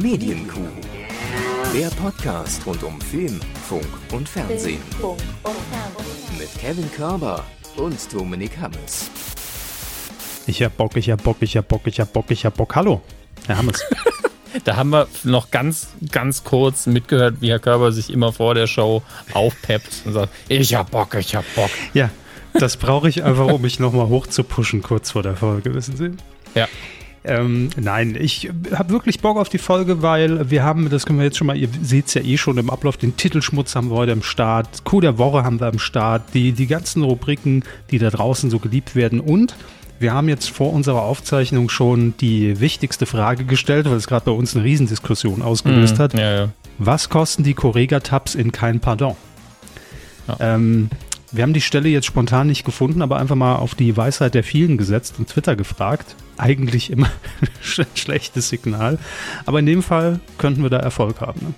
Medienkuh. Der Podcast rund um Film, Funk und Fernsehen. Mit Kevin Körber und Dominik Hammes. Ich hab Bock, ich hab Bock, ich hab Bock, ich hab Bock, ich hab Bock. Hallo, Herr Hammes. Da haben wir noch ganz, ganz kurz mitgehört, wie Herr Körber sich immer vor der Show aufpeppt und sagt, ich hab Bock, ich hab Bock. ja, das brauche ich einfach, um mich nochmal hochzupuschen kurz vor der Folge, wissen Sie? Ja. Ähm, nein, ich habe wirklich Bock auf die Folge, weil wir haben, das können wir jetzt schon mal, ihr seht es ja eh schon im Ablauf, den Titelschmutz haben wir heute im Start, Coup der Woche haben wir im Start, die, die ganzen Rubriken, die da draußen so geliebt werden und wir haben jetzt vor unserer Aufzeichnung schon die wichtigste Frage gestellt, weil es gerade bei uns eine Riesendiskussion ausgelöst hat. Ja, ja. Was kosten die Correga-Tabs in kein Pardon? Ähm, wir haben die Stelle jetzt spontan nicht gefunden, aber einfach mal auf die Weisheit der vielen gesetzt und Twitter gefragt. Eigentlich immer ein schlechtes Signal. Aber in dem Fall könnten wir da Erfolg haben. Ne?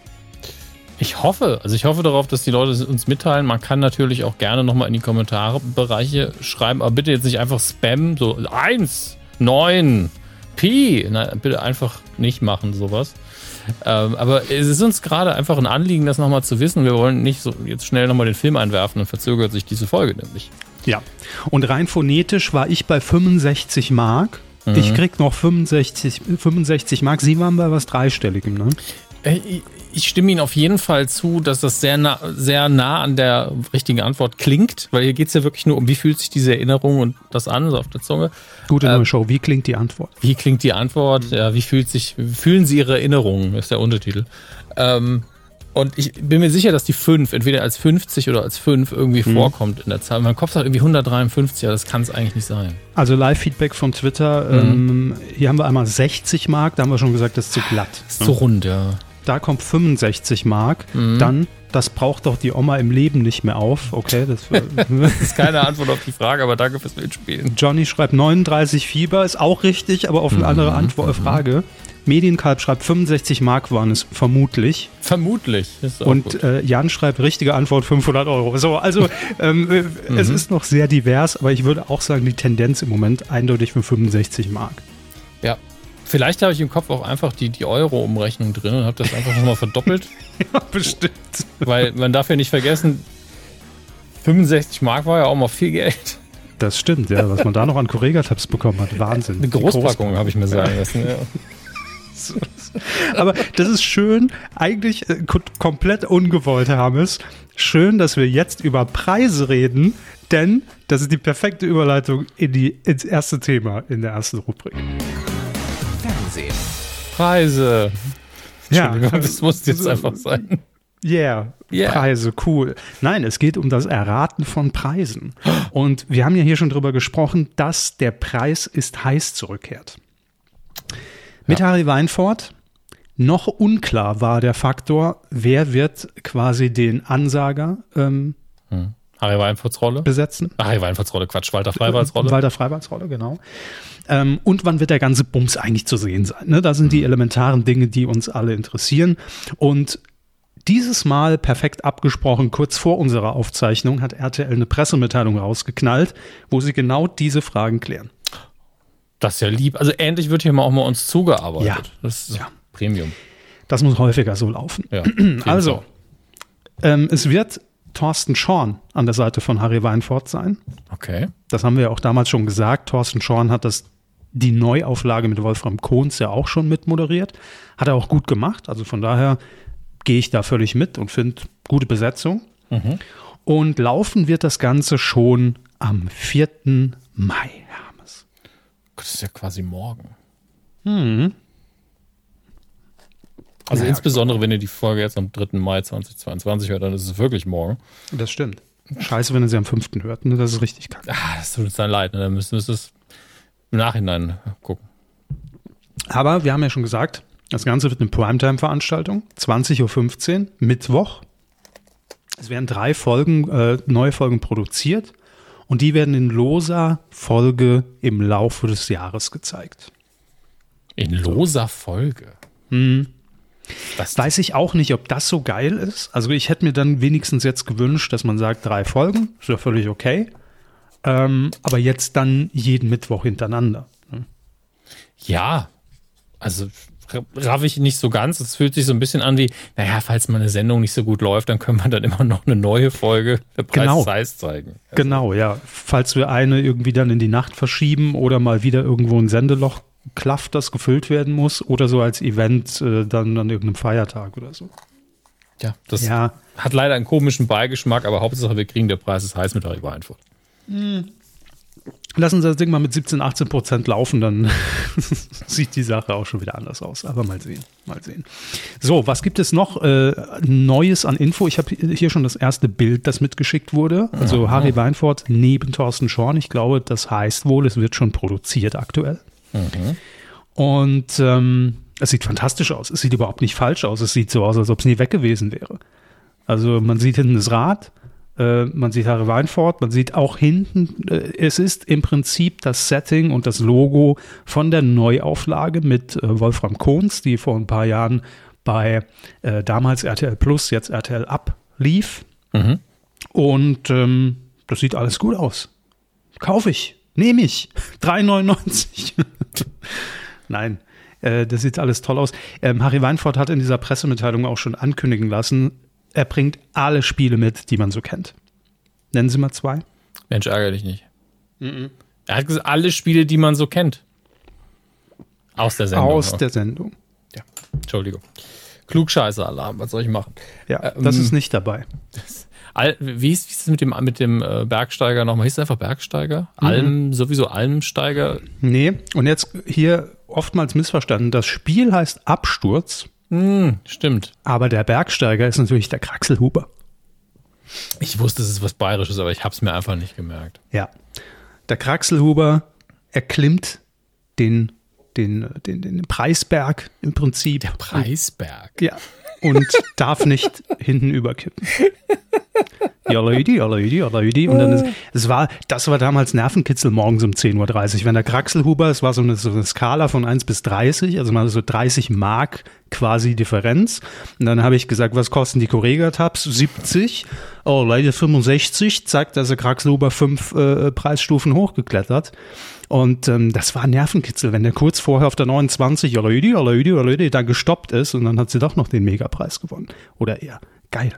Ich hoffe, also ich hoffe darauf, dass die Leute uns mitteilen. Man kann natürlich auch gerne nochmal in die Kommentarbereiche schreiben, aber bitte jetzt nicht einfach spammen, so 1, 9, Pi. Nein, bitte einfach nicht machen, sowas. Ähm, aber es ist uns gerade einfach ein Anliegen, das nochmal zu wissen. Wir wollen nicht so jetzt schnell nochmal den Film einwerfen, dann verzögert sich diese Folge nämlich. Ja. Und rein phonetisch war ich bei 65 Mark. Ich krieg noch 65, 65 Mark. Sie waren bei was Dreistelligem, ne? Äh, Ich stimme Ihnen auf jeden Fall zu, dass das sehr nah, sehr nah an der richtigen Antwort klingt, weil hier geht es ja wirklich nur um, wie fühlt sich diese Erinnerung und das an, so auf der Zunge. Gute Ähm, neue Show. Wie klingt die Antwort? Wie klingt die Antwort? Ja, wie fühlt sich, fühlen Sie Ihre Erinnerungen, ist der Untertitel. Ähm, und ich bin mir sicher, dass die 5 entweder als 50 oder als 5 irgendwie vorkommt in der Zahl. Mein Kopf sagt irgendwie 153, aber das kann es eigentlich nicht sein. Also Live-Feedback von Twitter. Ähm, hier haben wir einmal 60 Mark. Da haben wir schon gesagt, das ist zu glatt. Ist zu rund, ja. Da kommt 65 Mark. Dann, das braucht doch die Oma im Leben nicht mehr auf. Okay, das Das ist keine Antwort auf die Frage, aber danke fürs Mitspielen. Johnny schreibt 39 Fieber, ist auch richtig, aber auf eine andere Antwort, Frage. Medienkalb schreibt 65 Mark waren es vermutlich. Vermutlich. Ist Und äh, Jan schreibt richtige Antwort 500 Euro. So, also ähm, äh, es ist noch sehr divers, aber ich würde auch sagen, die Tendenz im Moment eindeutig für 65 Mark. Vielleicht habe ich im Kopf auch einfach die, die Euro-Umrechnung drin und habe das einfach nochmal verdoppelt. Ja, bestimmt. Weil man darf ja nicht vergessen, 65 Mark war ja auch mal viel Geld. Das stimmt, ja, was man da noch an Correga-Tabs bekommen hat. Wahnsinn. Eine Großpackung, habe ich mir sagen lassen. Ja. Aber das ist schön, eigentlich äh, ko- komplett ungewollt, Herr Hammes. Schön, dass wir jetzt über Preise reden, denn das ist die perfekte Überleitung in die, ins erste Thema in der ersten Rubrik. Fernsehen. Preise. Ja, das muss jetzt einfach sein. Yeah, Yeah. Preise, cool. Nein, es geht um das Erraten von Preisen. Und wir haben ja hier schon drüber gesprochen, dass der Preis ist heiß zurückkehrt. Mit Harry Weinfurt. Noch unklar war der Faktor, wer wird quasi den Ansager ähm, Harry Weinfurts Rolle. besetzen. Ach, Harry Weinfurts Rolle, Quatsch, Walter Freiwalds Rolle. Walter Freiwalds Rolle, genau. Ähm, und wann wird der ganze Bums eigentlich zu sehen sein? Ne? Das sind die elementaren Dinge, die uns alle interessieren. Und dieses Mal perfekt abgesprochen, kurz vor unserer Aufzeichnung, hat RTL eine Pressemitteilung rausgeknallt, wo sie genau diese Fragen klären. Das ist ja lieb. Also endlich wird hier mal auch mal uns zugearbeitet. Ja. Das ist Ja. Premium. Das muss häufiger so laufen. Ja, Also, ähm, es wird Thorsten Schorn an der Seite von Harry Weinfurt sein. Okay. Das haben wir ja auch damals schon gesagt. Thorsten Schorn hat das die Neuauflage mit Wolfram Kohns ja auch schon mitmoderiert. Hat er auch gut gemacht. Also von daher gehe ich da völlig mit und finde gute Besetzung. Und laufen wird das Ganze schon am 4. Mai, Hermes. Das ist ja quasi morgen. Mhm. Also Naja, insbesondere, wenn ihr die Folge jetzt am 3. Mai 2022 hört, dann ist es wirklich morgen. Das stimmt. Scheiße, wenn ihr sie am 5. hört. Ne? Das ist richtig kacke. Ah, das tut uns dann leid. Ne? Dann müssen wir es im Nachhinein gucken. Aber wir haben ja schon gesagt, das Ganze wird eine Primetime-Veranstaltung, 20.15 Uhr, Mittwoch. Es werden drei Folgen, äh, neue Folgen produziert und die werden in loser Folge im Laufe des Jahres gezeigt. In loser Folge. Das Weiß ich auch nicht, ob das so geil ist. Also ich hätte mir dann wenigstens jetzt gewünscht, dass man sagt, drei Folgen, ist ja völlig okay. Ähm, aber jetzt dann jeden Mittwoch hintereinander. ja, also raff ich nicht so ganz. Es fühlt sich so ein bisschen an wie, naja, falls mal eine Sendung nicht so gut läuft, dann können wir dann immer noch eine neue Folge der Preis genau. Size zeigen. Also genau, ja. Falls wir eine irgendwie dann in die Nacht verschieben oder mal wieder irgendwo ein Sendeloch klafft, das gefüllt werden muss oder so als Event äh, dann an irgendeinem Feiertag oder so. Ja, das ja. hat leider einen komischen Beigeschmack, aber Hauptsache wir kriegen der Preis ist heiß mit Harry Weinfurt. Mhm. Lassen Sie das Ding mal mit 17, 18 Prozent laufen, dann sieht die Sache auch schon wieder anders aus. Aber mal sehen, mal sehen. So, was gibt es noch äh, Neues an Info? Ich habe hier schon das erste Bild, das mitgeschickt wurde. Also. Harry Weinfurt neben Thorsten Schorn. Ich glaube, das heißt wohl, es wird schon produziert aktuell. Mhm. Und ähm, es sieht fantastisch aus. Es sieht überhaupt nicht falsch aus. Es sieht so aus, als ob es nie weg gewesen wäre. Also man sieht hinten das Rad, äh, man sieht Harry Weinfort, man sieht auch hinten, äh, es ist im Prinzip das Setting und das Logo von der Neuauflage mit äh, Wolfram Kohns, die vor ein paar Jahren bei äh, damals RTL Plus, jetzt RTL Up lief. Mhm. Und ähm, das sieht alles gut aus. Kaufe ich, nehme ich. 3,99. Nein, äh, das sieht alles toll aus. Ähm, Harry Weinfort hat in dieser Pressemitteilung auch schon ankündigen lassen, er bringt alle Spiele mit, die man so kennt. Nennen Sie mal zwei. Mensch, ärgere dich nicht. Mm -mm. Er hat gesagt, alle Spiele, die man so kennt. Aus der Sendung. Aus der Sendung. Ja, Entschuldigung. Klugscheißer-Alarm, was soll ich machen? Ja, ähm, das ist nicht dabei. Das, Al, wie ist es mit dem, mit dem äh, Bergsteiger nochmal? Hieß es einfach Bergsteiger? Mhm. Alm, sowieso Almsteiger? Nee, und jetzt hier oftmals missverstanden. Das Spiel heißt Absturz. Mm, stimmt. Aber der Bergsteiger ist natürlich der Kraxelhuber. Ich wusste, es ist was Bayerisches, aber ich habe es mir einfach nicht gemerkt. Ja. Der Kraxelhuber erklimmt den, den, den, den Preisberg im Prinzip. Der Preisberg? Ja. Und darf nicht hinten überkippen. Ja, Lady, ja, Lady, ja, Lady. Und dann ist, es war, das war damals Nervenkitzel morgens um 10.30 Uhr. Wenn der Kraxelhuber, es war so eine, so eine Skala von 1 bis 30, also mal so 30 Mark quasi Differenz. Und dann habe ich gesagt, was kosten die Correga-Tabs? 70. Oh, Lady 65. Zack, da ist der Kraxelhuber fünf äh, Preisstufen hochgeklettert. Und ähm, das war ein Nervenkitzel, wenn der kurz vorher auf der 29, ja Lady, ja Lady, ja Lady, da gestoppt ist und dann hat sie doch noch den Megapreis gewonnen. Oder eher. Geil.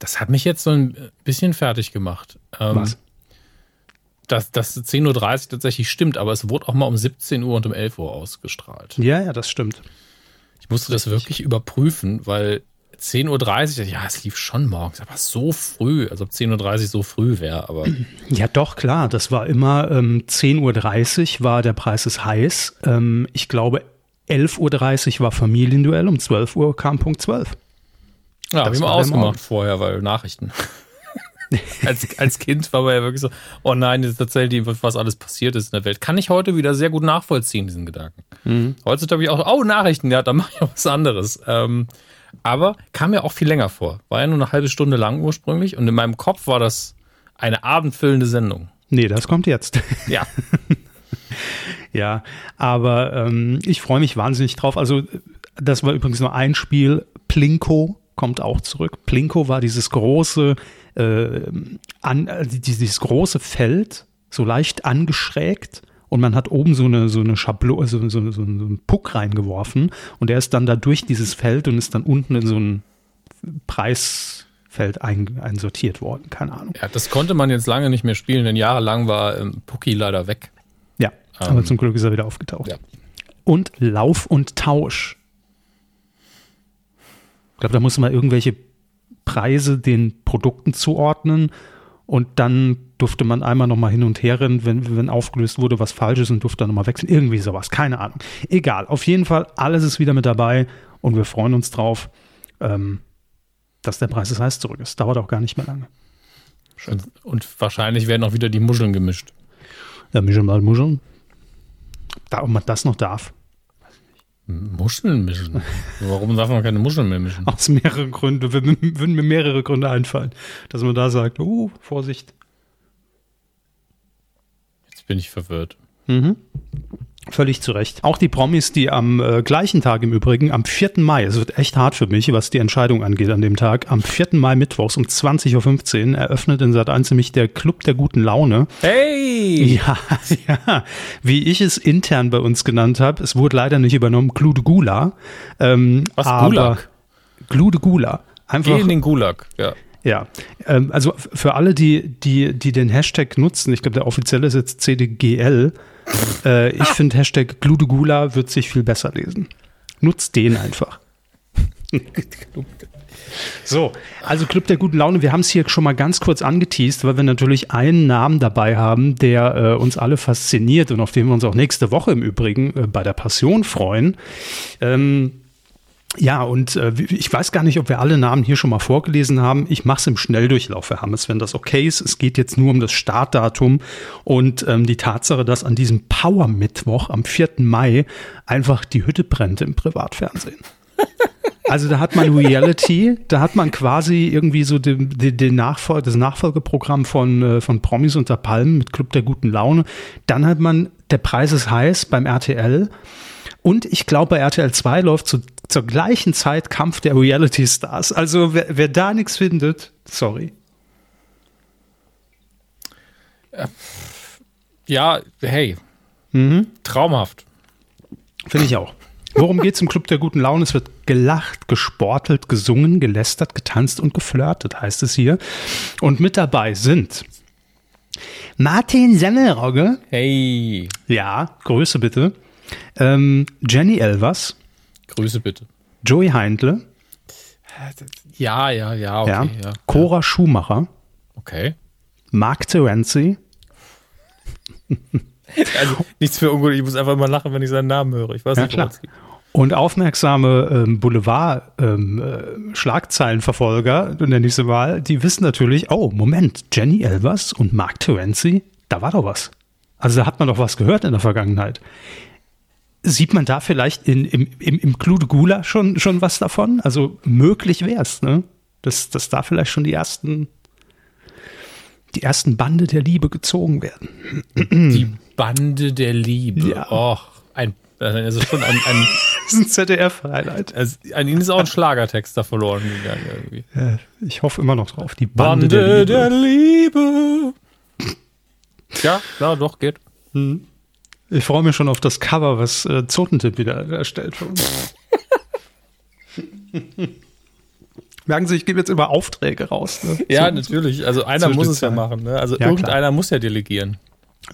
Das hat mich jetzt so ein bisschen fertig gemacht. Ähm, Was? Dass, dass 10.30 Uhr tatsächlich stimmt, aber es wurde auch mal um 17 Uhr und um 11 Uhr ausgestrahlt. Ja, ja, das stimmt. Ich musste das wirklich überprüfen, weil 10.30 Uhr, ja, es lief schon morgens, aber so früh, als ob 10.30 Uhr so früh wäre, aber. Ja, doch, klar. Das war immer ähm, 10.30 Uhr war der Preis ist heiß. Ähm, ich glaube, 11.30 Uhr war Familienduell, um 12 Uhr kam Punkt 12. Ja, habe ich mal ausgemacht vorher, weil Nachrichten. als, als Kind war man ja wirklich so, oh nein, jetzt erzählt die, was alles passiert ist in der Welt. Kann ich heute wieder sehr gut nachvollziehen, diesen Gedanken. Mhm. Heutzutage ich auch, oh, Nachrichten, ja, dann mache ich auch was anderes. Ähm, aber kam mir auch viel länger vor. War ja nur eine halbe Stunde lang ursprünglich und in meinem Kopf war das eine abendfüllende Sendung. Nee, das kommt jetzt. Ja. ja, aber ähm, ich freue mich wahnsinnig drauf. Also, das war übrigens nur ein Spiel. Plinko kommt auch zurück. Plinko war dieses große, äh, an, äh, dieses große Feld, so leicht angeschrägt und man hat oben so eine, so eine Schablone, so, so, so, so einen Puck reingeworfen und der ist dann da durch dieses Feld und ist dann unten in so ein Preisfeld ein, einsortiert worden. Keine Ahnung. Ja, das konnte man jetzt lange nicht mehr spielen, denn jahrelang war ähm, Pucki leider weg. Ja, ähm, aber zum Glück ist er wieder aufgetaucht. Ja. Und Lauf und Tausch ich glaube, da muss man irgendwelche Preise den Produkten zuordnen und dann durfte man einmal nochmal hin und her rennen, wenn, wenn aufgelöst wurde, was falsch ist und durfte dann nochmal wechseln. Irgendwie sowas, keine Ahnung. Egal, auf jeden Fall, alles ist wieder mit dabei und wir freuen uns drauf, ähm, dass der Preis des Heiß zurück ist. Dauert auch gar nicht mehr lange. Und, und, wahrscheinlich werden auch wieder die Muscheln gemischt. Ja, mischen mal Muscheln. Da, ob man das noch darf. Muscheln mischen? Warum darf man keine Muscheln mehr mischen? Aus mehreren Gründen. Würden mir mehrere Gründe einfallen, dass man da sagt, oh, Vorsicht. Jetzt bin ich verwirrt. Mhm. Völlig zu Recht. Auch die Promis, die am äh, gleichen Tag im Übrigen, am 4. Mai, es wird echt hart für mich, was die Entscheidung angeht an dem Tag, am 4. Mai mittwochs um 20.15 Uhr eröffnet in Sat 1 nämlich der Club der guten Laune. Hey! Ja, ja, wie ich es intern bei uns genannt habe, es wurde leider nicht übernommen, Glude Gula. Ähm, Was, aber Gulag? Glude Gula. Einfach, Geh in den Gulag, ja. Ja, ähm, also für alle, die, die, die den Hashtag nutzen, ich glaube, der offizielle ist jetzt CDGL. Äh, ich finde Hashtag Gludegula wird sich viel besser lesen. Nutzt den einfach. So, also Club der guten Laune, wir haben es hier schon mal ganz kurz angeteased, weil wir natürlich einen Namen dabei haben, der äh, uns alle fasziniert und auf den wir uns auch nächste Woche im Übrigen äh, bei der Passion freuen. Ähm, ja, und äh, ich weiß gar nicht, ob wir alle Namen hier schon mal vorgelesen haben. Ich mache es im Schnelldurchlauf, Herr Hammes, wenn das okay ist. Es geht jetzt nur um das Startdatum und ähm, die Tatsache, dass an diesem Power-Mittwoch am 4. Mai einfach die Hütte brennt im Privatfernsehen. Also da hat man Reality, da hat man quasi irgendwie so den, den, den Nachfol das Nachfolgeprogramm von, äh, von Promis unter Palmen mit Club der guten Laune. Dann hat man Der Preis ist heiß beim RTL. Und ich glaube, bei RTL 2 läuft zu, zur gleichen Zeit Kampf der Reality Stars. Also wer, wer da nichts findet, sorry. Ja, hey. Traumhaft. Finde ich auch. Worum geht es im Club der guten Laune? Es wird gelacht, gesportelt, gesungen, gelästert, getanzt und geflirtet, heißt es hier. Und mit dabei sind Martin Semmelrogge, Hey. ja, Grüße bitte, ähm, Jenny Elvers, Grüße bitte. Joey Heindle, Ja, ja, ja, okay. ja, Ja. Cora Schumacher, Okay. Mark Terenzi, Also nichts für ungut. Ich muss einfach mal lachen, wenn ich seinen Namen höre. Ich weiß Ja, nicht, klar. Und aufmerksame ähm, Boulevard-Schlagzeilenverfolger, ähm, nenne ich sie mal, die wissen natürlich, oh, Moment, Jenny Elvers und Mark Terenzi, da war doch was. Also da hat man doch was gehört in der Vergangenheit. Sieht man da vielleicht in, im, im, im Clou de Gula schon, schon was davon? Also möglich wäre es, ne? Dass, dass da vielleicht schon die ersten, die ersten Bande der Liebe gezogen werden. Die Bande der Liebe. Ja. Och, ein, also schon ein, ein, Das ist ein ZDF-Highlight. also an ihnen ist auch ein Schlagertext da verloren gegangen irgendwie. Äh, Ich hoffe immer noch drauf. Die Bande, der Liebe. Liebe. Ja, ja, doch, geht. Ich freue mich schon auf das Cover, was äh, Zotentipp wieder erstellt für uns. Merken Sie, ich gebe jetzt immer Aufträge raus. Ne? Ja, So- natürlich. Also einer muss es ja machen. Ne? Also Ja, irgendeiner klar. muss ja delegieren.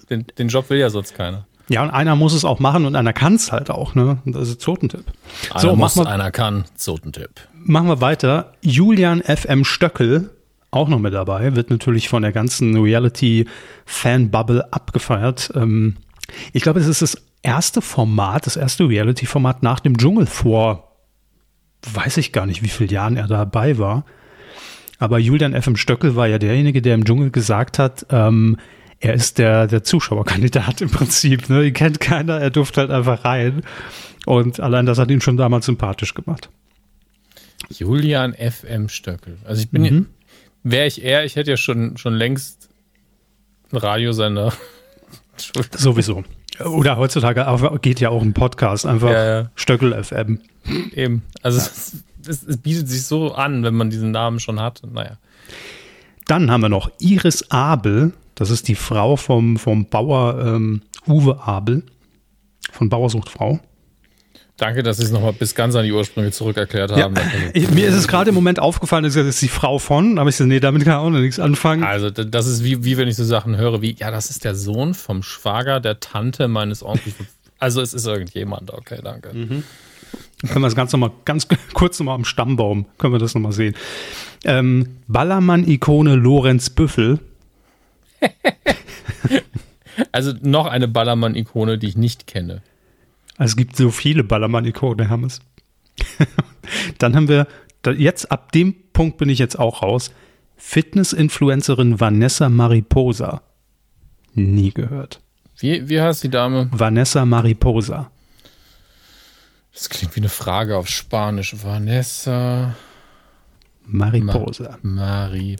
Den, den Job will ja sonst keiner. Ja, und einer muss es auch machen und einer kann es halt auch. Ne? Und das ist Zotentipp. Einer So, muss, machen wir, einer kann. Zotentipp. machen wir weiter. Julian FM Stöckel, auch noch mit dabei, wird natürlich von der ganzen Reality-Fan-Bubble abgefeiert. Ähm, ich glaube, es ist das erste Format, das erste Reality-Format nach dem Dschungel vor, weiß ich gar nicht, wie viele Jahren er dabei war. Aber Julian FM Stöckel war ja derjenige, der im Dschungel gesagt hat, ähm, er ist der, der Zuschauerkandidat im Prinzip. Ne? Ihn kennt keiner, er durfte halt einfach rein. Und allein das hat ihn schon damals sympathisch gemacht. Julian FM Stöckel. Also ich bin, Mhm. wäre ich er, ich hätte ja schon, schon längst einen Radiosender. Sowieso. Oder heutzutage geht ja auch ein Podcast, einfach Ja, ja. Stöckel FM. Eben. Also es, es, es bietet sich so an, wenn man diesen Namen schon hat. Naja. Dann haben wir noch Iris Abel, das ist die Frau vom, vom Bauer ähm, Uwe Abel, von Bauersucht Frau. Danke, dass Sie es nochmal bis ganz an die Ursprünge zurück erklärt haben. Also, Ich, mir ist es gerade im Moment aufgefallen, das ist die Frau von, aber ich so, nee, damit kann ich auch noch nichts anfangen. Also, das ist wie, wie wenn ich so Sachen höre wie, ja, das ist der Sohn vom Schwager der Tante meines Onkels. Also, es ist irgendjemand, okay, danke. Können wir das Ganze nochmal ganz kurz nochmal am Stammbaum, können wir das nochmal sehen. Ähm, Ballermann-Ikone Lorenz Büffel, Also, noch eine Ballermann-Ikone, die ich nicht kenne. Also es gibt so viele Ballermann-Ikonen, Hermes. Dann haben wir, jetzt ab dem Punkt bin ich jetzt auch raus, Fitness-Influencerin Vanessa Mariposa. Nie gehört. Wie, wie heißt die Dame? Vanessa Mariposa. Das klingt wie eine Frage auf Spanisch. Vanessa Mariposa. Mariposa.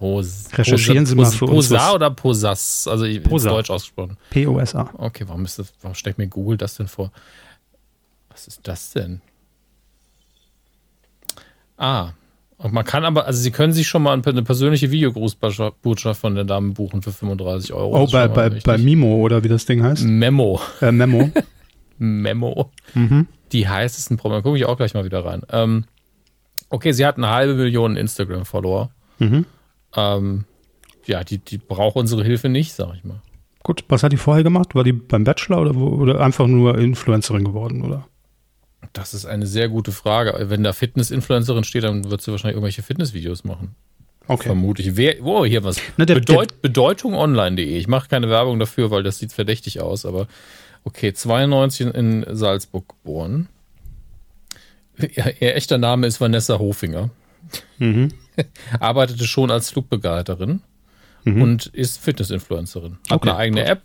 Pos Recherchieren Sie mal für uns Posa oder Posas? Also ich Posa. Deutsch ausgesprochen. P-O-S-A. Okay, warum ist das, warum steckt mir Google das denn vor? Was ist das denn? Ah, und man kann aber, also Sie können sich schon mal eine persönliche Videogrußbotschaft von der Dame buchen für 35 Euro. Oh, bei, bei, richtig. bei Mimo oder wie das Ding heißt? Memo. Äh, Memo. Memo. Mhm. Die heißesten Probleme. Gucke ich auch gleich mal wieder rein. Ähm, okay, sie hat eine halbe Million Instagram-Follower. Mhm. Ähm, ja, die, die braucht unsere Hilfe nicht, sag ich mal. Gut, was hat die vorher gemacht? War die beim Bachelor oder, oder einfach nur Influencerin geworden, oder? Das ist eine sehr gute Frage. Wenn da Fitness-Influencerin steht, dann wird sie wahrscheinlich irgendwelche Fitnessvideos machen. Okay. Vermutlich. Wer, oh, hier was. Na, der- Bedeut, bedeutungonline.de. Ich mache keine Werbung dafür, weil das sieht verdächtig aus, aber okay, 92 in Salzburg geboren. Ja, ihr echter Name ist Vanessa Hofinger. Mhm. Arbeitete schon als Flugbegleiterin und ist Fitness-Influencerin. Hat Okay, eine eigene gut. App.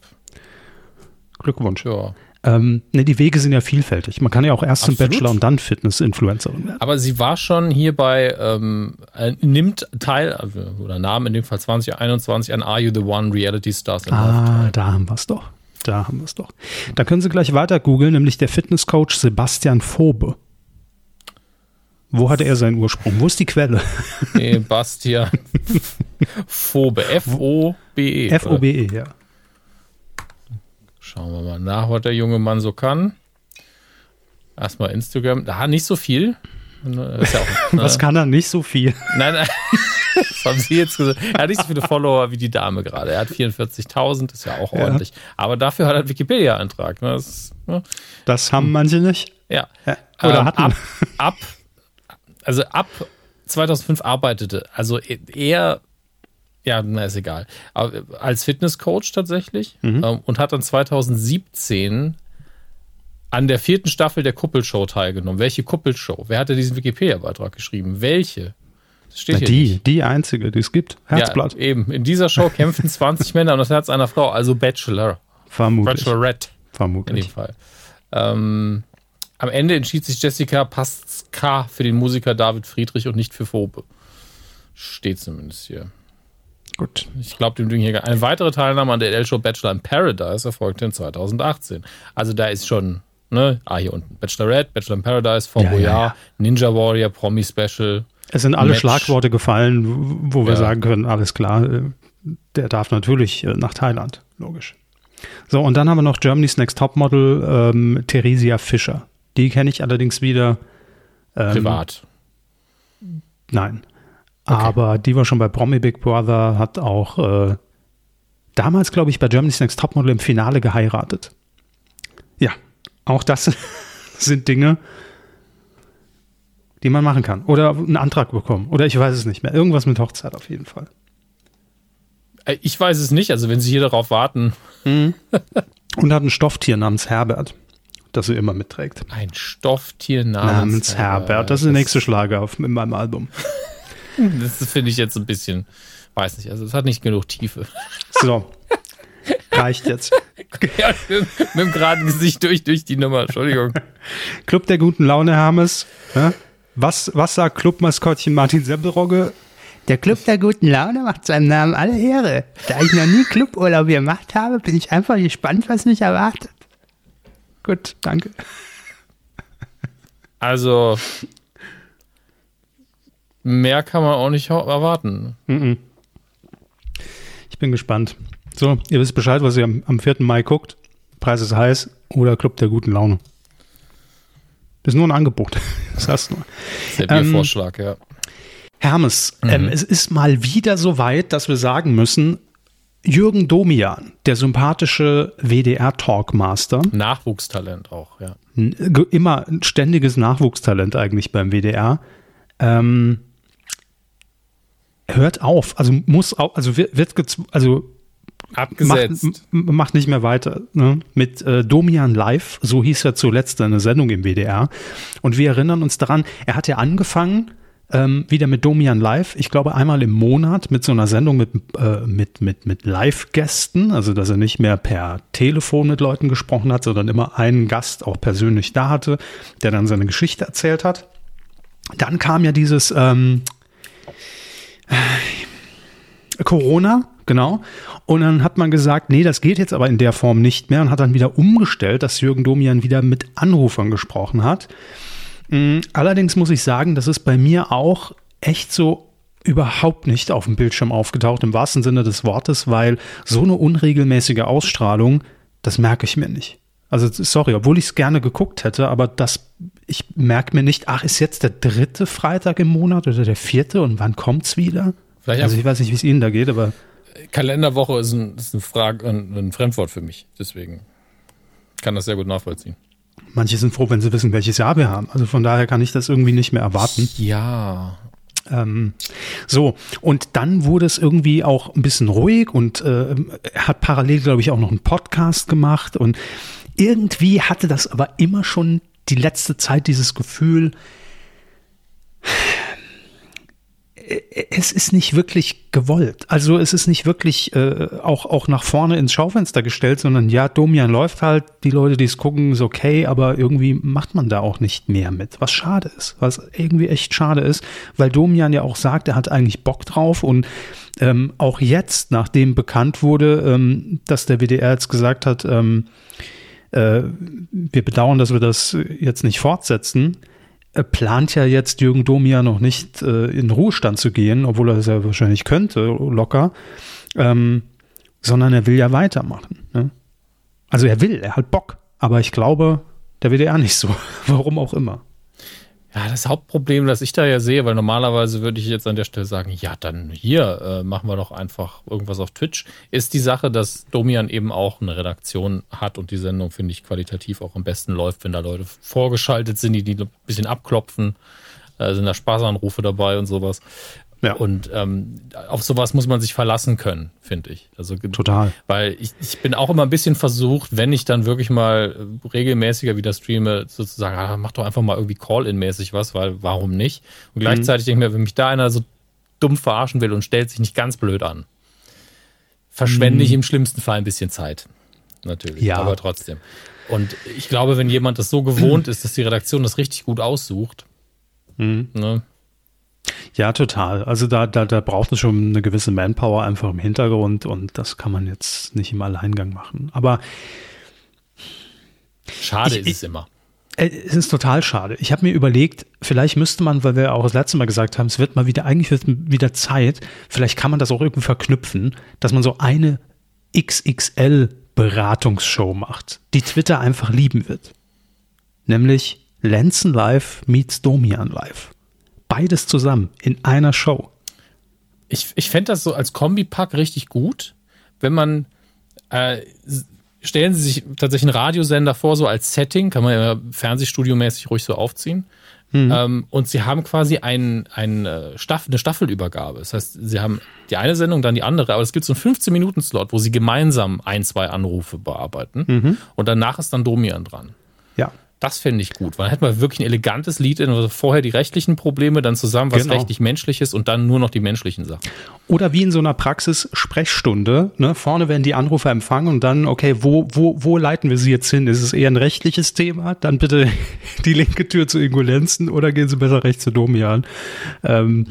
Glückwunsch. Ja. Ähm, ne, die Wege sind ja vielfältig. Man kann ja auch erst zum Absolut. Bachelor und dann Fitness-Influencerin werden. Aber sie war schon hier bei, ähm, äh, nimmt teil, also, oder nahm in dem Fall 2021 an Are You the One Reality Stars Ah, da haben wir es doch. Da haben wir es doch. Da können Sie gleich weiter googeln, nämlich der Fitnesscoach Sebastian Phobe. Wo hatte er seinen Ursprung? Wo ist die Quelle? Nee, Bastian Phobe. F-O-B-E. F-O-B-E, ja. Schauen wir mal nach, was der junge Mann so kann. Erstmal Instagram. Da nicht so viel. Ist ja auch, ne? Was kann er nicht so viel? Nein, nein. Das haben Sie jetzt gesagt. Er hat nicht so viele Follower wie die Dame gerade. Er hat 44.000, ist ja auch Ja. ordentlich. Aber dafür hat er einen Wikipedia-Eintrag. Ne? Das ne? Das haben manche nicht. Ja. Ja, oder Ähm, hatten. Ab, ab, also ab 2005 arbeitete, also er, ja, na ist egal, aber als Fitnesscoach tatsächlich Mhm. ähm, und hat dann 2017 an der vierten Staffel der Kuppelshow teilgenommen. Welche Kuppelshow? Wer hatte diesen Wikipedia-Beitrag geschrieben? Welche? Das steht Na, hier die, nicht. die einzige, die es gibt. Herzblatt. Ja, eben. In dieser Show kämpfen 20 Männer um das Herz einer Frau, also Bachelor. Vermutlich. Bachelorette. in dem Vermutlich. Fall. Ähm, am Ende entschied sich Jessica Pasca für den Musiker David Friedrich und nicht für Phobe. Steht zumindest hier. Gut. Ich glaube, dem Ding hier. Eine weitere Teilnahme an der L-Show Bachelor in Paradise erfolgte in 2018. Also da ist schon, ne, ah, hier unten. Bachelorette, Bachelor in Paradise, Fort Ja, ja, Boyard, ja. Ninja Warrior, Promi Special. Es sind alle Match. Schlagworte gefallen, wo wir sagen können, alles klar, äh, der darf natürlich äh, nach Thailand, logisch. So, und dann haben wir noch Germany's Next Topmodel, ähm, Theresia Fischer. Die kenne ich allerdings wieder. Ähm, Privat. Nein. Aber die war schon bei Promi Big Brother, hat auch äh, damals, glaube ich, bei Germany's Next Topmodel im Finale geheiratet. Ja, auch das sind Dinge, die man machen kann. Oder einen Antrag bekommen. Oder ich weiß es nicht mehr. Irgendwas mit Hochzeit auf jeden Fall. Äh, Ich weiß es nicht. Also wenn Sie hier darauf warten, Und hat ein Stofftier namens Herbert, das sie immer mitträgt. ein Stofftier namens, Namens Herbert. Das ist der nächste Schlager auf, in meinem Album. Das finde ich jetzt ein bisschen, weiß nicht, also es hat nicht genug Tiefe. So. Reicht jetzt. Ja, mit, mit dem geraden Gesicht durch, durch die Nummer, Entschuldigung. Club der guten Laune, Hermes. Ja? Was, was sagt Clubmaskottchen Martin Semmelrogge? Der Club der guten Laune macht seinem Namen alle Ehre. Da ich noch nie Cluburlaub gemacht habe, bin ich einfach gespannt, was mich erwartet. Gut, danke. Also, mehr kann man auch nicht erwarten. Ich bin gespannt. So, ihr wisst Bescheid, was ihr am, am 4. Mai guckt. Preis ist heiß oder Club der guten Laune. Das ist nur ein Angebot. Das. Das ist der Ähm, Biervorschlag, ja. Hermes, ähm, es ist mal wieder so weit, dass wir sagen müssen, Jürgen Domian, der sympathische WDR-Talkmaster, Nachwuchstalent auch, ja. immer ein ständiges Nachwuchstalent eigentlich beim WDR, ähm, hört auf, also muss auch, also wird, wird also Abgesetzt. Macht, macht nicht mehr weiter. Ne? Mit äh, Domian Live, so hieß er zuletzt eine Sendung im WDR. Und wir erinnern uns daran, er hat ja angefangen ähm, wieder mit Domian Live, ich glaube einmal im Monat mit so einer Sendung mit, äh, mit, mit, mit Live-Gästen, also dass er nicht mehr per Telefon mit Leuten gesprochen hat, sondern immer einen Gast auch persönlich da hatte, der dann seine Geschichte erzählt hat. Dann kam ja dieses, ähm, Corona, genau. Und dann hat man gesagt, nee, das geht jetzt aber in der Form nicht mehr und hat dann wieder umgestellt, dass Jürgen Domian wieder mit Anrufern gesprochen hat. Mm, allerdings muss ich sagen, das ist bei mir auch echt so überhaupt nicht auf dem Bildschirm aufgetaucht, im wahrsten Sinne des Wortes, weil so eine unregelmäßige Ausstrahlung, das merke ich mir nicht. Also sorry, obwohl ich es gerne geguckt hätte, aber das, ich merke mir nicht, ach, ist jetzt der dritte Freitag im Monat oder der vierte und wann kommt's wieder? Vielleicht also ich weiß nicht, wie es Ihnen da geht, aber Kalenderwoche ist ein, ist ein, Frage, ein, ein Fremdwort für mich. Deswegen kann das sehr gut nachvollziehen. Manche sind froh, wenn sie wissen, welches Jahr wir haben. Also von daher kann ich das irgendwie nicht mehr erwarten. Ja. Ähm, so, und dann wurde es irgendwie auch ein bisschen ruhig und äh, hat parallel, glaube ich, auch noch einen Podcast gemacht und irgendwie hatte das aber immer schon die letzte Zeit dieses Gefühl, es ist nicht wirklich gewollt. Also es ist nicht wirklich äh, auch, auch nach vorne ins Schaufenster gestellt, sondern ja, Domian läuft halt, die Leute, die es gucken, ist okay, aber irgendwie macht man da auch nicht mehr mit, was schade ist, was irgendwie echt schade ist, weil Domian ja auch sagt, er hat eigentlich Bock drauf und ähm, auch jetzt, nachdem bekannt wurde, ähm, dass der WDR jetzt gesagt hat, ähm, äh, wir bedauern, dass wir das jetzt nicht fortsetzen, plant ja jetzt Jürgen Domia noch nicht äh, in Ruhestand zu gehen, obwohl er es ja wahrscheinlich könnte, locker, ähm, sondern er will ja weitermachen. Ne? Also er will, er hat Bock, aber ich glaube, der WDR nicht so, warum auch immer. Ja, das Hauptproblem, das ich da ja sehe, weil normalerweise würde ich jetzt an der Stelle sagen, ja, dann hier äh, machen wir doch einfach irgendwas auf Twitch, ist die Sache, dass Domian eben auch eine Redaktion hat und die Sendung, finde ich, qualitativ auch am besten läuft, wenn da Leute vorgeschaltet sind, die die ein bisschen abklopfen, äh, sind da Spaßanrufe dabei und sowas. Ja. Und ähm, auf sowas muss man sich verlassen können, finde ich. Also total. Weil ich, ich bin auch immer ein bisschen versucht, wenn ich dann wirklich mal regelmäßiger wieder streame, sozusagen, ah, mach doch einfach mal irgendwie Call-in-mäßig was, weil warum nicht? Und gleichzeitig mhm. denke ich mir, wenn mich da einer so dumm verarschen will und stellt sich nicht ganz blöd an, verschwende mhm. ich im schlimmsten Fall ein bisschen Zeit. Natürlich. Ja. Aber trotzdem. Und ich glaube, wenn jemand das so gewohnt ist, dass die Redaktion das richtig gut aussucht, mhm. ne, ja, total. Also da, da, da braucht es schon eine gewisse Manpower einfach im Hintergrund und das kann man jetzt nicht im Alleingang machen. Aber schade ich, ist es immer. Äh, es ist total schade. Ich habe mir überlegt, vielleicht müsste man, weil wir auch das letzte Mal gesagt haben, es wird mal wieder, eigentlich wird wieder Zeit, vielleicht kann man das auch irgendwie verknüpfen, dass man so eine XXL-Beratungsshow macht, die Twitter einfach lieben wird. Nämlich Lenzen Live meets Domian Live beides zusammen in einer Show. Ich, ich fände das so als Kombipack richtig gut, wenn man äh, stellen Sie sich tatsächlich einen Radiosender vor, so als Setting, kann man ja Fernsehstudio-mäßig ruhig so aufziehen. Mhm. Ähm, und sie haben quasi ein, ein, äh, Staff, eine Staffelübergabe. Das heißt, sie haben die eine Sendung, dann die andere, aber es gibt so einen 15-Minuten-Slot, wo sie gemeinsam ein, zwei Anrufe bearbeiten. Mhm. Und danach ist dann Domian dran. Ja. Das fände ich gut, weil dann hätten wir wirklich ein elegantes Lied, also vorher die rechtlichen Probleme, dann zusammen was genau. rechtlich menschliches und dann nur noch die menschlichen Sachen. Oder wie in so einer Praxis-Sprechstunde, ne? vorne werden die Anrufer empfangen und dann, okay, wo, wo, wo leiten wir sie jetzt hin? Ist es eher ein rechtliches Thema? Dann bitte die linke Tür zu Ingolenzen oder gehen sie besser rechts zu Domian. Ähm,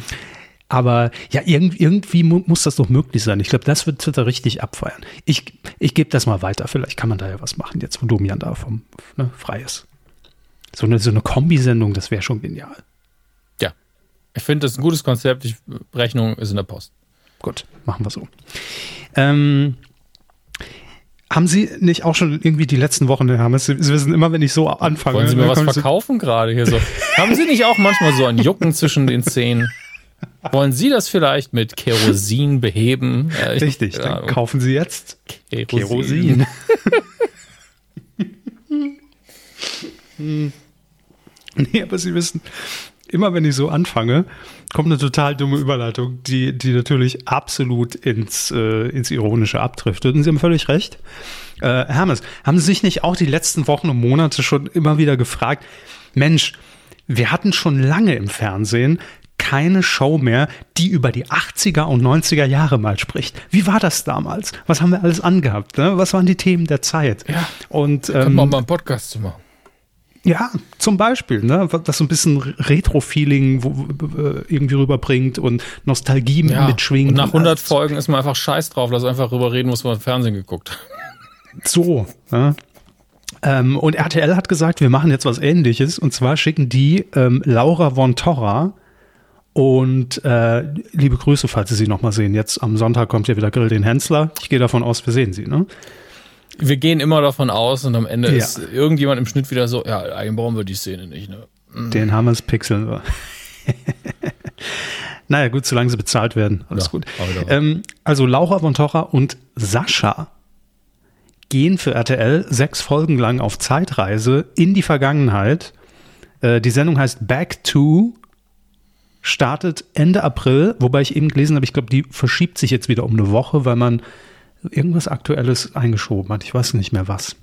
aber ja, irgendwie, irgendwie muss das doch möglich sein. Ich glaube, das wird Twitter richtig abfeiern. Ich, ich gebe das mal weiter. Vielleicht kann man da ja was machen, jetzt wo Domian da vom, ne, frei ist. So eine, so eine Kombisendung, das wäre schon genial. Ja. Ich finde, das ist ein gutes Konzept. Die Rechnung ist in der Post. Gut, machen wir so. Ähm, haben Sie nicht auch schon irgendwie die letzten Wochen, Herr Hammes, Sie wissen immer, wenn ich so anfange. Wollen Sie mir was verkaufen gerade hier so? haben Sie nicht auch manchmal so ein Jucken zwischen den Zähnen? Wollen Sie das vielleicht mit Kerosin beheben? Äh, Richtig, dann kaufen Sie jetzt Kerosin. Kerosin. hm. Nee, aber Sie wissen, immer wenn ich so anfange, kommt eine total dumme Überleitung, die, die natürlich absolut ins, äh, ins Ironische abdriftet. Und Sie haben völlig recht. Äh, Hermes, haben Sie sich nicht auch die letzten Wochen und Monate schon immer wieder gefragt, Mensch, wir hatten schon lange im Fernsehen keine Show mehr, die über die 80er und 90er Jahre mal spricht. Wie war das damals? Was haben wir alles angehabt? Ne? Was waren die Themen der Zeit? Ja, und ähm, können wir mal einen Podcast zu machen. Ja, zum Beispiel, ne, das so ein bisschen Retro-Feeling irgendwie rüberbringt und Nostalgie ja, mitschwingt. Und nach 100 Folgen ist man einfach scheiß drauf, lass einfach rüber reden, was man im Fernsehen geguckt. So, ne? Ähm, und RTL hat gesagt, wir machen jetzt was ähnliches. Und zwar schicken die ähm, Laura von Torra und äh, liebe Grüße, falls Sie sie nochmal sehen. Jetzt am Sonntag kommt ja wieder Grill den Hensler. Ich gehe davon aus, wir sehen sie, ne? Wir gehen immer davon aus und am Ende ja. ist irgendjemand im Schnitt wieder so, ja, eigentlich brauchen wir die Szene nicht, ne? Mhm. Den haben wir es pixeln wir. naja, gut, solange sie bezahlt werden. Alles ja, gut. Ähm, also Laura von Torra und Sascha gehen für RTL sechs Folgen lang auf Zeitreise in die Vergangenheit. Äh, die Sendung heißt Back to, startet Ende April, wobei ich eben gelesen habe, ich glaube, die verschiebt sich jetzt wieder um eine Woche, weil man irgendwas Aktuelles eingeschoben hat. Ich weiß nicht mehr was.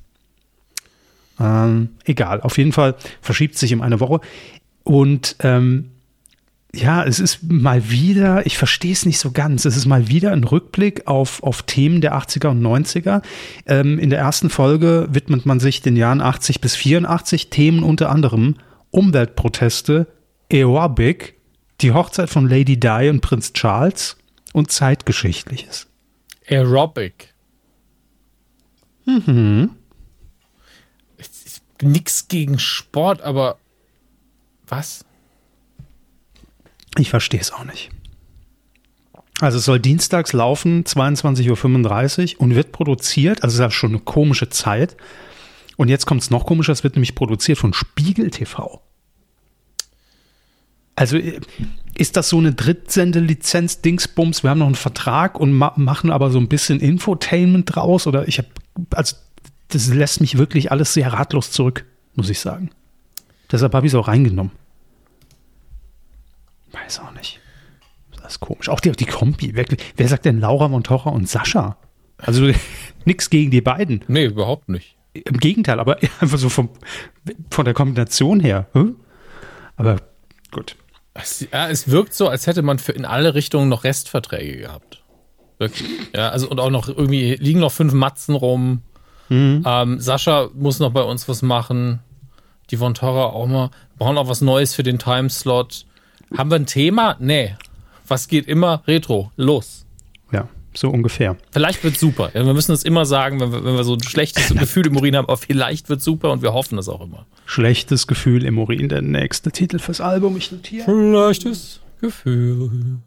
Ähm, egal, auf jeden Fall verschiebt sich um eine Woche. Und ähm, ja, es ist mal wieder, ich verstehe es nicht so ganz, es ist mal wieder ein Rückblick auf, auf Themen der 80er und 90er. Ähm, in der ersten Folge widmet man sich den Jahren 80 bis 84, Themen unter anderem Umweltproteste, Aerobic, die Hochzeit von Lady Di und Prinz Charles und Zeitgeschichtliches. Aerobic. Mhm. Nix gegen Sport, aber was? Ich verstehe es auch nicht. Also es soll dienstags laufen, 22.35 Uhr und wird produziert, also es ist ja schon eine komische Zeit. Und jetzt kommt es noch komischer, es wird nämlich produziert von Spiegel TV. Also äh, ist das so eine Drittsendelizenz Dingsbums? Wir haben noch einen Vertrag und ma machen aber so ein bisschen Infotainment draus oder ich habe also das lässt mich wirklich alles sehr ratlos zurück, muss ich sagen. Deshalb habe ich es auch reingenommen. Weiß auch nicht. Das ist komisch. Auch die, die Kombi, wirklich. Wer sagt denn Laura Montoya und Sascha? Also nichts gegen die beiden. Nee, überhaupt nicht. Im Gegenteil, aber einfach so vom, von der Kombination her. Hm? Aber gut. Es, ja, es wirkt so, als hätte man für in alle Richtungen noch Restverträge gehabt. Wirklich. Ja, also und auch noch irgendwie liegen noch fünf Matzen rum. Mhm. Ähm, Sascha muss noch bei uns was machen. Die Von Torra auch mal. Brauchen auch was Neues für den Timeslot. Haben wir ein Thema? Nee. Was geht immer? Retro. Los. Ja, so ungefähr. Vielleicht wird super. Ja, wir müssen es immer sagen, wenn wir, wenn wir so ein schlechtes Gefühl im Urin haben, aber vielleicht wird super und wir hoffen es auch immer. Schlechtes Gefühl im Urin, der nächste Titel fürs Album. Ich notiere. Schlechtes Gefühl.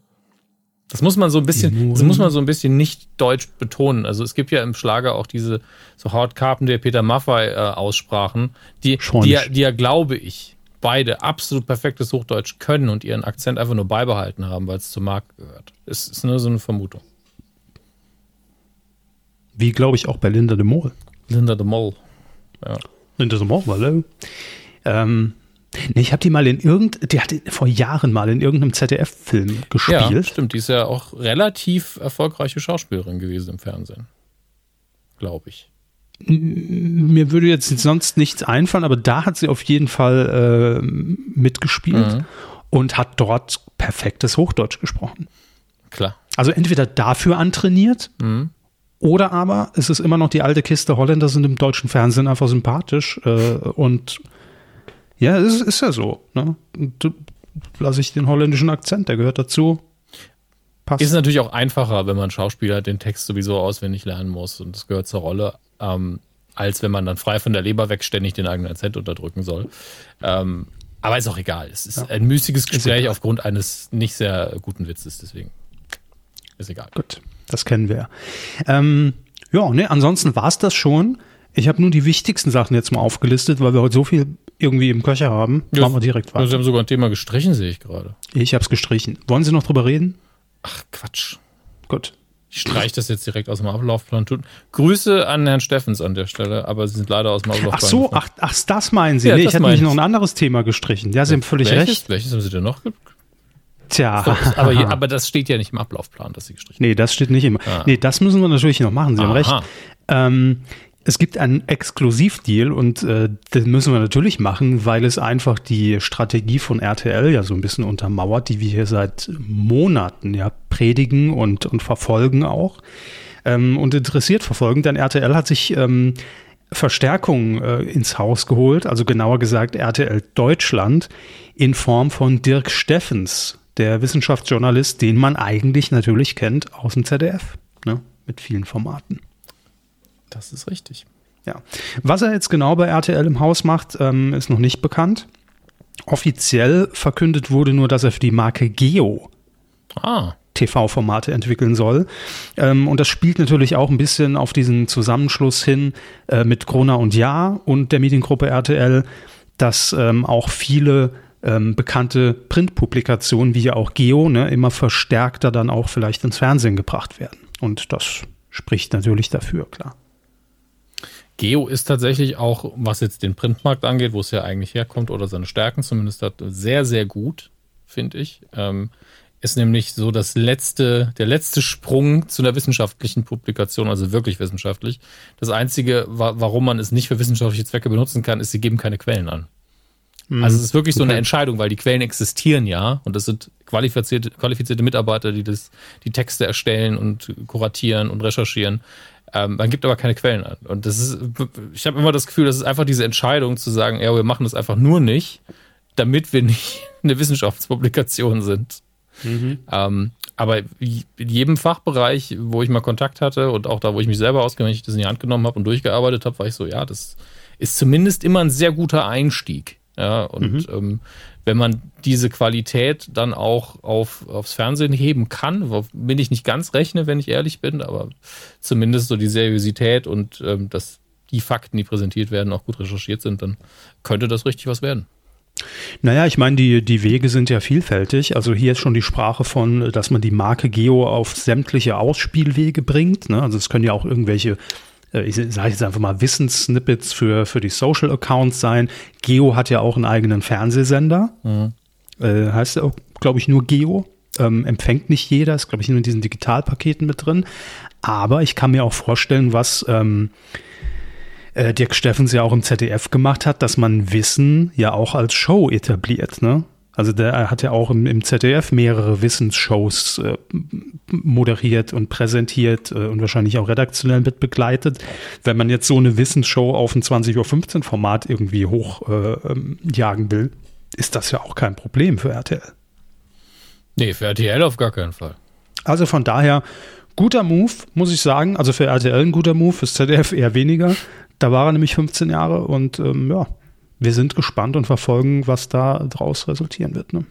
Das muss man so ein bisschen, das muss man so ein bisschen nicht deutsch betonen. Also es gibt ja im Schlager auch diese so Howard Carpenter, Peter Maffay äh, Aussprachen, die, die, die ja, glaube ich, beide absolut perfektes Hochdeutsch können und ihren Akzent einfach nur beibehalten haben, weil es zur Marke gehört. Es ist nur so eine Vermutung. Wie glaube ich auch bei Linda de Mol. Linda de Mol. Ja. Linda de Mol, hallo. Ähm, nee, ich habe die mal in irgend, die hatte vor Jahren mal in irgendeinem ZDF-Film gespielt. Ja, stimmt. Die ist ja auch relativ erfolgreiche Schauspielerin gewesen im Fernsehen. Glaube ich mir würde jetzt sonst nichts einfallen, aber da hat sie auf jeden Fall äh, mitgespielt mhm. und hat dort perfektes Hochdeutsch gesprochen. Klar. Also entweder dafür antrainiert mhm. Oder aber es ist immer noch die alte Kiste. Holländer sind im deutschen Fernsehen einfach sympathisch äh, und ja, es ist, ist ja so. Ne? Lasse ich den holländischen Akzent, der gehört dazu. Passt. Ist natürlich auch einfacher, wenn man Schauspieler den Text sowieso auswendig lernen muss und das gehört zur Rolle ähm, als wenn man dann frei von der Leber weg ständig den eigenen Akzent unterdrücken soll. Ähm, aber ist auch egal. Es ist ja. ein müßiges Gespräch aufgrund eines nicht sehr guten Witzes, deswegen ist egal. Gut, das kennen wir. Ähm, ja, ne, ansonsten war es das schon. Ich habe nur die wichtigsten Sachen jetzt mal aufgelistet, weil wir heute so viel irgendwie im Köcher haben. Ja, Machen wir direkt weiter. Sie haben sogar ein Thema gestrichen, sehe ich gerade. Ich habe es gestrichen. Wollen Sie noch drüber reden? Ach, Quatsch. Gut. Ich streiche das jetzt direkt aus dem Ablaufplan. Grüße an Herrn Steffens an der Stelle, aber Sie sind leider aus dem Ablaufplan. Ach so, ach, ach, das meinen Sie. Ja, nee, ich hätte nämlich noch ein anderes Thema gestrichen. Ja, Sie haben völlig welches, recht. Welches haben Sie denn noch? Tja. Aber, aber, das steht ja nicht im Ablaufplan, dass Sie gestrichen haben. Nee, das steht nicht im. Ah. Nee, das müssen wir natürlich noch machen. Sie Aha. haben recht. Ähm, es gibt einen Exklusivdeal und äh, den müssen wir natürlich machen, weil es einfach die Strategie von RTL ja so ein bisschen untermauert, die wir hier seit Monaten ja predigen und, und verfolgen auch ähm, und interessiert verfolgen. Denn RTL hat sich ähm, Verstärkung äh, ins Haus geholt, also genauer gesagt RTL Deutschland, in Form von Dirk Steffens, der Wissenschaftsjournalist, den man eigentlich natürlich kennt aus dem ZDF, ne, mit vielen Formaten. Das ist richtig. Ja. Was er jetzt genau bei RTL im Haus macht, ähm, ist noch nicht bekannt. Offiziell verkündet wurde nur, dass er für die Marke Geo Ah, TV-Formate entwickeln soll. Ähm, und das spielt natürlich auch ein bisschen auf diesen Zusammenschluss hin äh, mit Krona und Ja und der Mediengruppe RTL, dass ähm, auch viele ähm, bekannte Printpublikationen, wie ja auch Geo, ne, immer verstärkter dann auch vielleicht ins Fernsehen gebracht werden. Und das spricht natürlich dafür, klar. Geo ist tatsächlich auch, was jetzt den Printmarkt angeht, wo es ja eigentlich herkommt oder seine Stärken zumindest hat, sehr, sehr gut, finde ich. Ähm, ist nämlich so das letzte, der letzte Sprung zu einer wissenschaftlichen Publikation, also wirklich wissenschaftlich. Das einzige, wa warum man es nicht für wissenschaftliche Zwecke benutzen kann, ist, sie geben keine Quellen an. Also es ist wirklich so eine Entscheidung, weil die Quellen existieren ja und das sind qualifizierte, qualifizierte Mitarbeiter, die das, die Texte erstellen und kuratieren und recherchieren. Ähm, man gibt aber keine Quellen an. Und das ist, ich habe immer das Gefühl, das ist einfach diese Entscheidung zu sagen, ja, wir machen das einfach nur nicht, damit wir nicht eine Wissenschaftspublikation sind. Ähm, aber in jedem Fachbereich, wo ich mal Kontakt hatte und auch da, wo ich mich selber auskenne, wenn ich das in die Hand genommen habe und durchgearbeitet habe, war ich so, ja, das ist zumindest immer ein sehr guter Einstieg. Ja, und ähm, wenn man diese Qualität dann auch auf, aufs Fernsehen heben kann, womit ich nicht ganz rechne, wenn ich ehrlich bin, aber zumindest so die Seriosität und ähm, dass die Fakten, die präsentiert werden, auch gut recherchiert sind, dann könnte das richtig was werden. Naja, ich meine, die, die Wege sind ja vielfältig. Also hier ist schon die Sprache von, dass man die Marke Geo auf sämtliche Ausspielwege bringt. Ne? Also es können ja auch irgendwelche, ich sage jetzt einfach mal, Wissenssnippets für, für die Social Accounts sein. Geo hat ja auch einen eigenen Fernsehsender. Äh, heißt ja auch, glaube ich, nur Geo. Ähm, empfängt nicht jeder, ist, glaube ich, nur in diesen Digitalpaketen mit drin. Aber ich kann mir auch vorstellen, was ähm, äh, Dirk Steffens ja auch im ZDF gemacht hat, dass man Wissen ja auch als Show etabliert, ne? Also der hat ja auch im, im ZDF mehrere Wissensshows äh, moderiert und präsentiert äh, und wahrscheinlich auch redaktionell mit begleitet. Wenn man jetzt so eine Wissensshow auf ein 20.15 Uhr Format irgendwie hochjagen äh, jagen will, ist das ja auch kein Problem für RTL. Nee, für RTL auf gar keinen Fall. Also von daher, guter Move, muss ich sagen. Also für RTL ein guter Move, fürs ZDF eher weniger. Da war er nämlich 15 Jahre und ähm, ja, wir sind gespannt und verfolgen, was da draus resultieren wird. Ne?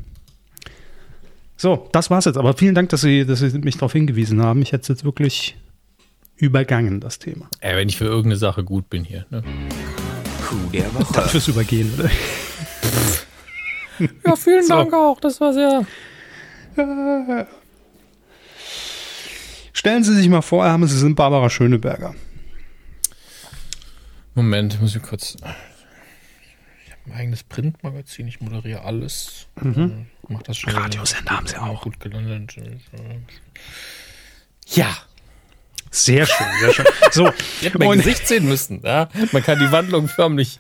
So, das war's jetzt. Aber vielen Dank, dass Sie, dass Sie mich darauf hingewiesen haben. Ich hätte es jetzt wirklich übergangen, das Thema. Äh, wenn ich für irgendeine Sache gut bin hier. Ne? Coup der Woche. Dann fürs Übergehen, oder? Ja, vielen So. Dank auch. Das war sehr. Stellen Sie sich mal vor, Herr Hammes, Sie sind Barbara Schöneberger. Moment, ich muss ich kurz. Ein eigenes Printmagazin, ich moderiere alles. Mhm. Mach das schon. Radiosender haben Sie auch. Gut gelandet. Ja. Sehr schön, sehr schön. So, Ich hätte mein Gesicht sehen müssen. Ja? Man kann die Wandlung förmlich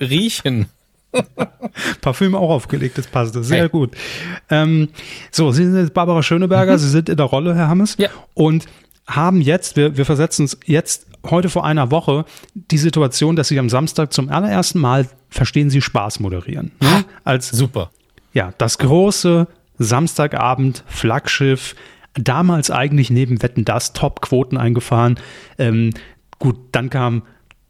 riechen. Parfüm auch aufgelegt, das passt. Sehr Hey. gut. Ähm, so, Sie sind jetzt Barbara Schöneberger, Sie sind in der Rolle, Herr Hammes. Ja. Und haben jetzt, wir, wir versetzen uns jetzt heute vor einer Woche die Situation, dass Sie am Samstag zum allerersten Mal verstehen Sie Spaß moderieren. Ne? Als Super. ja, das große Samstagabend Flaggschiff, damals eigentlich neben Wetten das Top-Quoten eingefahren. Ähm, gut, dann kam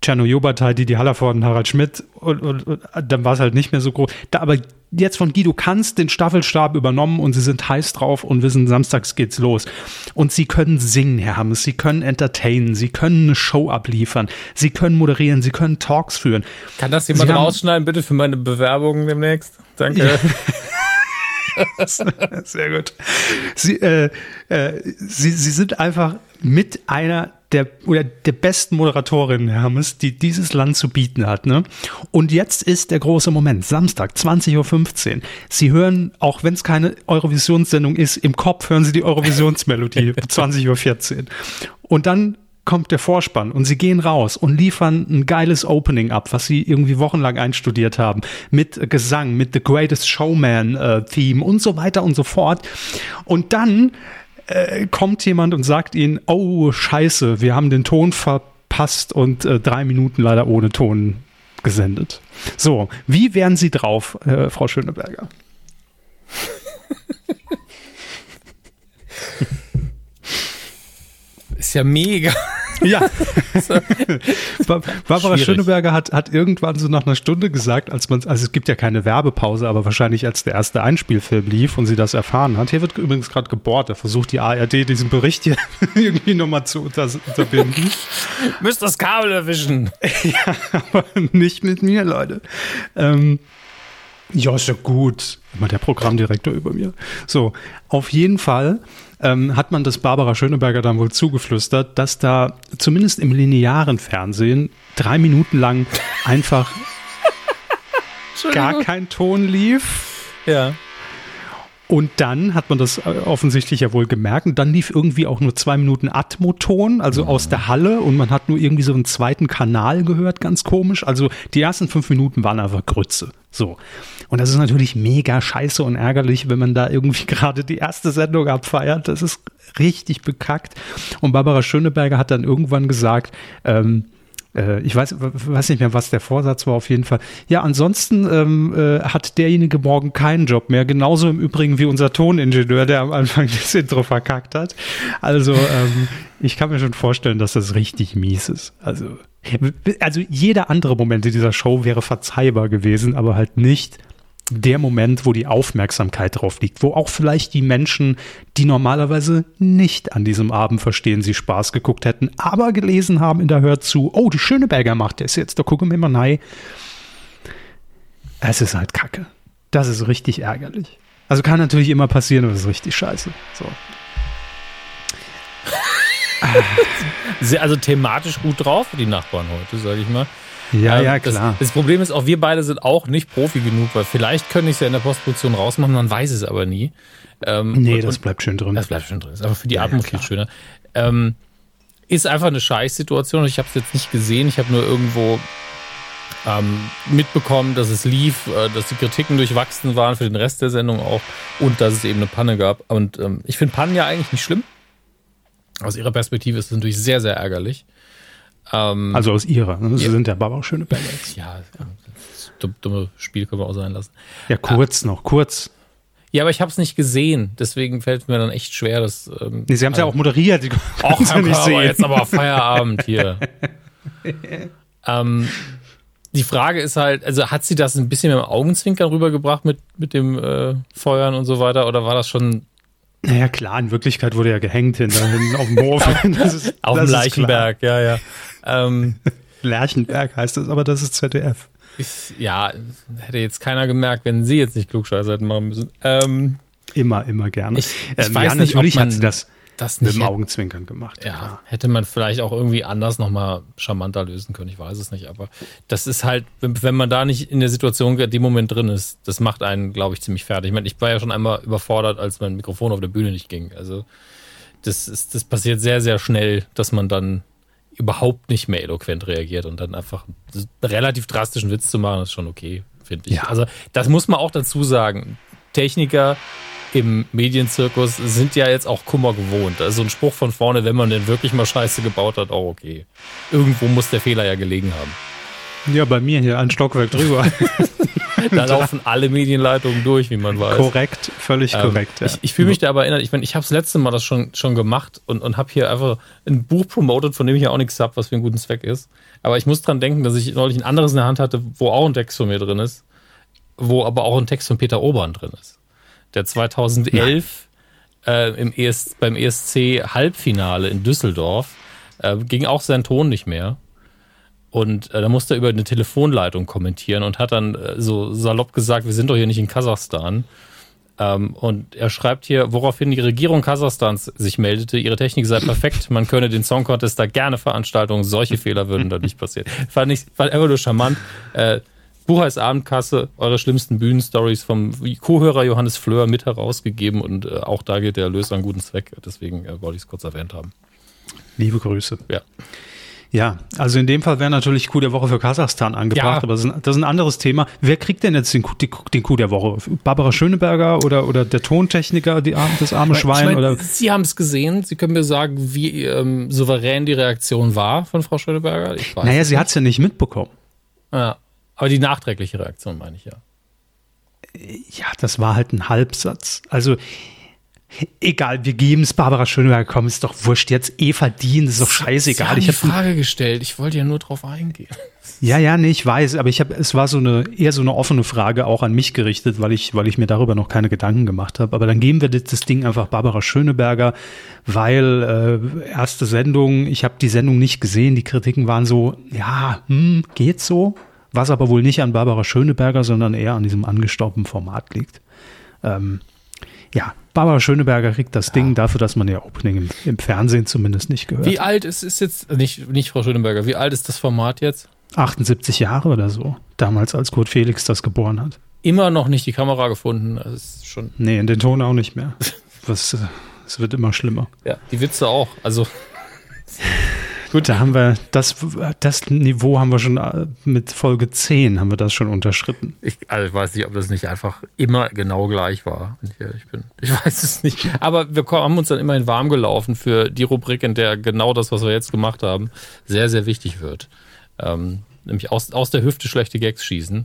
Czerno Jobatai, Didi Hallervorden, Harald Schmidt und, und, und dann war es halt nicht mehr so groß. Da, aber jetzt von Guido Kanz den Staffelstab übernommen und sie sind heiß drauf und wissen, samstags geht's los. Und sie können singen, Herr Hammes, sie können entertainen, sie können eine Show abliefern, sie können moderieren, sie können Talks führen. Kann das jemand haben- rausschneiden, bitte, für meine Bewerbung demnächst? Danke. Sehr gut. Sie, äh, äh, sie, sie sind einfach mit einer der oder der besten Moderatorinnen, Herr Hammes, die dieses Land zu bieten hat. Ne? Und jetzt ist der große Moment, Samstag, 20.15 Uhr. Sie hören, auch wenn es keine Eurovisionssendung ist, im Kopf hören Sie die Eurovisionsmelodie, 20.14 Uhr. Und dann kommt der Vorspann und sie gehen raus und liefern ein geiles Opening ab, was sie irgendwie wochenlang einstudiert haben, mit Gesang, mit The Greatest Showman äh, und so weiter und so fort. Und dann äh, kommt jemand und sagt ihnen, oh Scheiße, wir haben den Ton verpasst und äh, drei Minuten leider ohne Ton gesendet. So, wie wären Sie drauf, äh, Frau Schöneberger? Ist ja mega. Ja. Barbara Schwierig. Schöneberger hat, hat irgendwann so nach einer Stunde gesagt, als man, also es gibt ja keine Werbepause, aber wahrscheinlich als der erste Einspielfilm lief und sie das erfahren hat. Hier wird übrigens gerade gebohrt, da versucht die ARD diesen Bericht hier irgendwie nochmal zu unter, unterbinden. Müsst das Kabel erwischen. ja, aber nicht mit mir, Leute. Ähm, ja, ist ja gut. Immer der Programmdirektor über mir. So, auf jeden Fall ähm, hat man das Barbara Schöneberger dann wohl zugeflüstert, dass da zumindest im linearen Fernsehen drei Minuten lang einfach gar kein Ton lief. Ja. Und dann hat man das äh, offensichtlich ja wohl gemerkt. Und dann lief irgendwie auch nur zwei Minuten Atmoton, also mhm. aus der Halle. Und man hat nur irgendwie so einen zweiten Kanal gehört, ganz komisch. Also die ersten fünf Minuten waren einfach Grütze. So. Und das ist natürlich mega scheiße und ärgerlich, wenn man da irgendwie gerade die erste Sendung abfeiert. Das ist richtig bekackt. Und Barbara Schöneberger hat dann irgendwann gesagt, ähm, äh, ich weiß, weiß nicht mehr, was der Vorsatz war, auf jeden Fall. Ja, ansonsten ähm, äh, hat derjenige morgen keinen Job mehr. Genauso im Übrigen wie unser Toningenieur, der am Anfang das Intro verkackt hat. Also, ähm, ich kann mir schon vorstellen, dass das richtig mies ist. Also, also jeder andere Moment in dieser Show wäre verzeihbar gewesen, aber halt nicht der Moment, wo die Aufmerksamkeit drauf liegt, wo auch vielleicht die Menschen, die normalerweise nicht an diesem Abend verstehen, sie Spaß geguckt hätten, aber gelesen haben in der Hör zu, oh, die Schöneberger macht das jetzt, da gucken wir mal nein. Es ist halt Kacke. Das ist richtig ärgerlich. Also kann natürlich immer passieren, aber es ist richtig scheiße. So. also thematisch gut drauf, die Nachbarn heute, sage ich mal. Ja, ähm, ja, klar. Das, das, Problem ist auch, wir beide sind auch nicht Profi genug, weil vielleicht könnte ich es ja in der Postproduktion rausmachen, man weiß es aber nie. Ähm, nee, und, das bleibt schön drin. Das bleibt schön drin. Ist aber für die Atmung ja, schöner. Ähm, ist einfach eine Scheißsituation. Ich habe es jetzt nicht gesehen. Ich habe nur irgendwo ähm, mitbekommen, dass es lief, äh, dass die Kritiken durchwachsen waren für den Rest der Sendung auch und dass es eben eine Panne gab. Und ähm, ich finde Pannen ja eigentlich nicht schlimm. Aus ihrer Perspektive ist es natürlich sehr, sehr ärgerlich. Ähm, also aus ihrer. Ne? Sie ja. sind ja aber auch schöne Bälle. Ja, dumme Spiel können wir auch sein lassen. Ja, kurz äh, noch, kurz. Ja, aber ich habe es nicht gesehen, deswegen fällt mir dann echt schwer, dass. Ähm, nee, Sie haben es also, ja auch moderiert. Ach, ja nicht sehen. jetzt aber Feierabend hier. ähm, die Frage ist halt, also hat sie das ein bisschen mit dem Augenzwinkern rübergebracht mit, mit dem äh, Feuern und so weiter, oder war das schon naja, klar, in Wirklichkeit wurde er gehängt hinterhin auf dem. Ist, auf dem Leichenberg, ja, ja. Ähm, Lerchenberg heißt es, aber das ist ZDF. Ich, ja, hätte jetzt keiner gemerkt, wenn sie jetzt nicht Klugscheißer hätten machen müssen. Ähm, immer, immer gerne. Ich, ich ähm, weiß ja, nicht, natürlich ob man, hat sie das das mit dem Augenzwinkern gemacht. Ja, ja, hätte man vielleicht auch irgendwie anders nochmal charmanter lösen können. Ich weiß es nicht. Aber das ist halt, wenn, wenn man da nicht in der Situation in dem Moment drin ist, das macht einen, glaube ich, ziemlich fertig. Ich meine, ich war ja schon einmal überfordert, als mein Mikrofon auf der Bühne nicht ging. Also das ist, das passiert sehr, sehr schnell, dass man dann überhaupt nicht mehr eloquent reagiert und dann einfach einen relativ drastischen Witz zu machen, ist schon okay, finde ich. Ja. Also das muss man auch dazu sagen. Techniker im Medienzirkus sind ja jetzt auch Kummer gewohnt. Also ein Spruch von vorne, wenn man denn wirklich mal Scheiße gebaut hat, auch okay. Irgendwo muss der Fehler ja gelegen haben. Ja, bei mir hier ein Stockwerk drüber. da laufen alle Medienleitungen durch, wie man weiß. Korrekt, völlig ähm, korrekt. Ja. Ich, ich fühle mich da aber erinnert, ich meine, ich habe das letzte Mal das schon, schon gemacht und, und habe hier einfach ein Buch promotet, von dem ich ja auch nichts habe, was für einen guten Zweck ist. Aber ich muss dran denken, dass ich neulich ein anderes in der Hand hatte, wo auch ein Text von mir drin ist, wo aber auch ein Text von Peter Obern drin ist der 2011 äh, im ES, beim ESC Halbfinale in Düsseldorf äh, ging auch sein Ton nicht mehr. Und äh, da musste er über eine Telefonleitung kommentieren und hat dann äh, so salopp gesagt, wir sind doch hier nicht in Kasachstan. Ähm, und er schreibt hier, woraufhin die Regierung Kasachstans sich meldete, ihre Technik sei perfekt, man könne den Song Contest da gerne veranstalten, solche Fehler würden da nicht passieren. Fand ich, fand einfach nur charmant. Äh, Buch heißt Abendkasse, eure schlimmsten Bühnenstories vom Co-Hörer Johannes Fleur mit herausgegeben und äh, auch da geht der Erlös an guten Zweck. Deswegen äh, wollte ich es kurz erwähnt haben. Liebe Grüße. Ja. Ja, also in dem Fall wäre natürlich Coup der Woche für Kasachstan angebracht, Ja. aber das ist, ein, das ist ein anderes Thema. Wer kriegt denn jetzt den, Coup- den Coup der Woche? Barbara Schöneberger oder, oder der Tontechniker, die, das arme Schwein? Ich mein, oder? Sie haben es gesehen. Sie können mir sagen, wie ähm, souverän die Reaktion war von Frau Schöneberger. Naja, sie hat es ja nicht mitbekommen. Ja. Aber die nachträgliche Reaktion meine ich ja. Ja, das war halt ein Halbsatz. Also, egal, wir geben es Barbara Schöneberger, komm, ist doch wurscht, jetzt eh verdient, ist doch scheißegal. Ich die hab, Frage gestellt. Ich wollte ja nur drauf eingehen. ja, ja, nee, ich weiß, aber ich habe, es war so eine, eher so eine offene Frage auch an mich gerichtet, weil ich, weil ich mir darüber noch keine Gedanken gemacht habe. Aber dann geben wir das, das Ding einfach Barbara Schöneberger, weil äh, erste Sendung, ich habe die Sendung nicht gesehen, die Kritiken waren so, ja, hm, geht so, was aber wohl nicht an Barbara Schöneberger, sondern eher an diesem angestaubten Format liegt. Ähm, ja, Barbara Schöneberger kriegt das Ding dafür, dass man ihr Opening im, im Fernsehen zumindest nicht gehört Wie alt ist es jetzt, nicht, nicht Frau Schöneberger, wie alt ist das Format jetzt? 78 Jahre oder so, damals als Kurt Felix das geboren hat. Immer noch nicht die Kamera gefunden. Das ist schon, Nee, in den Ton auch nicht mehr. Was, äh, es wird immer schlimmer. ja, die Witze auch. Also, Gut, da haben wir das, das Niveau haben wir schon äh, mit Folge 10 haben wir das schon unterschritten. ich, also ich weiß nicht, ob das nicht einfach immer genau gleich war, wenn ich ehrlich bin. Ich weiß es nicht. Aber wir haben uns dann immerhin warm gelaufen für die Rubrik, in der genau das, was wir jetzt gemacht haben, sehr, sehr wichtig wird. Ähm, nämlich aus, aus der Hüfte schlechte Gags schießen.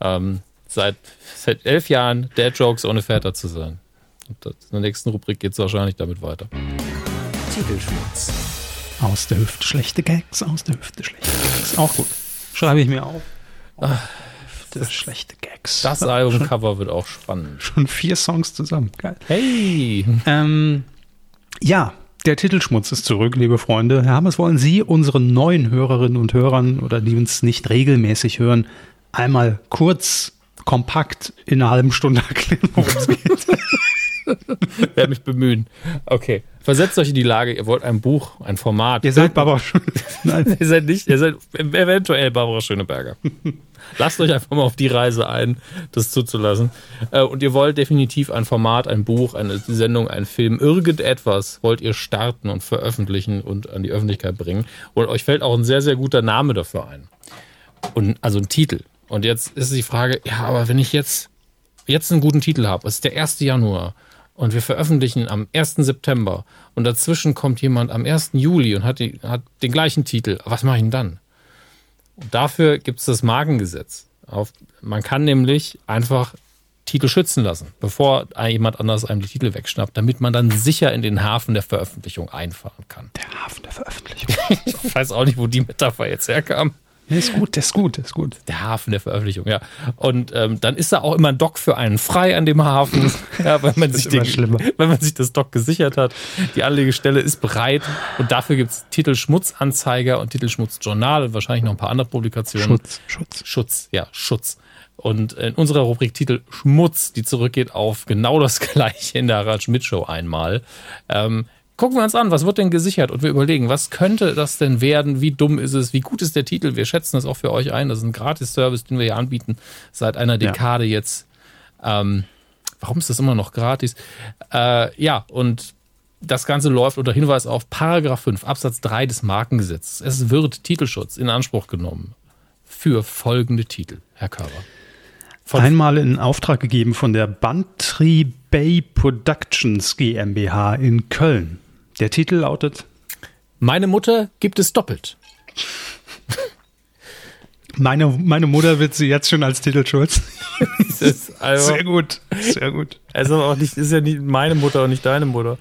Ähm, seit, seit elf Jahren Dad Jokes ohne Väter zu sein. Und das, in der nächsten Rubrik geht es wahrscheinlich damit weiter. Titelschmutz. Aus der Hüfte schlechte Gags, aus der Hüfte schlechte Gags. Auch gut. Schreibe ich mir auf. Der Hüfte schlechte Gags. Das Albumcover wird auch spannend. schon vier Songs zusammen. Geil. Hey! Ähm, ja, der Titelschmutz ist zurück, liebe Freunde. Herr Hammers, wollen Sie unseren neuen Hörerinnen und Hörern oder die uns nicht regelmäßig hören, einmal kurz, kompakt in einer halben Stunde erklären, worum es geht? werde mich bemühen. Okay. Versetzt euch in die Lage, ihr wollt ein Buch, ein Format. Ihr seid Barbara Schön. Nein. Ihr seid nicht, ihr seid eventuell Barbara Schöneberger. Lasst euch einfach mal auf die Reise ein, das zuzulassen. Äh, Und ihr wollt definitiv ein Format, ein Buch, eine Sendung, einen Film, irgendetwas wollt ihr starten und veröffentlichen und an die Öffentlichkeit bringen. Und euch fällt auch ein sehr, sehr guter Name dafür ein. Und also ein Titel. Und jetzt ist die Frage, ja, aber wenn ich jetzt, jetzt einen guten Titel habe, es ist der 1. Januar und wir veröffentlichen am 1. September und dazwischen kommt jemand am 1. Juli und hat, die, hat den gleichen Titel, was mache ich denn dann? Und dafür gibt es das Markengesetz. Auf, man kann nämlich einfach Titel schützen lassen, bevor jemand anders einem die Titel wegschnappt, damit man dann sicher in den Hafen der Veröffentlichung einfahren kann. Der Hafen der Veröffentlichung. Ich weiß auch nicht, wo die Metapher jetzt herkam. Ja, ist gut, das ist gut, das ist gut. Der Hafen der Veröffentlichung, ja. Und ähm, dann ist da auch immer ein Dock für einen frei an dem Hafen, ja, weil man, sich den, schlimmer. weil man sich das Dock gesichert hat. Die Anlegestelle ist bereit und dafür gibt's Titelschmutzanzeiger und Titelschmutzjournal und wahrscheinlich noch ein paar andere Publikationen. Schutz, Schutz. Schutz, ja, Schutz. Und in unserer Rubrik Titel Schmutz, die zurückgeht auf genau das gleiche in der Harald Schmidt Show einmal, ähm, gucken wir uns an, was wird denn gesichert und wir überlegen, was könnte das denn werden, wie dumm ist es, wie gut ist der Titel, wir schätzen das auch für euch ein, das ist ein Gratis-Service, den wir hier anbieten, seit einer Ja. Dekade jetzt. Ähm, warum ist das immer noch gratis? Äh, ja, und das Ganze läuft unter Hinweis auf Paragraph 5 Absatz 3 des Markengesetzes. Es wird Titelschutz in Anspruch genommen für folgende Titel, Herr Körber. Von- Einmal in Auftrag gegeben von der Bantry Bay Productions GmbH in Köln. Der Titel lautet Meine Mutter gibt es doppelt. Meine, meine Mutter wird sie jetzt schon als Titelschutz. Das ist also, Sehr gut, sehr gut. also auch nicht, ist ja nicht meine Mutter und nicht deine Mutter.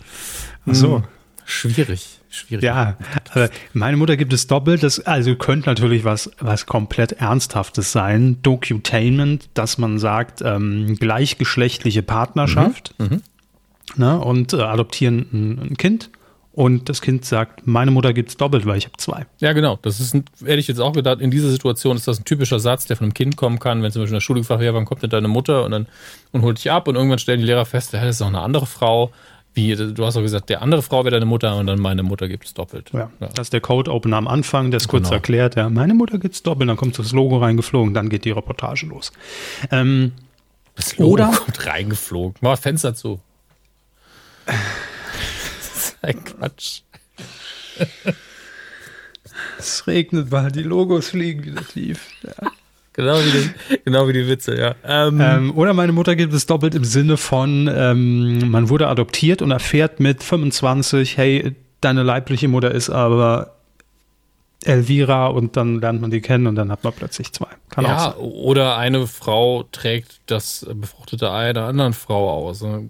Ach so. Schwierig, schwierig. Ja, aber meine Mutter gibt es doppelt. Das also könnte natürlich was, was komplett Ernsthaftes sein. Docutainment, dass man sagt, ähm, gleichgeschlechtliche Partnerschaft Ne, und äh, adoptieren ein, ein Kind. Und das Kind sagt, meine Mutter gibt es doppelt, weil ich habe zwei. Ja, genau. Das ist, ein, hätte ich jetzt auch gedacht, in dieser Situation ist das ein typischer Satz, der von einem Kind kommen kann, wenn zum Beispiel in der Schule gefragt wird, ja, wann kommt denn deine Mutter? Und dann und holt dich ab und irgendwann stellen die Lehrer fest, ja, das ist doch eine andere Frau. Wie, du hast doch gesagt, der andere Frau wäre deine Mutter und dann meine Mutter gibt es doppelt. Ja. Das ist der Code-Opener am Anfang, der ist kurz Genau. erklärt, ja, meine Mutter gibt es doppelt, dann kommt das Logo reingeflogen, dann geht die Reportage los. Ähm, Das Logo Oder- kommt reingeflogen. Mach Fenster zu. Ein Quatsch. Es regnet, weil die Logos fliegen wieder tief. Ja. Genau wie, die, genau wie die Witze, ja. Ähm, ähm, oder meine Mutter gibt es doppelt im Sinne von, ähm, man wurde adoptiert und erfährt mit 25, hey, deine leibliche Mutter ist aber Elvira und dann lernt man die kennen und dann hat man plötzlich zwei. Kann ja, auch sein. oder eine Frau trägt das befruchtete Ei der anderen Frau aus. Ne?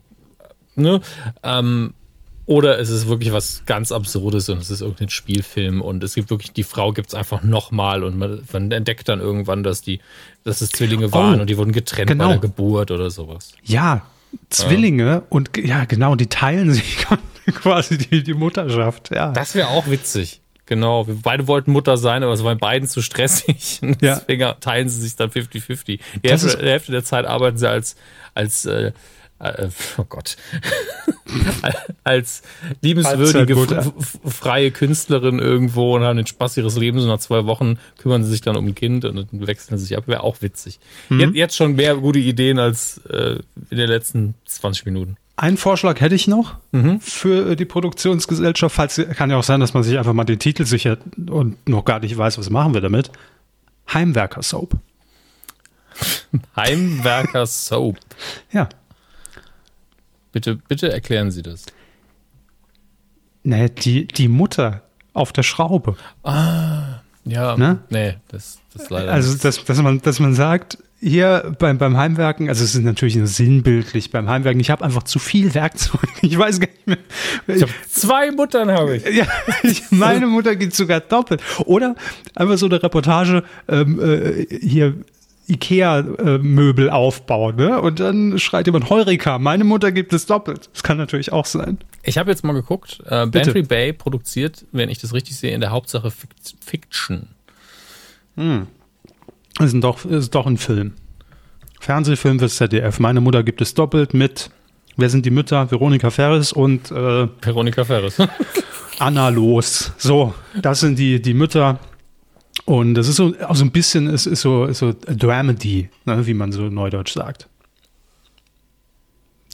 ne? Ähm, oder es ist wirklich was ganz Absurdes und es ist irgendein Spielfilm und es gibt wirklich, die Frau gibt es einfach nochmal und man, man, entdeckt dann irgendwann, dass die, dass es Zwillinge waren oh, und die wurden getrennt genau. bei der Geburt oder sowas. Ja, Zwillinge ja. und ja, genau, die teilen sich quasi die, die Mutterschaft, ja. Das wäre auch witzig. Genau, wir beide wollten Mutter sein, aber es war beiden zu stressig. Ja. Deswegen teilen sie sich dann 50-50. Die Hälfte, Hälfte, der Zeit arbeiten sie als, als äh, äh, oh Gott, als liebenswürdige, freie Künstlerin irgendwo und haben den Spaß ihres Lebens und nach zwei Wochen kümmern sie sich dann um ein Kind und wechseln sich ab. Wäre auch witzig. Mhm. Jetzt, jetzt, schon mehr gute Ideen als äh, in den letzten 20 Minuten. Einen Vorschlag hätte ich noch mhm. für die Produktionsgesellschaft. Falls, kann ja auch sein, dass man sich einfach mal den Titel sichert und noch gar nicht weiß, was machen wir damit. Heimwerker Soap. Heimwerker Soap. ja. Bitte, bitte erklären Sie das. Naja, die, die Mutter auf der Schraube. Ah, ja. Ne? Nee, das, das leider. Also, dass, dass, man, dass man sagt, hier beim, beim Heimwerken, also es ist natürlich nur sinnbildlich beim Heimwerken, ich habe einfach zu viel Werkzeug. Ich weiß gar nicht mehr. Ich habe zwei Muttern habe ich. Ja, meine Mutter geht sogar doppelt. Oder einfach so eine Reportage ähm, äh, hier Ikea-Möbel aufbauen, ne? Und dann schreit jemand Heureka, meine Mutter gibt es doppelt. Das kann natürlich auch sein. Ich habe jetzt mal geguckt. Äh, Bantry Bay produziert, wenn ich das richtig sehe, in der Hauptsache Fiction. Hm. Das ist doch, ist doch ein Film. Fernsehfilm fürs ZDF. Meine Mutter gibt es doppelt mit, wer sind die Mütter? Veronika Ferris und äh, Veronika Ferris. Anna Los. So, das sind die, die Mütter. Und das ist so, auch so ein bisschen, es ist so, so Dramedy, ne, wie man so neudeutsch sagt.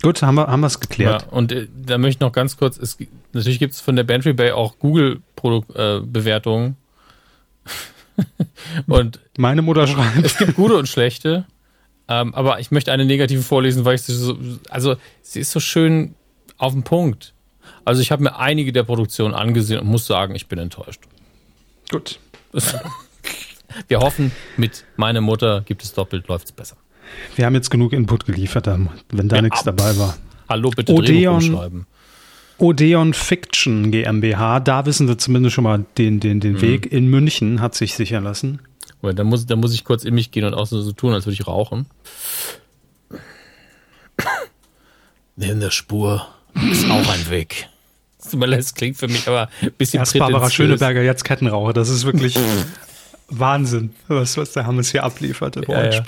Gut, haben wir haben es geklärt. Ja, und äh, da möchte ich noch ganz kurz, es, natürlich gibt es von der Bantry Bay auch Google-Bewertungen. Äh, und meine Mutter schreibt. Es gibt gute und schlechte. Ähm, aber ich möchte eine negative vorlesen, weil ich sie so, also sie ist so schön auf den Punkt. Also ich habe mir einige der Produktionen angesehen und muss sagen, ich bin enttäuscht. Gut. Wir hoffen, mit meiner Mutter gibt es doppelt, läuft es besser. Wir haben jetzt genug Input geliefert, wenn da ja, nichts dabei war. Hallo, bitte Odeon, schreiben. Odeon Fiction GmbH, da wissen wir zumindest schon mal den, den, den mhm. Weg. In München hat sich sichern lassen. Da muss, da muss ich kurz in mich gehen und auch so tun, als würde ich rauchen. Neben der Spur ist auch ein Weg. Das klingt für mich aber ein bisschen Erst Barbara Schöneberger, jetzt Kettenraucher. Das ist wirklich Wahnsinn, was, was der Hammes hier abliefert im ja, Ja,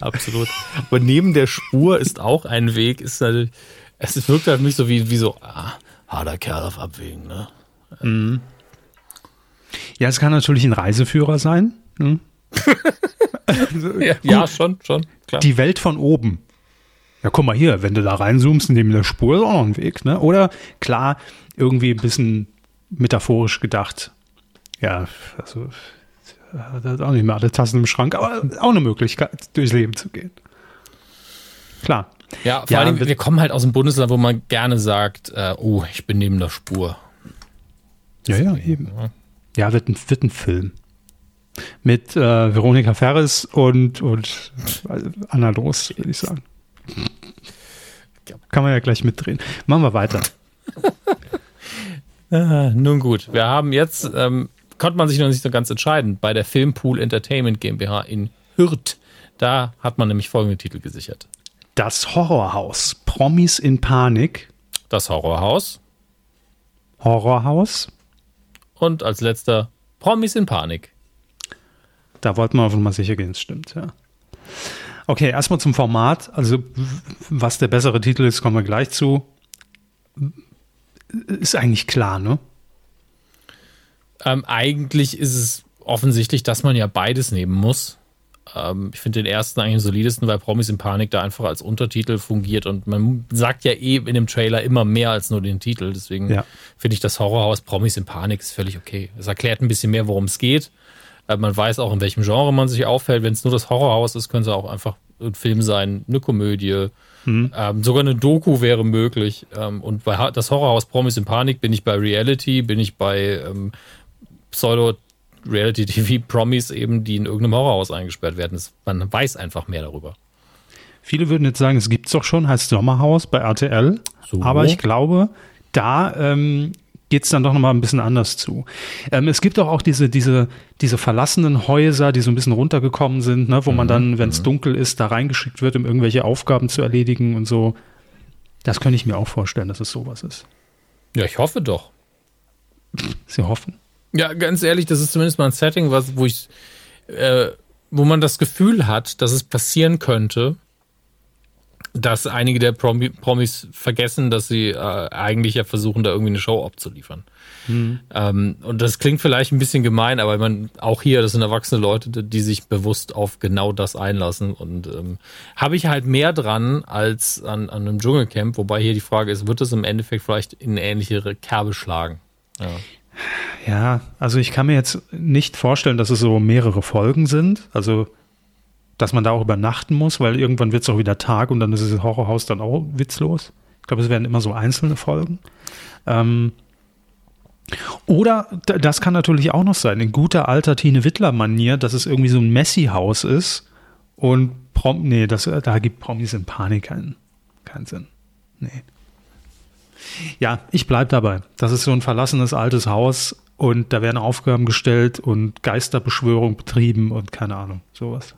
absolut. Aber neben der Spur ist auch ein Weg, ist halt, es wirkt halt nicht so wie, wie so, ah, harter Kerl auf Abwägen, ne? Mhm. Ja, es kann natürlich ein Reiseführer sein. Hm? ja, ja, schon, schon, klar. Die Welt von oben. Ja, guck mal hier, wenn du da reinzoomst, neben der Spur ist auch noch ein Weg, ne? Oder klar, irgendwie ein bisschen metaphorisch gedacht. Ja, also hat auch nicht mehr alle Tassen im Schrank, aber auch eine Möglichkeit, durchs Leben zu gehen. Klar. Ja, vor ja, allem, wir kommen halt aus dem Bundesland, wo man gerne sagt, äh, oh, ich bin neben der Spur. Ja, ja, eben. Ja, wird ein, wird ein Film. Mit äh, Veronika Ferris und, und Anna Los, würde ich sagen. Kann man ja gleich mitdrehen. Machen wir weiter. ah, nun gut, wir haben jetzt ähm, konnte man sich noch nicht so ganz entscheiden. Bei der Filmpool Entertainment GmbH in Hürth. Da hat man nämlich folgende Titel gesichert. Das Horrorhaus. Promis in Panik. Das Horrorhaus. Horrorhaus. Und als letzter Promis in Panik. Da wollten wir einfach mal sicher gehen, es stimmt, ja. Okay, erstmal zum Format. Also, was der bessere Titel ist, kommen wir gleich zu. Ist eigentlich klar, ne? Ähm, eigentlich ist es offensichtlich, dass man ja beides nehmen muss. Ähm, ich finde den ersten eigentlich am solidesten, weil Promis in Panik da einfach als Untertitel fungiert und man sagt ja eh in dem Trailer immer mehr als nur den Titel. Deswegen Ja. finde ich das Horrorhaus Promis in Panik ist völlig okay. Es erklärt ein bisschen mehr, worum es geht. Äh, Man weiß auch, in welchem Genre man sich aufhält. Wenn es nur das Horrorhaus ist, könnte es auch einfach ein Film sein, eine Komödie. Ähm, sogar eine Doku wäre möglich. Ähm, und bei das Horrorhaus Promis in Panik bin ich bei Reality, bin ich bei ähm, Pseudo-Reality-TV-Promis eben, die in irgendeinem Horrorhaus eingesperrt werden. Das, man weiß einfach mehr darüber. Viele würden jetzt sagen, es gibt's doch schon, heißt Sommerhaus bei RTL. So. Aber ich glaube, da ähm, geht's dann doch nochmal ein bisschen anders zu. Ähm, es gibt doch auch diese, diese, diese verlassenen Häuser, die so ein bisschen runtergekommen sind, ne, wo man dann, wenn es dunkel ist, da reingeschickt wird, um irgendwelche Aufgaben zu erledigen und so. Das könnte ich mir auch vorstellen, dass es sowas ist. Ja, ich hoffe doch. Sie hoffen. Ja, ganz ehrlich, das ist zumindest mal ein Setting, was, wo ich, äh, wo man das Gefühl hat, dass es passieren könnte, dass einige der Promi Promis vergessen, dass sie äh, eigentlich ja versuchen, da irgendwie eine Show abzuliefern. Ähm, und das klingt vielleicht ein bisschen gemein, aber man, auch hier, das sind erwachsene Leute, die sich bewusst auf genau das einlassen. Und ähm, habe ich halt mehr dran als an, an einem Dschungelcamp, wobei hier die Frage ist, wird es im Endeffekt vielleicht in eine ähnliche Kerbe schlagen? Ja. Ja, also ich kann mir jetzt nicht vorstellen, dass es so mehrere Folgen sind. Also, dass man da auch übernachten muss, weil irgendwann wird es auch wieder Tag und dann ist das Horrorhaus dann auch witzlos. Ich glaube, es werden immer so einzelne Folgen. Ähm, oder das kann natürlich auch noch sein, in guter alter Tine Wittler-Manier, dass es irgendwie so ein Messi-Haus ist und Prom nee, das, da gibt Promis in Panik keinen, keinen Sinn. Nee. Ja, ich bleib dabei. Das ist so ein verlassenes altes Haus und da werden Aufgaben gestellt und Geisterbeschwörung betrieben und keine Ahnung, sowas.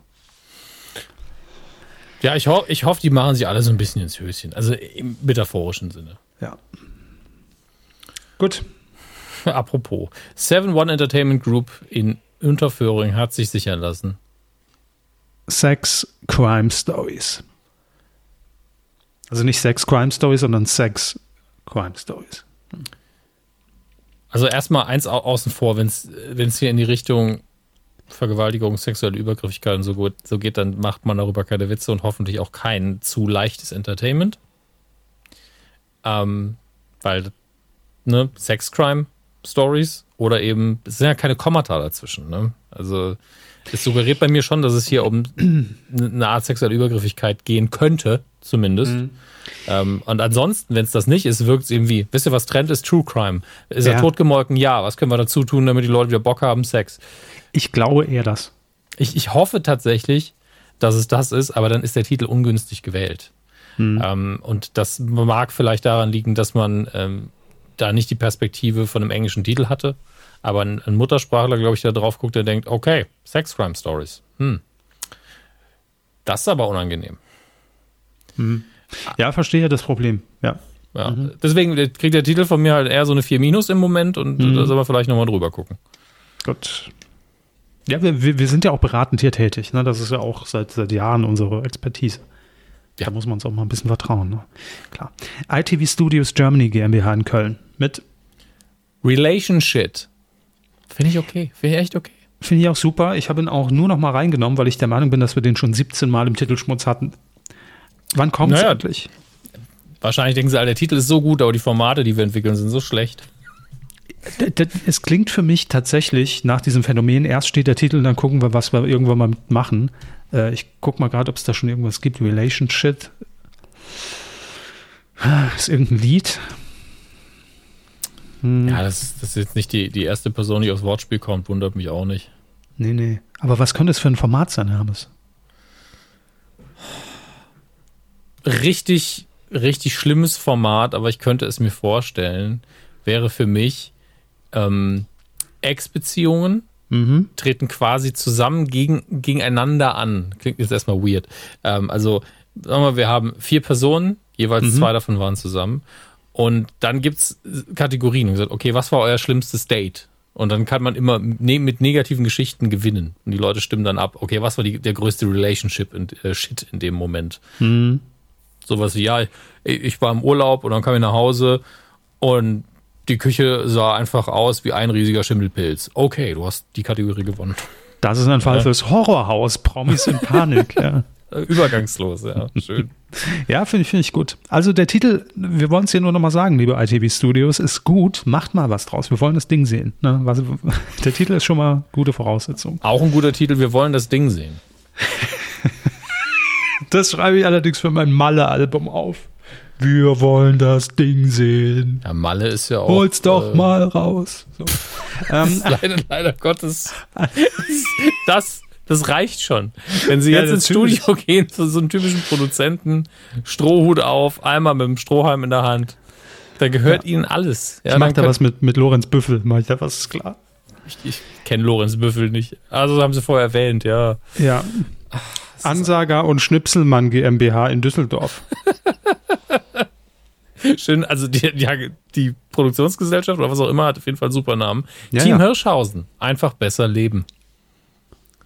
Ja, ich, ho ich hoffe, die machen sich alle so ein bisschen ins Höschen. Also im metaphorischen Sinne. Ja. Gut. Apropos. Seven One Entertainment Group in Unterföhring hat sich sichern lassen. Sex Crime Stories. Also nicht Sex Crime Stories, sondern Sex Crime Stories. Also erstmal eins au außen vor, wenn es hier in die Richtung Vergewaltigung, sexuelle Übergriffigkeit und so, gut, so geht, dann macht man darüber keine Witze und hoffentlich auch kein zu leichtes Entertainment. Ähm, weil, ne, Sex-Crime Stories oder eben, es sind ja keine Kommata dazwischen, ne? Also, es suggeriert bei mir schon, dass es hier um eine Art sexuelle Übergriffigkeit gehen könnte, zumindest. Ähm, und ansonsten, wenn es das nicht ist, wirkt es irgendwie, wisst ihr, was Trend ist? True Crime. Ist er Ja. totgemolken? Ja. Was können wir dazu tun, damit die Leute wieder Bock haben? Sex. Ich glaube eher das. Ich, ich hoffe tatsächlich, dass es das ist, aber dann ist der Titel ungünstig gewählt. Ähm, und das mag vielleicht daran liegen, dass man ähm, da nicht die Perspektive von einem englischen Titel hatte. Aber ein, ein Muttersprachler, glaube ich, der drauf guckt, der denkt, okay, Sex Crime Stories. Hm. Das ist aber unangenehm. Ja, verstehe das Problem. Ja. Ja. Deswegen kriegt der Titel von mir halt eher so eine 4 Minus im Moment und da soll man vielleicht nochmal drüber gucken. Gut. Ja, wir, wir, sind ja auch beratend hier tätig. Ne? Das ist ja auch seit, seit Jahren unsere Expertise. Da Ja. muss man uns auch mal ein bisschen vertrauen. Ne? Klar. ITV Studios Germany GmbH in Köln. Mit, Relationship. Finde ich okay. Finde ich echt okay. finde ich auch super. Ich habe ihn auch nur noch mal reingenommen, weil ich der Meinung bin, dass wir den schon 17 Mal im Titelschmutz hatten. Wann kommt es Naja. endlich? Wahrscheinlich denken sie, alle, der Titel ist so gut, aber die Formate, die wir entwickeln, sind so schlecht. Es klingt für mich tatsächlich nach diesem Phänomen, erst steht der Titel, dann gucken wir, was wir irgendwann mal machen. Äh, ich gucke mal gerade, ob es da schon irgendwas gibt. Relationship. Ist irgendein Lied? Ja, das, das ist jetzt nicht die, die erste Person, die aufs Wortspiel kommt, wundert mich auch nicht. Nee, nee. Aber was könnte es für ein Format sein, Hermes? Richtig, richtig schlimmes Format, aber ich könnte es mir vorstellen, wäre für mich ähm, Ex-Beziehungen Mhm. treten quasi zusammen gegen, gegeneinander an. Klingt jetzt erstmal weird. Ähm, also, sagen wir, wir haben vier Personen, jeweils zwei davon waren zusammen. Und dann gibt's Kategorien. Und gesagt, okay, was war euer schlimmstes Date? Und dann kann man immer ne mit negativen Geschichten gewinnen. Und die Leute stimmen dann ab, okay, was war die, der größte Relationship in, äh, Shit in dem Moment? Sowas wie, ja, ich, war im Urlaub und dann kam ich nach Hause und die Küche sah einfach aus wie ein riesiger Schimmelpilz. Okay, du hast die Kategorie gewonnen. Das ist ein Fall fürs Horrorhaus, Promis in Panik. ja. Übergangslos, ja, schön. Ja, finde ich, finde ich gut. Also der Titel, wir wollen es hier nur nochmal sagen, liebe ITV Studios, ist gut. Macht mal was draus. Wir wollen das Ding sehen. Ne? Was, der Titel ist schon mal gute Voraussetzung. Auch ein guter Titel, wir wollen das Ding sehen. Das schreibe ich allerdings für mein Malle-Album auf. Wir wollen das Ding sehen. Ja, Malle ist ja auch. Hol's doch äh, mal raus. So. ähm, leider, leider Gottes. Das, das reicht schon. Wenn Sie Ja, jetzt ins natürlich. Studio gehen, zu so einem typischen Produzenten, Strohhut auf, einmal mit dem Strohhalm in der Hand, da gehört Ihnen alles. Ja, ich dann da was mit, mit Lorenz Büffel, mach ich da was, ist klar. Ich, ich kenne Lorenz Büffel nicht. Also haben Sie vorher erwähnt, ja. Ja. Ansager und Schnipselmann GmbH in Düsseldorf. Schön, also die, die, die Produktionsgesellschaft oder was auch immer hat auf jeden Fall einen super Namen. Ja, Team ja. Hirschhausen. Einfach besser leben.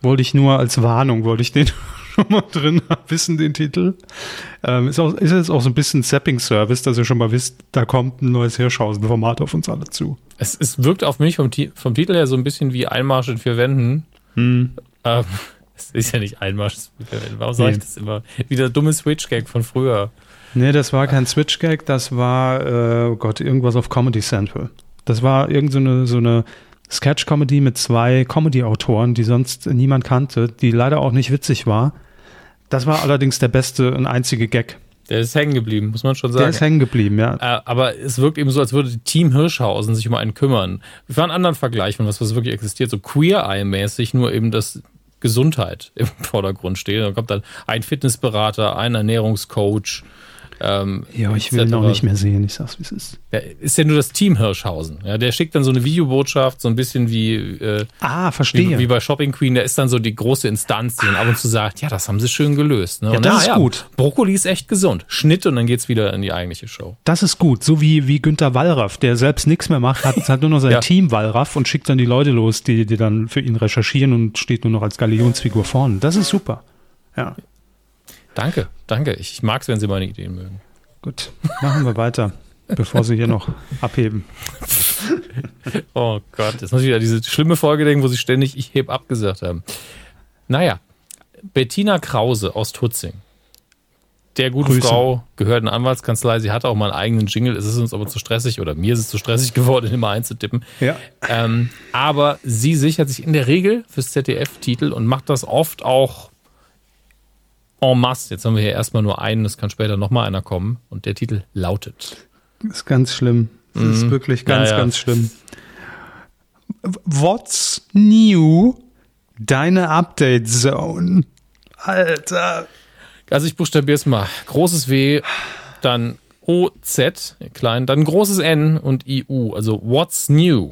Wollte ich nur als Warnung, wollte ich den schon mal drin wissen, den Titel. Ähm, ist, auch, ist jetzt auch so ein bisschen Zapping-Service, dass ihr schon mal wisst, da kommt ein neues Hirschhausen-Format auf uns alle zu. Es, es wirkt auf mich vom, vom Titel her so ein bisschen wie Einmarsch in vier Wänden. Hm. Ähm, es ist ja nicht Einmarsch in vier Wänden. Warum sage ich Nee. das immer? Wieder dumme Switch-Gag von früher. Nee, das war kein Switch-Gag, das war, äh, oh Gott, irgendwas auf Comedy Central. Das war irgend so eine, so eine Sketch-Comedy mit zwei Comedy-Autoren, die sonst niemand kannte, die leider auch nicht witzig war. Das war allerdings der beste und einzige Gag. Der ist hängen geblieben, muss man schon Der sagen. ist hängen geblieben, ja. Äh, aber es wirkt eben so, als würde Team Hirschhausen sich um einen kümmern. Wir fahren einen anderen Vergleich von was, was wirklich existiert, so Queer-Eye-mäßig, nur eben, dass Gesundheit im Vordergrund steht. Dann kommt dann ein Fitnessberater, ein Ernährungscoach. Ähm, Ja, ich will etc. noch nicht mehr sehen, ich sag's, wie es ist. Ja, ist ja nur das Team Hirschhausen. Ja, der schickt dann so eine Videobotschaft, so ein bisschen wie, äh, Ah, wie, verstehe. wie bei Shopping Queen. Der ist dann so die große Instanz, die dann ab und zu sagt, ja, das haben sie schön gelöst. Ne? Ja, Und das na ist gut. Brokkoli ist echt gesund. Schnitt und dann geht's wieder in die eigentliche Show. Das ist gut, so wie, wie Günther Wallraff, der selbst nichts mehr macht, hat, hat nur noch sein Ja. Team Wallraff und schickt dann die Leute los, die, die dann für ihn recherchieren und steht nur noch als Galionsfigur vorne. Das ist super. Ja, Danke, danke. Ich mag's, wenn Sie meine Ideen mögen. gut. Machen wir weiter, bevor sie hier noch abheben. Oh Gott, jetzt muss ich wieder diese schlimme Folge denken, wo sie ständig ich heb ab gesagt haben. Naja, Bettina Krause aus Tutzing. Der gute Grüße. Frau gehört in Anwaltskanzlei. Sie hatte auch mal einen eigenen Jingle. Es ist uns aber zu stressig oder mir ist es zu stressig geworden, immer einzutippen. Ja. Ähm, aber sie sichert sich in der Regel fürs ZDF-Titel und macht das oft auch en masse. Jetzt haben wir hier erstmal nur einen, es kann später nochmal einer kommen. Und der Titel lautet. Das ist ganz schlimm. Das ist wirklich ganz, Mhm. Ja, ja. ganz schlimm. What's new? Deine Update Zone. Alter. Also ich buchstabiere es mal. Großes W, dann OZ, klein, dann großes N und IU. Also what's new?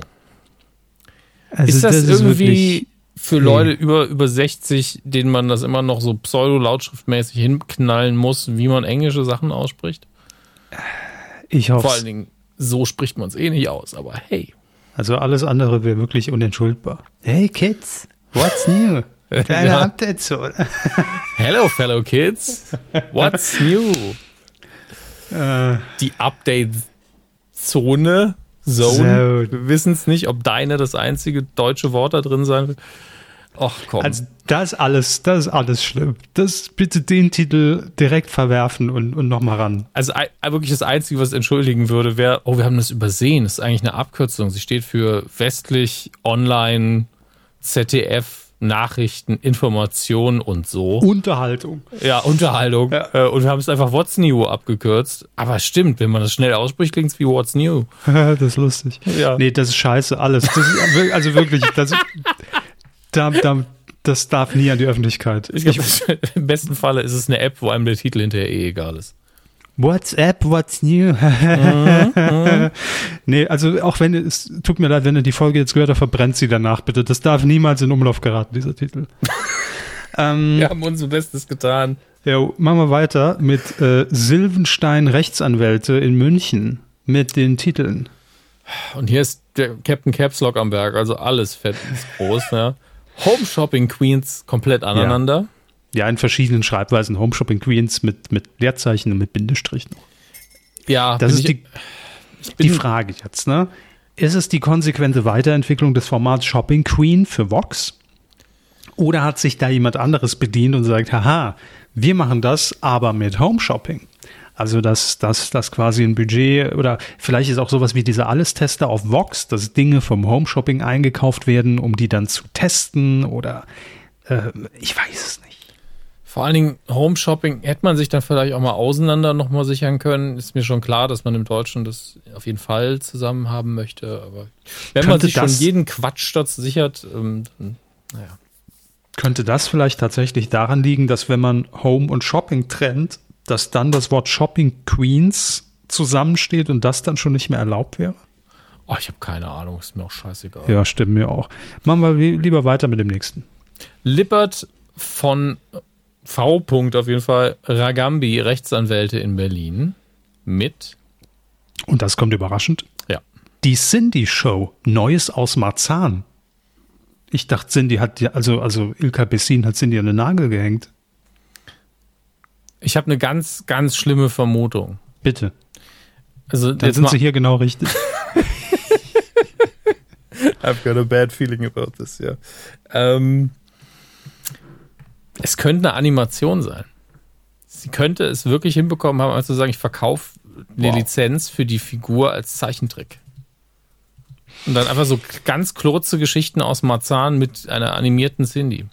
Also ist das, irgendwie wirklich- für Leute über, über 60, denen man das immer noch so pseudo-lautschriftmäßig hinknallen muss, wie man englische Sachen ausspricht? ich Vor hoffe allen Dingen, so spricht man es eh nicht aus, aber hey. Also alles andere wäre wirklich unentschuldbar. Hey Kids, what's new? Deine Ja. Update Zone. Hello, fellow kids. What's new? Äh, Die Update-Zone, Zone. Wir wissen es nicht, ob deine das einzige deutsche Wort da drin sein wird. Ach komm. also das alles, das ist alles schlimm. Das bitte den Titel direkt verwerfen und, und nochmal ran. Also wirklich das Einzige, was entschuldigen würde, wäre, oh, wir haben das übersehen. Das ist eigentlich eine Abkürzung. Sie steht für westlich, online, ZDF, Nachrichten, Information und so. Unterhaltung. Ja, Unterhaltung. Ja. Äh, Und wir haben es einfach What's New abgekürzt. Aber stimmt, wenn man das schnell ausspricht, klingt es wie What's New. das ist lustig. Ja. Nee, das ist scheiße, alles. Das ist, also wirklich, das, da, da, das darf nie an die Öffentlichkeit. Ich glaub, Im besten Falle ist es eine App, wo einem der Titel hinterher eh egal ist. WhatsApp, what's new? nee, also auch wenn es tut mir leid, wenn ihr die Folge jetzt gehört habt, verbrennt sie danach bitte. Das darf niemals in Umlauf geraten, dieser Titel. ähm, Wir haben unser Bestes getan. ja, machen wir weiter mit äh, Silvenstein Rechtsanwälte in München mit den Titeln. Und hier ist der Captain Caps Lock am Berg, also alles fett ist groß. Ja. Home Shopping Queens komplett aneinander. Ja, in verschiedenen Schreibweisen. Home Shopping Queens mit, mit Leerzeichen und mit Bindestrich noch. Ja, Das ist die, die Frage jetzt, ne? Ist es die konsequente Weiterentwicklung des Formats Shopping Queen für Vox? Oder hat sich da jemand anderes bedient und sagt, haha, wir machen das, aber mit Home Shopping. Also, dass, dass, dass quasi ein Budget oder vielleicht ist auch sowas wie diese Alles-Tester auf Vox, dass Dinge vom Home Shopping eingekauft werden, um die dann zu testen oder äh, ich weiß es nicht. Vor allen Dingen Home Shopping hätte man sich dann vielleicht auch mal auseinander nochmal sichern können. Ist mir schon klar, dass man im Deutschen das auf jeden Fall zusammen haben möchte. Aber wenn man sich schon jeden Quatsch dazu sichert, ähm, dann, naja. Könnte das vielleicht tatsächlich daran liegen, dass wenn man Home und Shopping trennt, dass dann das Wort Shopping Queens zusammensteht und das dann schon nicht mehr erlaubt wäre? Oh, ich habe keine Ahnung, ist mir auch scheißegal. Ja, stimmt mir auch. Machen wir lieber weiter mit dem nächsten. Lippert von V. -Punkt auf jeden Fall Ragambi, Rechtsanwälte in Berlin mit. Und das kommt überraschend. Ja. Die Cindy Show, Neues aus Marzahn. Ich dachte, Cindy hat, also, also Ilka Bessin hat Cindy an den Nagel gehängt. Ich habe eine ganz, ganz schlimme Vermutung. Bitte. Also, Dann sind Sie hier genau richtig. I've got a bad feeling about this, ja. Ähm, es könnte eine Animation sein. Sie könnte es wirklich hinbekommen haben, also zu sagen, ich verkaufe eine wow. Lizenz für die Figur als Zeichentrick. Und dann einfach so ganz kurze Geschichten aus Marzahn mit einer animierten Cindy.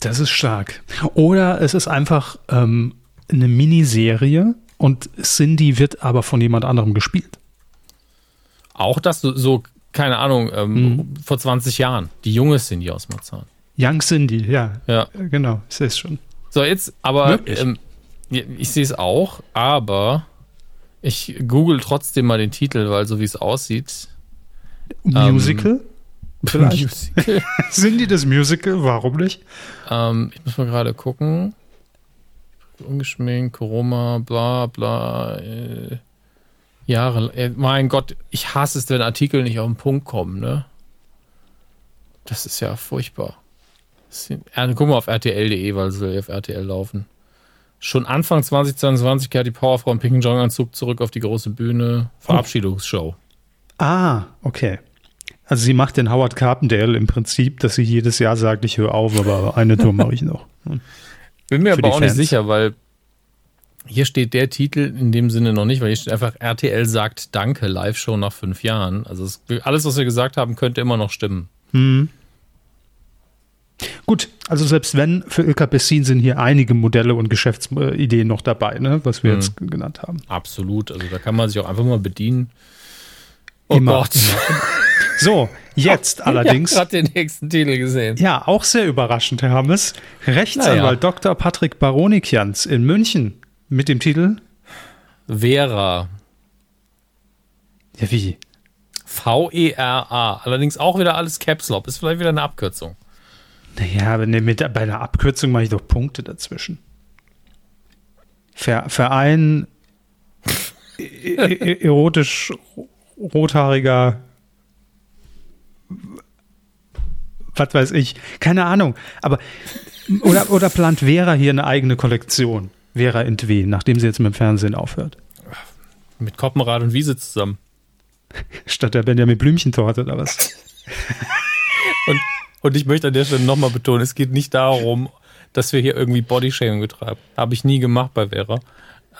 Das ist stark. Oder es ist einfach ähm, eine Miniserie und Cindy wird aber von jemand anderem gespielt. Auch das so, so keine Ahnung, ähm, mhm. vor 20 Jahren. Die junge Cindy aus Marzahn. Young Cindy, ja. Ja. Genau, ich sehe es schon. So, jetzt, aber ähm, ich sehe es auch, aber ich google trotzdem mal den Titel, weil so wie es aussieht. Musical? Ähm. Musical. Sind die das Musical? Warum nicht? Ähm, ich muss mal gerade gucken. Ungeschminkt, Corona, bla bla. Äh, Jahre. Äh, mein Gott, ich hasse es, wenn Artikel nicht auf den Punkt kommen, ne? Das ist ja furchtbar. Guck mal auf RTL.de, weil sie auf RTL laufen. Schon Anfang 2022 kehrt die Powerfrau im pinken Jogginganzug zurück auf die große Bühne. Verabschiedungsshow. Ah, okay. Also sie macht den Howard Carpendale im Prinzip, dass sie jedes Jahr sagt, ich höre auf, aber eine Tour mache ich noch. Bin mir aber auch Fans. nicht sicher, weil hier steht der Titel in dem Sinne noch nicht, weil hier steht einfach RTL sagt Danke, Live-Show nach fünf Jahren. Also es, alles, was wir gesagt haben, könnte immer noch stimmen. Hm. Gut, also selbst wenn für Ilka Bessin sind hier einige Modelle und Geschäftsideen noch dabei, ne, was wir hm. jetzt genannt haben. Absolut, also da kann man sich auch einfach mal bedienen. Oh immer. Gott. So, jetzt Ach, allerdings. Ich habe den nächsten Titel gesehen. Ja, auch sehr überraschend, Herr Hammes. Rechtsanwalt naja. Dr. Patrick Baronikians in München mit dem Titel Vera. Ja, wie? V-E-R-A. Allerdings auch wieder alles Caps Lock. Ist vielleicht wieder eine Abkürzung. Naja, aber ne, mit, bei einer Abkürzung mache ich doch Punkte dazwischen. Ver, Verein erotisch rothaariger was weiß ich, keine Ahnung. Aber oder, oder plant Vera hier eine eigene Kollektion? Vera Entwe, nachdem sie jetzt mit dem Fernsehen aufhört. Mit Koppenrad und Wiese zusammen. Statt der Benjamin Blümchentorte oder was? und ich möchte an der Stelle nochmal betonen, es geht nicht darum, dass wir hier irgendwie Bodyshaming betreiben. Habe ich nie gemacht bei Vera.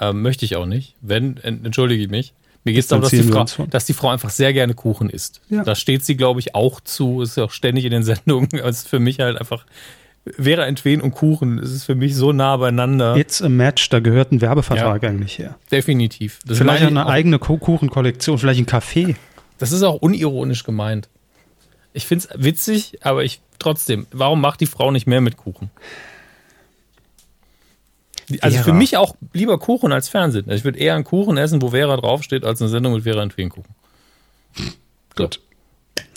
Ähm, möchte ich auch nicht. Wenn, entschuldige ich mich. Mir geht es darum, dass die, Frau, dass die Frau einfach sehr gerne Kuchen isst. Ja. Da steht sie, glaube ich, auch zu. Ist ja auch ständig in den Sendungen. Es ist für mich halt einfach Vera Entwen und Kuchen. Es ist für mich so nah beieinander. It's a Match, da gehört ein Werbevertrag ja. eigentlich her. Definitiv. Das vielleicht eine eigene Kuchenkollektion, vielleicht ein Café. Das ist auch unironisch gemeint. Ich finde es witzig, aber ich trotzdem, warum macht die Frau nicht mehr mit Kuchen? Also Vera. für mich auch lieber Kuchen als Fernsehen. Ich würde eher einen Kuchen essen, wo Vera draufsteht, als eine Sendung mit Vera und Kuchen. Gut.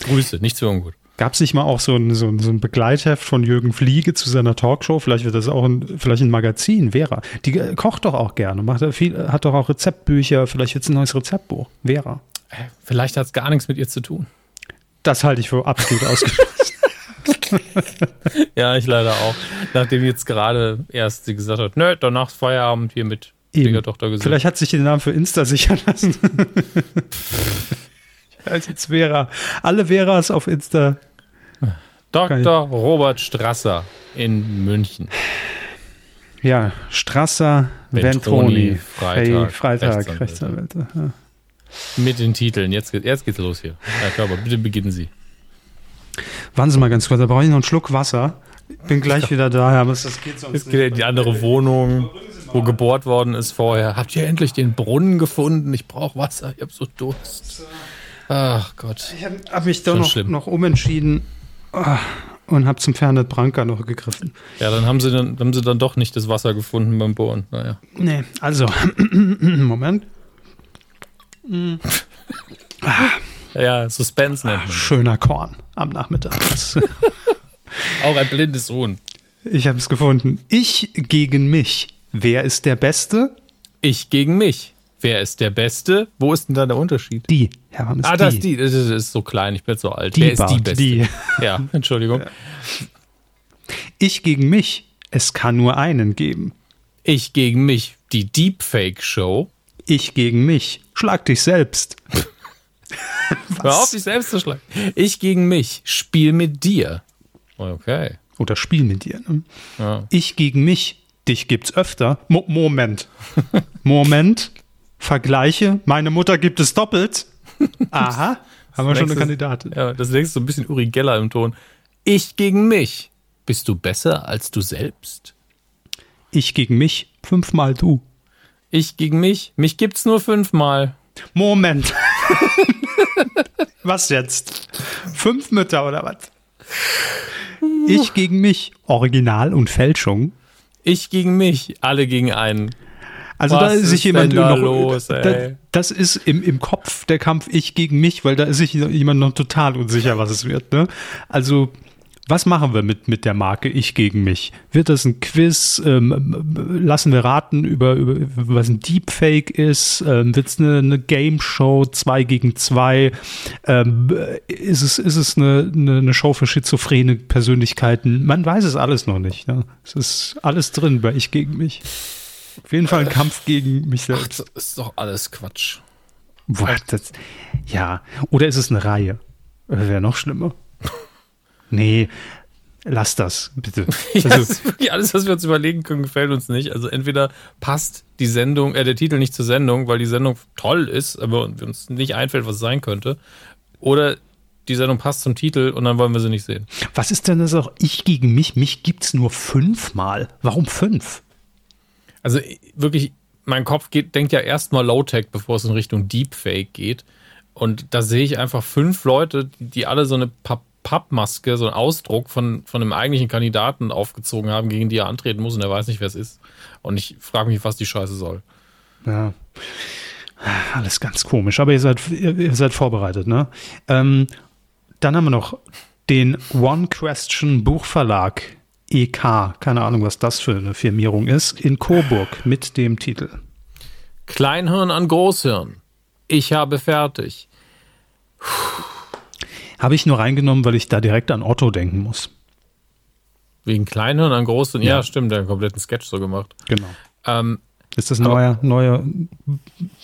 Grüße, nichts für ungut. Gab es nicht mal auch so ein, so, ein, so ein Begleitheft von Jürgen Fliege zu seiner Talkshow? Vielleicht wird das auch ein, vielleicht ein Magazin, Vera. Die äh, kocht doch auch gerne, macht viel, hat doch auch Rezeptbücher, vielleicht wird es ein neues Rezeptbuch. Vera. Äh, vielleicht hat es gar nichts mit ihr zu tun. Das halte ich für absolut ausgeschlossen. ja, ich leider auch. Nachdem jetzt gerade erst sie gesagt hat, nö, danach Feierabend hier mit Schwiegertochter gesagt. Vielleicht hat sich den Namen für Insta sichern lassen. Als jetzt Vera. Alle Veras auf Insta. Dr. Robert Strasser in München. Ja, Strasser, Ventroni, Ventroni, Freitag, Freitag, Rechtsanwälte. Rechtsanwälte. Ja. Mit den Titeln. Jetzt, geht- jetzt geht's los hier. Herr Körber, bitte beginnen Sie. Warten Sie mal ganz kurz, da brauche ich noch einen Schluck Wasser. Bin gleich wieder da, aber das geht sonst Jetzt geht er in die andere Wohnung, wo gebohrt worden ist vorher. Habt ihr endlich den Brunnen gefunden? Ich brauche Wasser, ich hab so Durst. Ach Gott. Ich habe hab mich da Schon noch, noch umentschieden ah, und habe zum Fernet Branca noch gegriffen. Ja, dann haben sie dann, haben sie dann doch nicht das Wasser gefunden beim Bohren. Naja. Nee, also, Moment. Ja, Suspense nennt man. Schöner Korn am Nachmittag. Auch ein blindes Huhn. Ich habe es gefunden. Ich gegen mich. Wer ist der Beste? Ich gegen mich. Wer ist der Beste? Wo ist denn da der Unterschied? Die. Herr Hammes, Ah, das ist die. Das ist, ist so klein, ich bin so alt. Die Wer ist die Bart, Beste? die. Ja, Entschuldigung. Ich gegen mich. Es kann nur einen geben. Ich gegen mich. Die Deepfake-Show. Ich gegen mich. Schlag dich selbst. Hör auf, dich selbst zu schlagen. Ich gegen mich. Spiel mit dir. Okay. Oder spiel mit dir. Ne? Ja. Ich gegen mich. Dich gibt's öfter. Mo Moment. Moment. Vergleiche. Meine Mutter gibt es doppelt. Aha. Haben wir schon eine Kandidatin. Ja, das nächste so ein bisschen Uri Geller im Ton. Ich gegen mich. Bist du besser als du selbst? Ich gegen mich. Fünfmal du. Ich gegen mich. Mich gibt's nur fünfmal. Moment. was jetzt? Fünf Mütter oder was? Ich gegen mich. Original und Fälschung. Ich gegen mich. Alle gegen einen. Also Was da ist sich jemand da noch, los, da, das ist im, im Kopf der Kampf ich gegen mich, weil da ist sich jemand noch total unsicher, was es wird. Ne? Also was machen wir mit, mit der Marke ich gegen mich? Wird das ein Quiz? Ähm, lassen wir raten über, über was ein Deepfake ist? Ähm, Wird es eine, eine Game Show 2 gegen 2? Ähm, ist es, ist es eine, eine, Show für schizophrene Persönlichkeiten? Man weiß es alles noch nicht. Ne? Es ist alles drin bei ich gegen mich. Auf jeden Fall ein Kampf gegen mich selbst. Das ist doch alles Quatsch. Boah, das, ja, oder ist es eine Reihe? Wäre noch schlimmer. Nee, lass das, bitte. Ja, Also, wirklich alles, was wir uns überlegen können, gefällt uns nicht. Also entweder passt die Sendung, äh, der Titel nicht zur Sendung, weil die Sendung toll ist, aber uns nicht einfällt, was es sein könnte. Oder die Sendung passt zum Titel und dann wollen wir sie nicht sehen. was ist denn das auch ich gegen mich? Mich gibt's nur fünfmal. Warum fünf? Also ich- wirklich, mein Kopf geht, denkt ja erstmal Low-Tech, bevor es in Richtung Deepfake geht. Und da sehe ich einfach fünf Leute, die, die alle so eine Papp Pappmaske, so einen Ausdruck von, von einem eigentlichen Kandidaten aufgezogen haben, gegen die er antreten muss und er weiß nicht, wer es ist. Und ich frage mich, was die Scheiße soll. Ja. Alles ganz komisch, aber ihr seid, ihr, seid vorbereitet, ne? Ähm, dann haben wir noch den One Question Buchverlag EK, keine Ahnung, was das für eine Firmierung ist, in Coburg mit dem Titel. Kleinhirn an Großhirn. Ich habe fertig. Habe ich nur reingenommen, weil ich da direkt an Otto denken muss. Wegen Kleinhirn an Großhirn. Ja, Ja. stimmt, der hat einen kompletten Sketch so gemacht. Genau. Ähm, Ist das ein neuer, neuer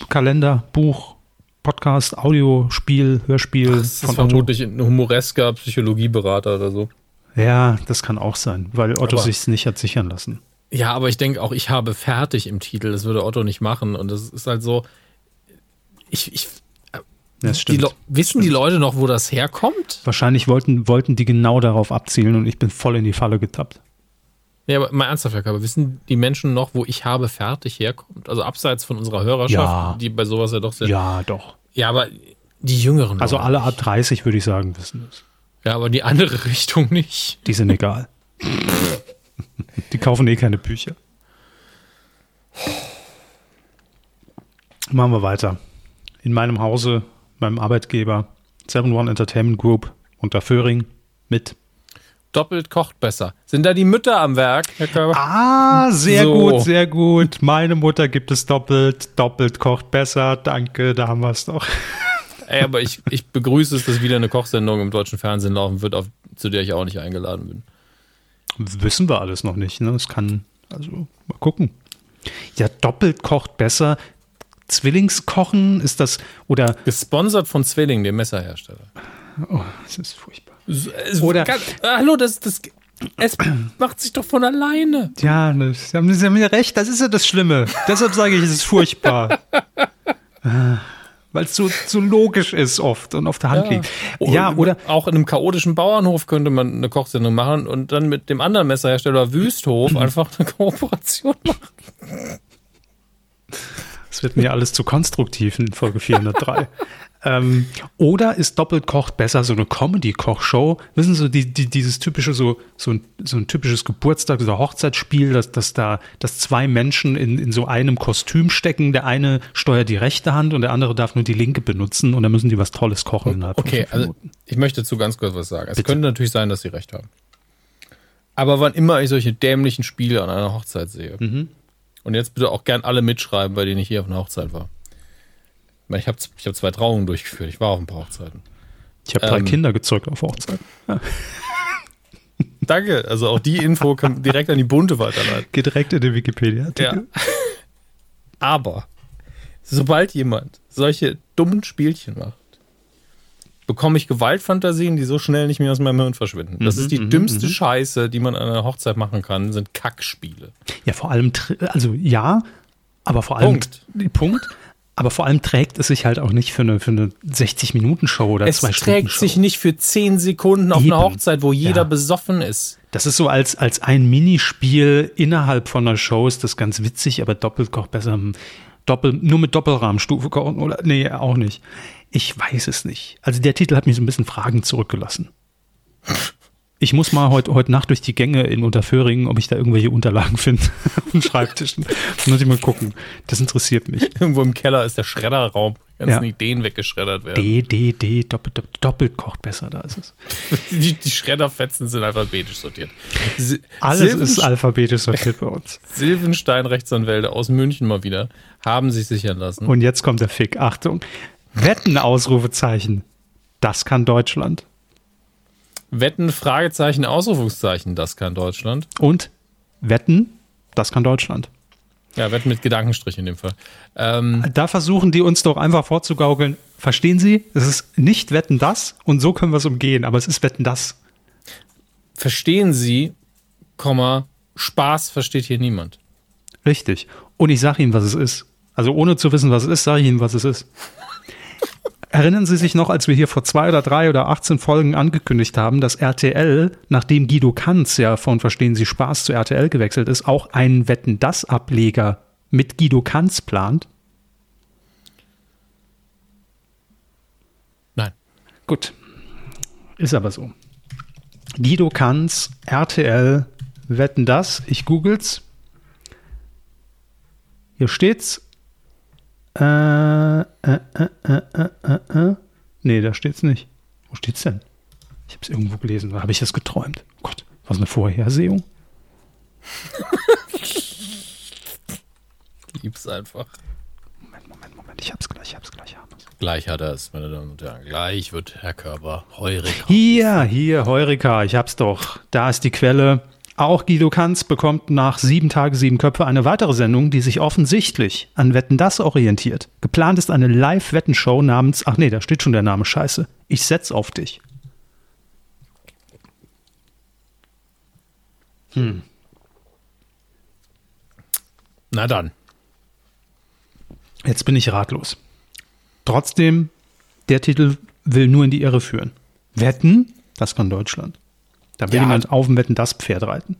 Kalender, Buch, Podcast, Audio, Spiel, Hörspiel das ist von Otto? vermutlich ein humoresker Psychologieberater oder so. Ja, das kann auch sein, weil Otto Aber- sich's nicht hat sichern lassen. Ja, aber ich denke auch, ich habe fertig im Titel. Das würde Otto nicht machen. Und das ist halt so. Ich, ich, Das die stimmt. Le wissen die Leute noch, wo das herkommt? Wahrscheinlich wollten, wollten die genau darauf abzielen und ich bin voll in die Falle getappt. Ja, aber mal ernsthaft, Herr Körber, wissen die Menschen noch, wo ich habe fertig herkommt? Also abseits von unserer Hörerschaft, Ja. die bei sowas ja doch sehr. Ja, doch. Ja, aber die Jüngeren. Also alle ab 30 würde ich sagen, wissen das. Ja, aber die andere Richtung nicht. Die sind egal. die kaufen eh keine Bücher. Machen wir weiter. In meinem Hause, meinem Arbeitgeber, 7-One Entertainment Group unter Föhring mit. Doppelt kocht besser. Sind da die Mütter am Werk, Herr Körber? Ah, sehr So. gut, sehr gut. Meine Mutter gibt es doppelt. Doppelt kocht besser. Danke, da haben wir es doch. Ey, aber ich, ich begrüße es, dass wieder eine Kochsendung im deutschen Fernsehen laufen wird, auf, zu der ich auch nicht eingeladen bin. Wissen wir alles noch nicht. Ne? Es kann, also mal gucken. Ja, doppelt kocht besser. Zwillingskochen ist das, oder, Gesponsert von Zwilling, dem Messerhersteller. oh, das ist furchtbar. Es Oder- kann, hallo, das, das, es macht sich doch von alleine. Ja, das, Sie haben, Sie haben ja recht, das ist ja das Schlimme. Deshalb sage ich, es ist furchtbar. Weil es so, so logisch ist oft und auf der Hand liegt. Ja, oder auch in einem chaotischen Bauernhof könnte man eine Kochsendung machen und dann mit dem anderen Messerhersteller Wüsthof einfach eine Kooperation machen. Es wird mir alles zu konstruktiv in Folge 403. ähm, oder ist doppelt kocht besser so eine Comedy-Kochshow? Wissen Sie, die, die, dieses typische, so, so, ein, so ein typisches Geburtstag- oder Hochzeitsspiel, dass, dass da, dass zwei Menschen in, in so einem Kostüm stecken. Der eine steuert die rechte Hand und der andere darf nur die linke benutzen und dann müssen die was Tolles kochen. innerhalb Okay, also ich möchte dazu ganz kurz was sagen. Es Bitte. könnte natürlich sein, dass Sie recht haben. Aber wann immer ich solche dämlichen Spiele an einer Hochzeit sehe, Mhm. Und jetzt bitte auch gern alle mitschreiben, bei denen ich hier auf einer Hochzeit war. Ich habe ich hab zwei Trauungen durchgeführt. Ich war auf ein paar Hochzeiten. Ich habe drei ähm, Kinder gezeugt auf Hochzeit. Danke. Also auch die Info kann direkt an die Bunte weiterleiten. Geht direkt in den Wikipedia-Artikel. Ja. Aber sobald jemand solche dummen Spielchen macht, bekomme ich Gewaltfantasien, die so schnell nicht mehr aus meinem Hirn verschwinden. Das ist die dümmste Scheiße, die man an einer Hochzeit machen kann, sind Kackspiele. Ja, vor allem, tr- also ja, aber vor allem. Punkt. Punkt. Aber vor allem trägt es sich halt auch nicht für eine, für eine 60-Minuten-Show oder Es zwei Stunden trägt Show. sich nicht für 10 Sekunden auf Eben. einer Hochzeit, wo jeder Ja. besoffen ist. Das ist so als, als ein Minispiel innerhalb von einer Show ist das ganz witzig, aber doppelt kocht besser. Doppel, nur mit Doppelrahmenstufe kochen oder? Nee, auch nicht. Ich weiß es nicht. Also der Titel hat mich so ein bisschen Fragen zurückgelassen. Ich muss mal heute, heute Nacht durch die Gänge in Unterföhringen, ob ich da irgendwelche Unterlagen finde auf den Schreibtischen. Da muss ich mal gucken. Das interessiert mich. Irgendwo im Keller ist der Schredderraum. Ganzen Ja. Ideen weggeschreddert werden. D, D, D, doppelt, doppelt, doppelt kocht besser, da ist es. Die, die Schredderfetzen sind alphabetisch sortiert. Si- Alles Silben- ist alphabetisch sortiert bei uns. Silvenstein Rechtsanwälte aus München mal wieder haben sich sichern lassen. Und jetzt kommt der Fick. Achtung. Wetten, Ausrufezeichen. Das kann Deutschland. Wetten, Fragezeichen, Ausrufungszeichen, das kann Deutschland. Und Wetten, das kann Deutschland. Ja, Wetten mit Gedankenstrich in dem Fall. Ähm, Da versuchen die uns doch einfach vorzugaukeln. Verstehen Sie? Es ist nicht Wetten das und so können wir es umgehen, aber es ist Wetten das. verstehen Sie, Komma, Spaß versteht hier niemand. Richtig. Und ich sage Ihnen, was es ist. Also ohne zu wissen, was es ist, sage ich Ihnen, was es ist. Erinnern Sie sich noch, als wir hier vor zwei oder drei oder 18 Folgen angekündigt haben, dass RTL, nachdem Guido Kanz ja von Verstehen Sie Spaß zu RTL gewechselt ist, auch einen Wetten das Ableger mit Guido Kanz plant? Nein. Gut. Ist aber so. Guido Kanz, RTL, wetten das. Ich googles. Hier steht's. Äh, äh, äh, äh, äh, äh, äh. Nee, da steht's nicht. Wo steht's denn? Ich habe es irgendwo gelesen. Oder habe ich das geträumt? Oh Gott, was eine Vorhersehung. Lieb's einfach. Moment, Moment, Moment. Ich hab's gleich, ich hab's gleich. ich hab's. Gleich hat er es, meine Damen und Herren. Gleich wird Herr Körber heurig. Hier, hier, Heurika, ich hab's doch. Da ist die Quelle. Auch Guido Kanz bekommt nach sieben Tage, sieben Köpfe eine weitere Sendung, die sich offensichtlich an Wetten das orientiert. Geplant ist eine Live-Wettenshow namens, ach nee, da steht schon der Name, scheiße. Ich setz auf dich. Na dann. Jetzt bin ich ratlos. Trotzdem, der Titel will nur in die Irre führen. Wetten, das kann Deutschland. Da will Ja. jemand auf dem Wetten das Pferd reiten.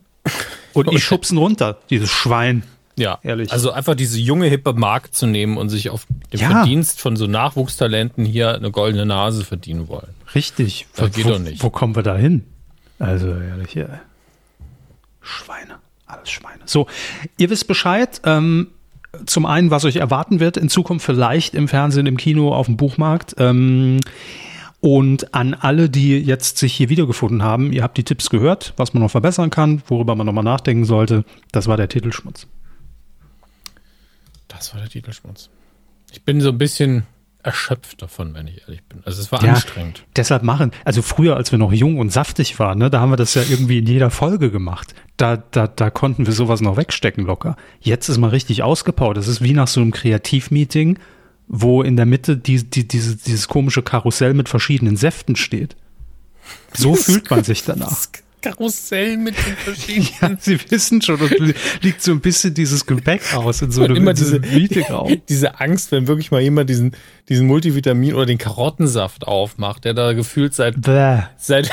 Und ich schubsen runter, dieses Schwein. Ja, Ehrlich. Also einfach diese junge, hippe Markt zu nehmen und sich auf dem Ja. Verdienst von so Nachwuchstalenten hier eine goldene Nase verdienen wollen. Richtig. Das geht wo, doch nicht. Wo kommen wir da hin? Also ehrlich, ja. Schweine. Alles Schweine. So, ihr wisst Bescheid. Ähm, zum einen, was euch erwarten wird in Zukunft vielleicht im Fernsehen, im Kino, auf dem Buchmarkt. Ähm, und an alle, die jetzt sich hier wiedergefunden haben, ihr habt die Tipps gehört, was man noch verbessern kann, worüber man nochmal nachdenken sollte. Das war der Titelschmutz. Das war der Titelschmutz. Ich bin so ein bisschen erschöpft davon, wenn ich ehrlich bin. Also es war Ja, anstrengend. Deshalb machen, also früher, als wir noch jung und saftig waren, ne, da haben wir das ja irgendwie in jeder Folge gemacht. Da, da, da konnten wir sowas noch wegstecken locker. Jetzt ist man richtig ausgebaut. Das ist wie nach so einem Kreativmeeting, wo in der Mitte die, die, diese, dieses komische Karussell mit verschiedenen Säften steht. So fühlt man sich danach. Das Karussell mit den verschiedenen. Ja, Sie wissen schon, und liegt so ein bisschen dieses Gebäck aus in so einem immer diese, Meetingraum. diese Angst, wenn wirklich mal jemand diesen, diesen Multivitamin oder den Karottensaft aufmacht, der da gefühlt seit, Bäh. seit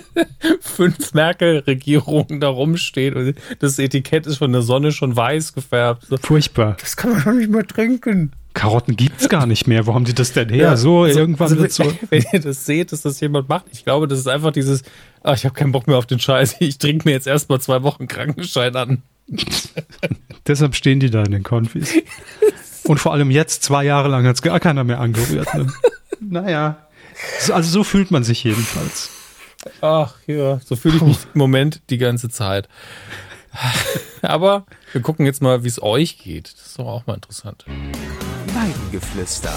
fünf Merkel-Regierungen da rumsteht und das Etikett ist von der Sonne schon weiß gefärbt. Furchtbar. das kann man doch nicht mehr trinken. Karotten gibt's gar nicht mehr. Wo haben die das denn her? so, Also, irgendwann also, so. Wenn ihr das seht, dass das jemand macht, ich glaube, das ist einfach dieses, ah, ich habe keinen Bock mehr auf den Scheiß, ich trinke mir jetzt erstmal zwei Wochen Krankenschein an. Deshalb stehen die da in den Konfis. Und vor allem jetzt, zwei Jahre lang, hat's gar keiner mehr angerührt. Ne? naja. So- Also so fühlt man sich jedenfalls. Ach ja, so fühle ich mich im Moment die ganze Zeit. Aber wir gucken jetzt mal, wie es euch geht. Das ist doch auch mal interessant. Weidengeflüster.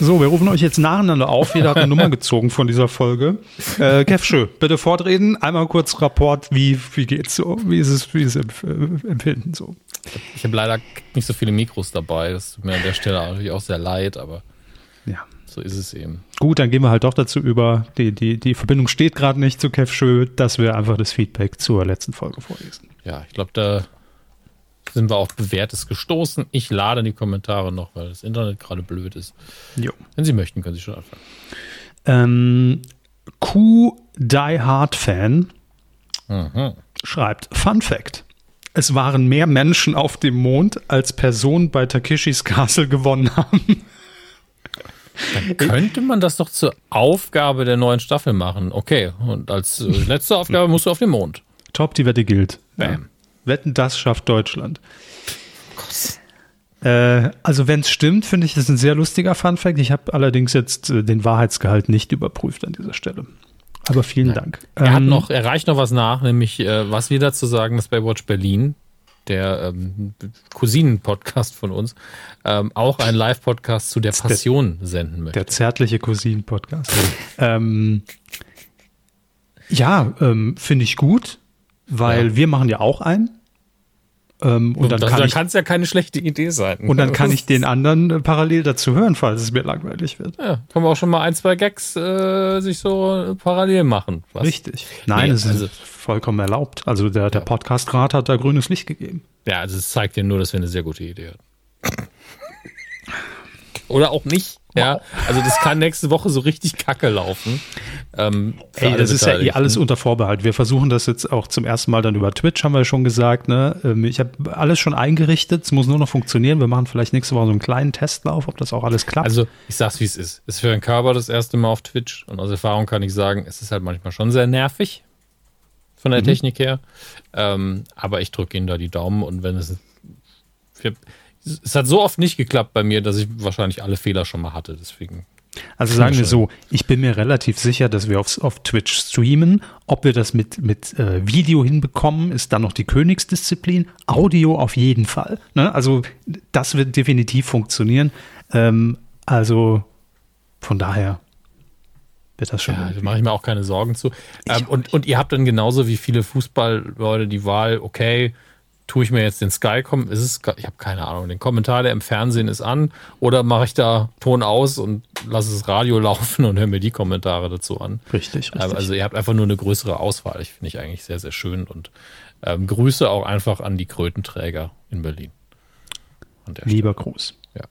So, wir rufen euch jetzt nacheinander auf. Jeder hat eine Nummer gezogen von dieser Folge. Äh, Kev Schö, bitte fortreden. Einmal kurz Rapport, wie, wie geht's so? Wie ist es, wie ist es empf äh, Empfinden so? Ich habe leider nicht so viele Mikros dabei. Das tut mir an der Stelle natürlich auch sehr leid, aber Ja. so ist es eben. Gut, dann gehen wir halt doch dazu über. Die, die, die Verbindung steht gerade nicht zu Kev Schö, dass wir einfach das Feedback zur letzten Folge vorlesen. Ja, ich glaube, da sind wir auf Bewährtes gestoßen. Ich lade die Kommentare noch, weil das Internet gerade blöd ist. Jo. Wenn Sie möchten, können Sie schon anfangen. Ähm, Q Die Hard Fan Mhm. schreibt: Fun Fact. Es waren mehr Menschen auf dem Mond, als Personen bei Takeshis Castle gewonnen haben. Könnte man das doch zur Aufgabe der neuen Staffel machen? Okay, und als äh, letzte Aufgabe musst du auf den Mond. Top, die Wette gilt. Bam. Wetten, das schafft Deutschland. Äh, also wenn es stimmt, finde ich, das ist ein sehr lustiger Funfact. Ich habe allerdings jetzt äh, den Wahrheitsgehalt nicht überprüft an dieser Stelle. Aber vielen Dank. Er hat Ähm, noch, er reicht noch was nach, nämlich äh, was wir dazu sagen, dass Baywatch Berlin, der ähm, Cousinen-Podcast von uns, ähm, auch einen Live-Podcast zu der der- Passion senden möchte. Der zärtliche Cousin-Podcast. ähm, ja, ähm, finde ich gut, weil Ja. wir machen ja auch einen. Ähm, und, dann das, kann da es ja keine schlechte Idee sein. und dann kann ich den anderen äh, parallel dazu hören, falls es mir langweilig wird. Ja, können wir auch schon mal ein, zwei Gags äh, sich so äh, parallel machen. Was? Richtig. Nein, Nee, es ist also- vollkommen erlaubt. Also der, der Podcast-Rat hat da grünes Licht gegeben. Ja, also es zeigt dir nur, dass wir eine sehr gute Idee hatten. Oder auch nicht. Ja, also das kann nächste Woche so richtig kacke laufen. Ähm, Ey, das ist ja eh alles unter Vorbehalt. Wir versuchen das jetzt auch zum ersten Mal dann über Twitch, haben wir schon gesagt. Ne? Ähm, Ich habe alles schon eingerichtet, es muss nur noch funktionieren. Wir machen vielleicht nächste Woche so einen kleinen Testlauf, ob das auch alles klappt. Also, ich sag's wie es ist. Ist für einen Körper das erste Mal auf Twitch und aus Erfahrung kann ich sagen, es ist halt manchmal schon sehr nervig von der Technik her. Ähm, aber ich drücke Ihnen da die Daumen und wenn es. Wir, es hat so oft nicht geklappt bei mir, dass ich wahrscheinlich alle Fehler schon mal hatte. Deswegen. Also sagen wir so, ich bin mir relativ sicher, dass wir auf, auf Twitch streamen. Ob wir das mit, mit äh, Video hinbekommen, ist dann noch die Königsdisziplin. Audio auf jeden Fall. Ne? Also das wird definitiv funktionieren. Ähm, also von daher wird das schon. Ja, da mache ich mir auch keine Sorgen zu. Ähm, und, und ihr habt dann genauso wie viele Fußballleute die Wahl, okay, tue ich mir jetzt den Sky, kom- ist es, ich habe keine Ahnung, den Kommentar, der im Fernsehen ist an, oder mache ich da Ton aus und lasse das Radio laufen und höre mir die Kommentare dazu an. richtig, richtig. Ähm, Also ihr habt einfach nur eine größere Auswahl. Ich finde ich eigentlich sehr, sehr schön und ähm, Grüße auch einfach an die Krötenträger in Berlin. Lieber Gruß. Ja.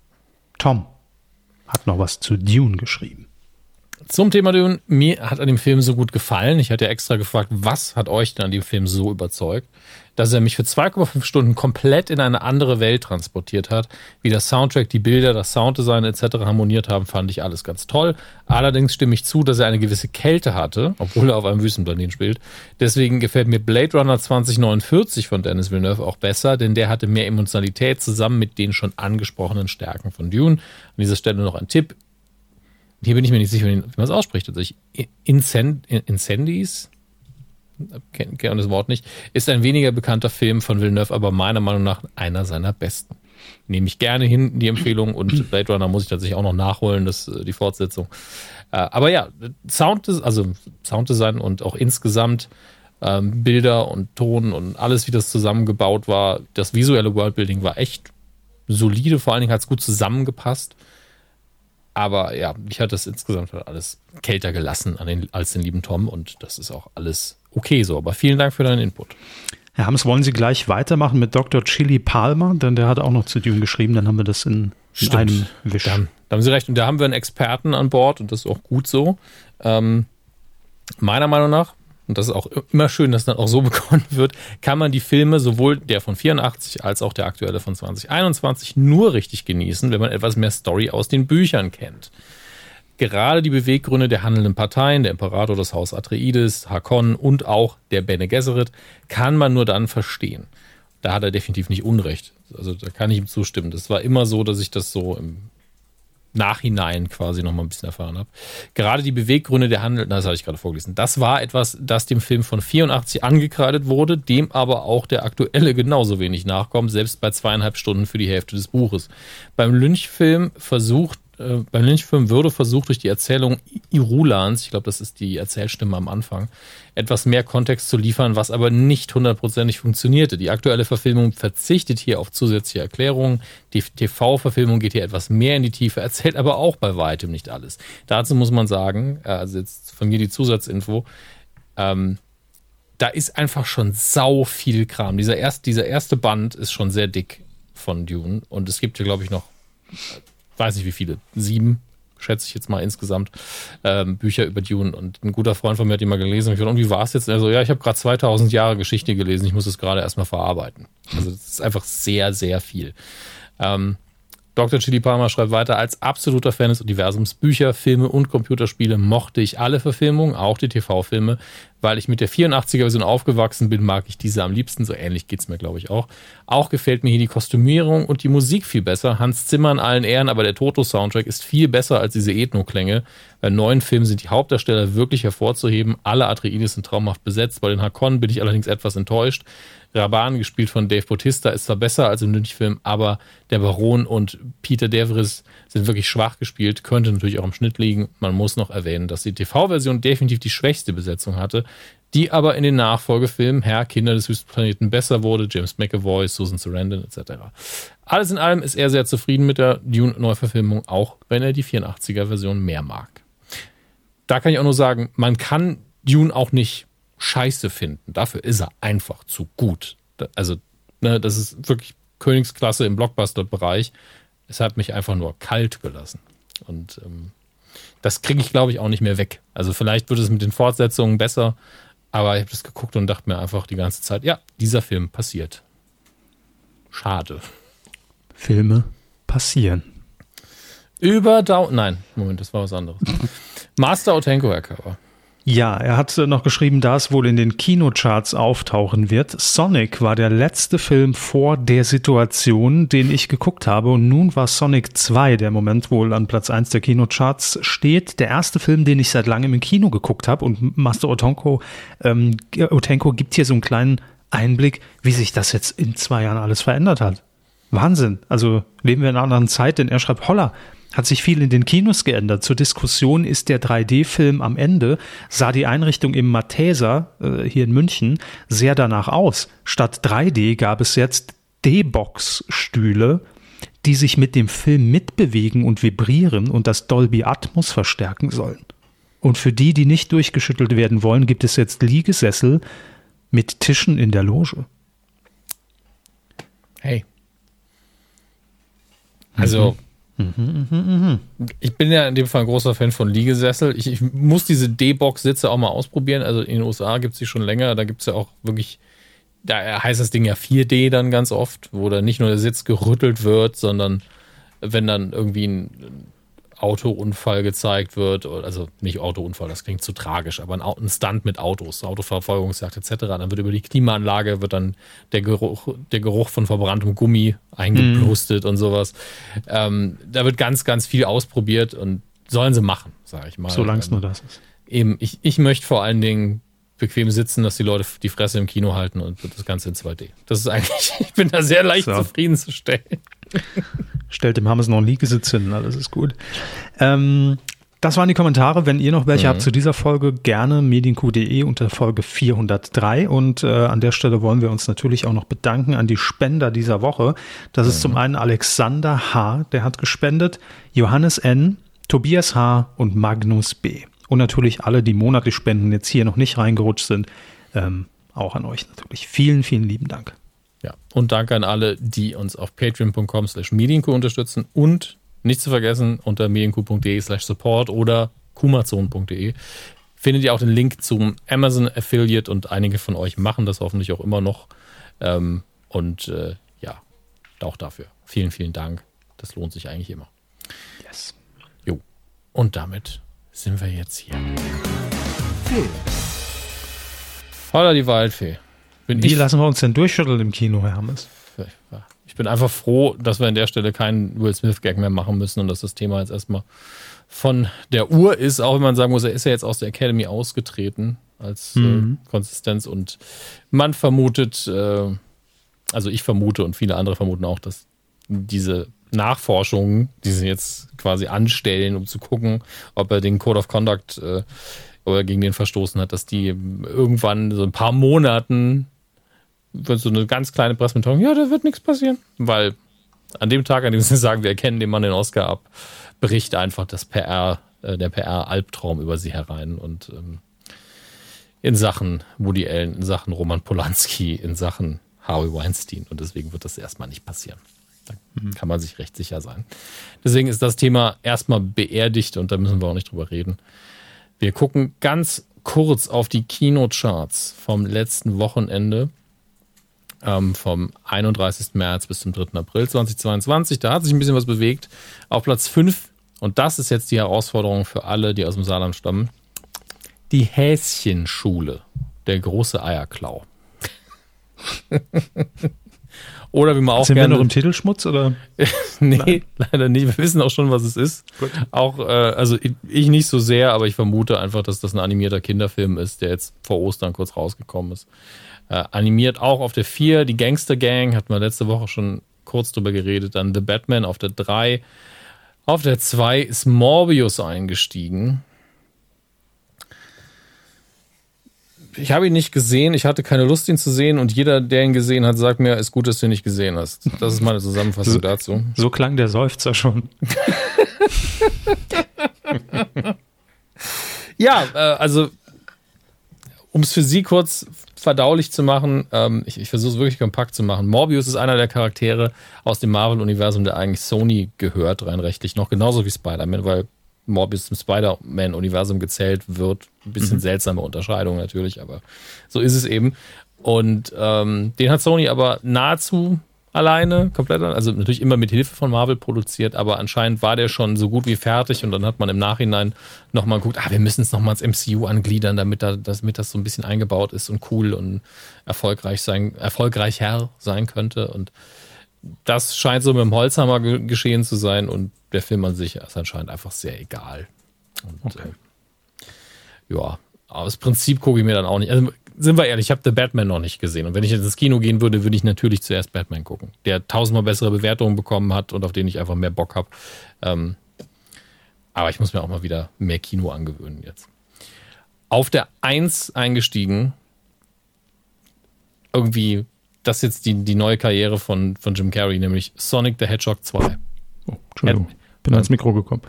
Tom hat noch was zu Dune geschrieben. Zum Thema Dune, mir hat an dem Film so gut gefallen. Ich hatte extra gefragt, was hat euch denn an dem Film so überzeugt, dass er mich für 2,5 Stunden komplett in eine andere Welt transportiert hat. Wie der Soundtrack, die Bilder, das Sounddesign etc. harmoniert haben, fand ich alles ganz toll. Allerdings stimme ich zu, dass er eine gewisse Kälte hatte, obwohl er auf einem Wüstenplaneten spielt. Deswegen gefällt mir Blade Runner 2049 von Dennis Villeneuve auch besser, denn der hatte mehr Emotionalität zusammen mit den schon angesprochenen Stärken von Dune. An dieser Stelle noch ein Tipp hier bin ich mir nicht sicher, wie man es ausspricht. Also ich, Incend, Incendies, kenne kenn das Wort nicht, ist ein weniger bekannter Film von Villeneuve, aber meiner Meinung nach einer seiner besten. Nehme ich gerne hin, die Empfehlung, und Blade Runner muss ich tatsächlich auch noch nachholen, das, äh, die Fortsetzung. Äh, aber ja, Sound, also Sounddesign und auch insgesamt ähm, Bilder und Ton und alles, wie das zusammengebaut war, das visuelle Worldbuilding war echt solide, vor allen Dingen hat es gut zusammengepasst Aber ja, mich hat das insgesamt halt alles kälter gelassen an den, als den lieben Tom und das ist auch alles okay so. Aber vielen Dank für deinen Input. Herr Hams, wollen Sie gleich weitermachen mit Dr. Chili Palmer? Denn der hat auch noch zu Dune geschrieben, dann haben wir das in, in einem Wisch. Da, da, haben Sie recht. Und da haben wir einen Experten an Bord und das ist auch gut so. Ähm, meiner Meinung nach, und das ist auch immer schön, dass dann auch so begonnen wird, kann man die Filme, sowohl der von 84 als auch der aktuelle von 2021, nur richtig genießen, wenn man etwas mehr Story aus den Büchern kennt. Gerade die Beweggründe der handelnden Parteien, der Imperator des Haus Atreides, Hakon und auch der Bene Gesserit, kann man nur dann verstehen. Da hat er definitiv nicht Unrecht. Also da kann ich ihm zustimmen. Das war immer so, dass ich das so im Nachhinein quasi noch mal ein bisschen erfahren habe. Gerade die Beweggründe der Handel, das hatte ich gerade vorgelesen, das war etwas, das dem Film von 84 angekreidet wurde, dem aber auch der aktuelle genauso wenig nachkommt, selbst bei zweieinhalb Stunden für die Hälfte des Buches. Beim Lynch-Film versucht äh, beim Lynchfilm würde versucht, durch die Erzählung Irulans, ich glaube, das ist die Erzählstimme am Anfang, etwas mehr Kontext zu liefern, was aber nicht hundertprozentig funktionierte. Die aktuelle Verfilmung verzichtet hier auf zusätzliche Erklärungen. Die TV-Verfilmung geht hier etwas mehr in die Tiefe, erzählt aber auch bei weitem nicht alles. Dazu muss man sagen, äh, also jetzt von mir die Zusatzinfo, ähm, da ist einfach schon sau viel Kram. Dieser, erst, dieser erste Band ist schon sehr dick von Dune und es gibt hier, glaube ich, noch weiß nicht wie viele, sieben, schätze ich jetzt mal insgesamt, ähm, Bücher über Dune. Und ein guter Freund von mir hat die mal gelesen. Und ich dachte, und wie war es jetzt? Also, ja, ich habe gerade 2000 Jahre Geschichte gelesen. Ich muss es gerade erstmal verarbeiten. Also, das ist einfach sehr, sehr viel. Ähm, Dr. Chili Palmer schreibt weiter, als absoluter Fan des Universums Bücher, Filme und Computerspiele mochte ich alle Verfilmungen, auch die TV-Filme. Weil ich mit der 84er-Version aufgewachsen bin, mag ich diese am liebsten. So ähnlich geht's mir, glaube ich, auch. Auch gefällt mir hier die Kostümierung und die Musik viel besser. Hans Zimmer in allen Ehren, aber der Toto-Soundtrack ist viel besser als diese Ethno-Klänge. Bei neuen Filmen sind die Hauptdarsteller wirklich hervorzuheben. Alle Atreides sind traumhaft besetzt. Bei den Hakon bin ich allerdings etwas enttäuscht. Raban, gespielt von Dave Bautista, ist zwar besser als im Lynch-Film, aber der Baron und Peter Devris sind wirklich schwach gespielt, könnte natürlich auch im Schnitt liegen. Man muss noch erwähnen, dass die TV-Version definitiv die schwächste Besetzung hatte, die aber in den Nachfolgefilmen Herr, Kinder des Wüstenplaneten besser wurde, James McAvoy, Susan Sarandon etc. Alles in allem ist er sehr zufrieden mit der Dune-Neuverfilmung, auch wenn er die 84er-Version mehr mag. Da kann ich auch nur sagen, man kann Dune auch nicht scheiße finden. Dafür ist er einfach zu gut. Also, ne, das ist wirklich Königsklasse im Blockbuster-Bereich. Es hat mich einfach nur kalt gelassen. Und ähm, das kriege ich, glaube ich, auch nicht mehr weg. Also vielleicht wird es mit den Fortsetzungen besser, aber ich habe das geguckt und dachte mir einfach die ganze Zeit, ja, dieser Film passiert. Schade. Filme passieren. Über Down. Nein, Moment, das war was anderes. Master Otenko, Körper. Ja, er hat noch geschrieben, da es wohl in den Kinocharts auftauchen wird. Sonic war der letzte Film vor der Situation, den ich geguckt habe. Und nun war Sonic 2, der im Moment wohl an Platz 1 der Kinocharts steht. Der erste Film, den ich seit langem im Kino geguckt habe. Und Master Otenko, ähm, Otenko gibt hier so einen kleinen Einblick, wie sich das jetzt in zwei Jahren alles verändert hat. Wahnsinn. Also leben wir in einer anderen Zeit, denn er schreibt, holla, hat sich viel in den Kinos geändert. Zur Diskussion ist der 3D-Film am Ende, sah die Einrichtung im Matheser äh, hier in München sehr danach aus. Statt 3D gab es jetzt D-Box-Stühle, die sich mit dem Film mitbewegen und vibrieren und das Dolby Atmos verstärken sollen. Und für die, die nicht durchgeschüttelt werden wollen, gibt es jetzt Liegesessel mit Tischen in der Loge. Hey. Also, mhm ich bin ja in dem Fall ein großer Fan von Liegesessel. Ich, ich muss diese D-Box-Sitze auch mal ausprobieren. Also in den USA gibt es die schon länger. Da gibt es ja auch wirklich, da heißt das Ding ja 4D dann ganz oft, wo dann nicht nur der Sitz gerüttelt wird, sondern wenn dann irgendwie ein Autounfall gezeigt wird, also nicht Autounfall, das klingt zu tragisch, aber ein, ein Stunt mit Autos, Autoverfolgungsjagd etc., dann wird über die Klimaanlage wird dann der Geruch, der Geruch von verbranntem Gummi eingebrustet mm. und sowas. Ähm, da wird ganz, ganz viel ausprobiert und sollen sie machen, sage ich mal. Solange es nur das ist. Eben, ich, ich möchte vor allen Dingen bequem sitzen, dass die Leute die Fresse im Kino halten und das Ganze in 2D. Das ist eigentlich, ich bin da sehr leicht so. zufriedenzustellen. Stellt dem Hammes noch einen Liegesitz hin, alles ist gut. Ähm, das waren die Kommentare. Wenn ihr noch welche mhm. habt zu dieser Folge, gerne medienq.de unter Folge 403. Und äh, an der Stelle wollen wir uns natürlich auch noch bedanken an die Spender dieser Woche. Das mhm. ist zum einen Alexander H., der hat gespendet, Johannes N., Tobias H. und Magnus B. Und natürlich alle, die monatlich spenden, jetzt hier noch nicht reingerutscht sind. Ähm, auch an euch natürlich. Vielen, vielen lieben Dank. Ja, und danke an alle, die uns auf patreon.com slash medienku unterstützen und nicht zu vergessen unter medienku.de slash support oder kumazon.de findet ihr auch den Link zum Amazon Affiliate und einige von euch machen das hoffentlich auch immer noch. Ähm, und äh, ja, auch dafür. Vielen, vielen Dank. Das lohnt sich eigentlich immer. Yes. Jo. Und damit sind wir jetzt hier. Holla die Waldfee. Bin Wie ich, lassen wir uns denn durchschütteln im Kino, Herr Hammes? ich bin einfach froh, dass wir an der Stelle keinen Will Smith-Gag mehr machen müssen und dass das Thema jetzt erstmal von der Uhr ist, auch wenn man sagen muss, er ist ja jetzt aus der Academy ausgetreten als Mhm. äh, Konsistenz und man vermutet, äh, also ich vermute und viele andere vermuten auch, dass diese Nachforschungen, die sie jetzt quasi anstellen, um zu gucken, ob er den Code of Conduct äh, oder gegen den verstoßen hat, dass die irgendwann so ein paar Monaten wird so eine ganz kleine Pressemitteilung, ja, da wird nichts passieren, weil an dem Tag, an dem sie sagen, wir erkennen den Mann den Oscar ab, bricht einfach das PR, äh, der PR-Albtraum über sie herein und ähm, in Sachen Woody Allen, in Sachen Roman Polanski, in Sachen Harvey Weinstein und deswegen wird das erstmal nicht passieren. Da kann man sich recht sicher sein. Deswegen ist das Thema erstmal beerdigt und da müssen wir auch nicht drüber reden. Wir gucken ganz kurz auf die Kinocharts vom letzten Wochenende, ähm, vom 31. März bis zum 3. April 2022. Da hat sich ein bisschen was bewegt. Auf Platz 5, und das ist jetzt die Herausforderung für alle, die aus dem Saarland stammen, die Häschenschule, der große Eierklau. Oder wie man auch Sind wir gerne noch im Titelschmutz oder? nee, leider nicht. Wir wissen auch schon, was es ist. Auch, äh, also ich nicht so sehr, aber ich vermute einfach, dass das ein animierter Kinderfilm ist, der jetzt vor Ostern kurz rausgekommen ist. Äh, animiert auch auf der 4, die Gangster Gang, hatten wir letzte Woche schon kurz drüber geredet. Dann The Batman auf der 3. Auf der 2 ist Morbius eingestiegen. Ich habe ihn nicht gesehen, ich hatte keine Lust, ihn zu sehen und jeder, der ihn gesehen hat, sagt mir, ist gut, dass du ihn nicht gesehen hast. Das ist meine Zusammenfassung So- dazu. So klang der Seufzer schon. Ja, äh, also um es für Sie kurz verdaulich zu machen, ähm, ich, ich versuche es wirklich kompakt zu machen. Morbius ist einer der Charaktere aus dem Marvel-Universum, der eigentlich Sony gehört, rein rechtlich, noch genauso wie Spider-Man, weil Morbius zum Spider-Man-Universum gezählt wird. Ein bisschen seltsame Unterscheidung natürlich, aber so ist es eben. Und ähm, den hat Sony aber nahezu alleine, komplett, also natürlich immer mit Hilfe von Marvel produziert, aber anscheinend war der schon so gut wie fertig und dann hat man im Nachhinein nochmal geguckt, ah, wir müssen es nochmal ins MCU angliedern, damit, da, damit das so ein bisschen eingebaut ist und cool und erfolgreich sein, erfolgreicher sein könnte und das scheint so mit dem Holzhammer ge geschehen zu sein und der Film an sich ist anscheinend einfach sehr egal. Und, äh, ja, aber das Prinzip gucke ich mir dann auch nicht. Also sind wir ehrlich, ich habe The Batman noch nicht gesehen. Und wenn ich jetzt ins Kino gehen würde, würde ich natürlich zuerst Batman gucken, der tausendmal bessere Bewertungen bekommen hat und auf den ich einfach mehr Bock habe. Ähm, aber ich muss mir auch mal wieder mehr Kino angewöhnen jetzt. Auf der 1 eingestiegen, irgendwie, das ist jetzt die, die neue Karriere von, von Jim Carrey, nämlich Sonic the Hedgehog 2. Oh, Entschuldigung. Bin ans Mikro gekommen.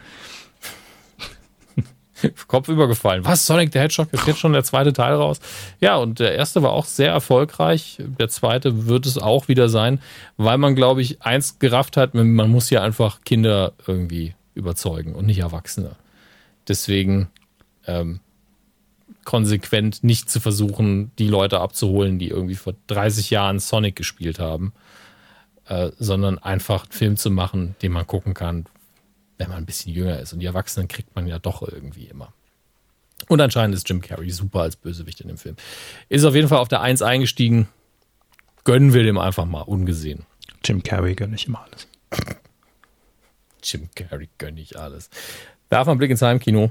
Kopf übergefallen. Was? Sonic the Hedgehog jetzt schon der zweite Teil raus? Ja, und der erste war auch sehr erfolgreich. Der zweite wird es auch wieder sein, weil man, glaube ich, eins gerafft hat, man muss hier einfach Kinder irgendwie überzeugen und nicht Erwachsene. Deswegen ähm, konsequent nicht zu versuchen, die Leute abzuholen, die irgendwie vor 30 Jahren Sonic gespielt haben, äh, sondern einfach einen Film zu machen, den man gucken kann, wenn man ein bisschen jünger ist. Und die Erwachsenen kriegt man ja doch irgendwie immer. Und anscheinend ist Jim Carrey super als Bösewicht in dem Film. Ist auf jeden Fall auf der 1 eingestiegen. Gönnen wir dem einfach mal, ungesehen. Jim Carrey gönne ich immer alles. Jim Carrey gönne ich alles. Werfen wir einen Blick ins Heimkino.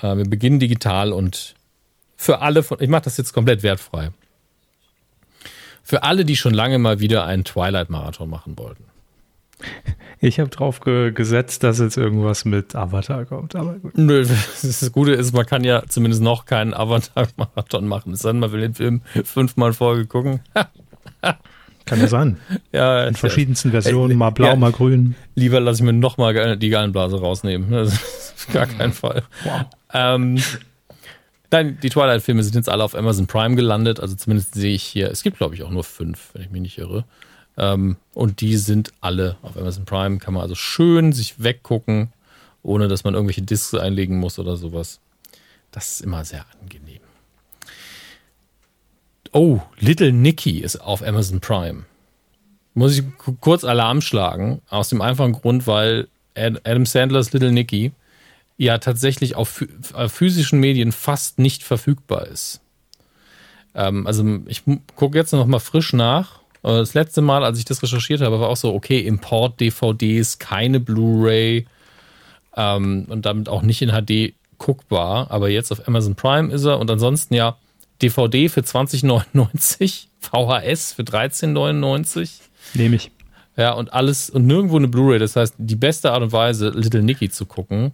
Äh, wir beginnen digital und für alle von, ich mache das jetzt komplett wertfrei. Für alle, die schon lange mal wieder einen Twilight-Marathon machen wollten. Ich habe drauf ge gesetzt, dass jetzt irgendwas mit Avatar kommt, aber gut. Nö, das Gute ist, man kann ja zumindest noch keinen Avatar-Marathon machen. Es sei denn, man will den Film fünfmal in Folge gucken. Kann ja sein. Ja, In verschiedensten Versionen, mal blau, Ja. mal grün. Lieber lasse ich mir nochmal die Gallenblase rausnehmen. Das gar keinen Fall. Wow. Ähm, Nein, die Twilight-Filme sind jetzt alle auf Amazon Prime gelandet. Also zumindest sehe ich hier, es gibt glaube ich auch nur fünf, wenn ich mich nicht irre. Ähm, und die sind alle auf Amazon Prime. Kann man also schön sich weggucken, ohne dass man irgendwelche Discs einlegen muss oder sowas. Das ist immer sehr angenehm. Oh, Little Nicky ist auf Amazon Prime. Muss ich kurz Alarm schlagen, aus dem einfachen Grund, weil Adam Sandlers Little Nicky ja tatsächlich auf physischen Medien fast nicht verfügbar ist. Ähm, also ich gucke jetzt noch mal frisch nach. Äh, das letzte Mal, als ich das recherchiert habe, war auch so, okay, Import-DVDs, keine Blu-ray ähm, und damit auch nicht in HD guckbar. Aber jetzt auf Amazon Prime ist er und ansonsten ja DVD für 20,99, VHS für 13,99. Nehme ich. Ja, und alles und nirgendwo eine Blu-ray. Das heißt, die beste Art und Weise, Little Nicky zu gucken,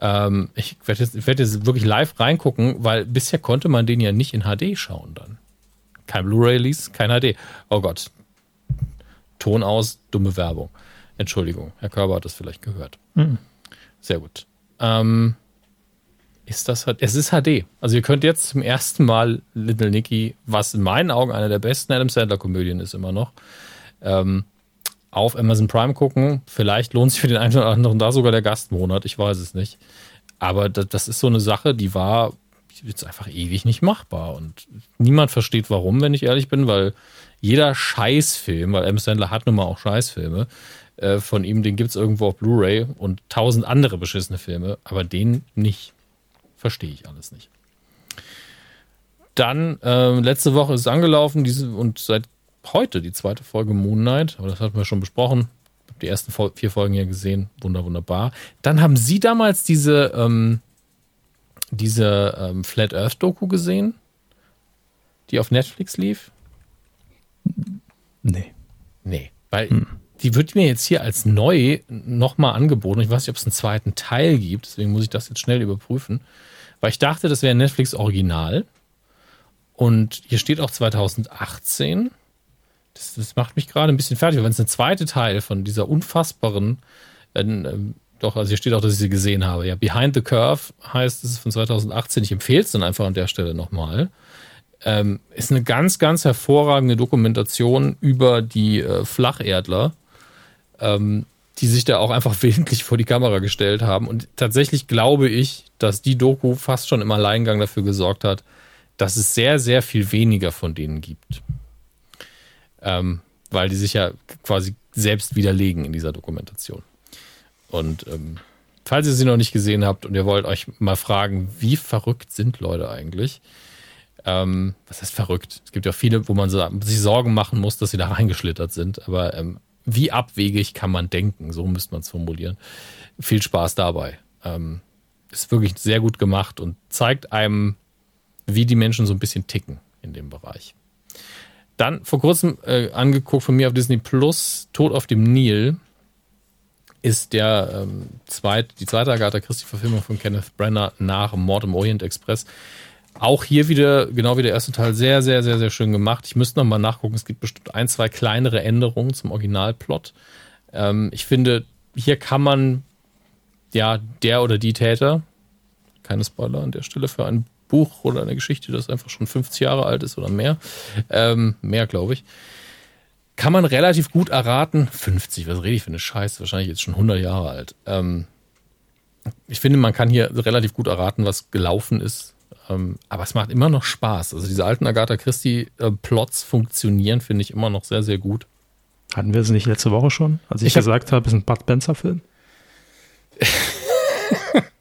ähm, ich werde jetzt, werd jetzt wirklich live reingucken, weil bisher konnte man den ja nicht in HD schauen dann. Kein Blu-ray-Release, kein HD. Oh Gott. Ton aus, dumme Werbung. Entschuldigung, Herr Körber hat das vielleicht gehört. Mhm. Sehr gut. Ähm, ist das es ist HD. Also ihr könnt jetzt zum ersten Mal Little Nicky, was in meinen Augen eine der besten Adam Sandler Komödien ist immer noch, ähm, auf Amazon Prime gucken. Vielleicht lohnt sich für den einen oder anderen da sogar der Gastmonat, ich weiß es nicht. Aber das, das ist so eine Sache, die war jetzt einfach ewig nicht machbar. Und niemand versteht warum, wenn ich ehrlich bin, weil jeder Scheißfilm, weil M. Sandler hat nun mal auch Scheißfilme, äh, von ihm, den gibt es irgendwo auf Blu-ray und tausend andere beschissene Filme, aber den nicht. Verstehe ich alles nicht. Dann, äh, letzte Woche ist es angelaufen diese, und seit heute die zweite Folge Moon Knight, aber das hatten wir schon besprochen. Die ersten vier Folgen hier gesehen. Wunder, wunderbar. Dann haben Sie damals diese, ähm, diese ähm, Flat Earth Doku gesehen, die auf Netflix lief? Nee. Nee, weil hm. die wird mir jetzt hier als neu nochmal angeboten. Ich weiß nicht, ob es einen zweiten Teil gibt, deswegen muss ich das jetzt schnell überprüfen. Weil ich dachte, das wäre Netflix Original. Und hier steht auch 2018 das, das macht mich gerade ein bisschen fertig, wenn es ein zweiter Teil von dieser unfassbaren, äh, äh, doch, also hier steht auch, dass ich sie gesehen habe. Ja, Behind the Curve heißt, es von 2018. Ich empfehle es dann einfach an der Stelle nochmal. Ähm, ist eine ganz, ganz hervorragende Dokumentation über die äh, Flacherdler, ähm, die sich da auch einfach willentlich vor die Kamera gestellt haben. Und tatsächlich glaube ich, dass die Doku fast schon im Alleingang dafür gesorgt hat, dass es sehr, sehr viel weniger von denen gibt ähm, weil die sich ja quasi selbst widerlegen in dieser Dokumentation. Und ähm, falls ihr sie noch nicht gesehen habt und ihr wollt euch mal fragen, wie verrückt sind Leute eigentlich? Ähm, was heißt verrückt? Es gibt ja viele, wo man sich Sorgen machen muss, dass sie da reingeschlittert sind. Aber ähm, wie abwegig kann man denken? So müsste man es formulieren. Viel Spaß dabei. Ähm, ist wirklich sehr gut gemacht und zeigt einem, wie die Menschen so ein bisschen ticken in dem Bereich. Dann vor kurzem äh, angeguckt von mir auf Disney Plus, Tod auf dem Nil, ist der ähm, zweit, die zweite Agatha Christie-Verfilmung von Kenneth Brenner nach Mord im Orient Express. Auch hier wieder, genau wie der erste Teil, sehr, sehr, sehr, sehr schön gemacht. Ich müsste nochmal nachgucken. Es gibt bestimmt ein, zwei kleinere Änderungen zum Originalplot. Ähm, ich finde, hier kann man ja der oder die Täter, keine Spoiler an der Stelle für ein Buch oder eine Geschichte, das einfach schon 50 Jahre alt ist oder mehr, ähm, mehr glaube ich, kann man relativ gut erraten, 50, was rede ich für eine Scheiße, wahrscheinlich jetzt schon 100 Jahre alt. Ähm, ich finde, man kann hier relativ gut erraten, was gelaufen ist. Ähm, aber es macht immer noch Spaß. Also diese alten Agatha Christie-Plots funktionieren, finde ich immer noch sehr, sehr gut. Hatten wir es nicht letzte Woche schon, als ich, ich gesagt habe, es ist ein Bud Spencer-Film?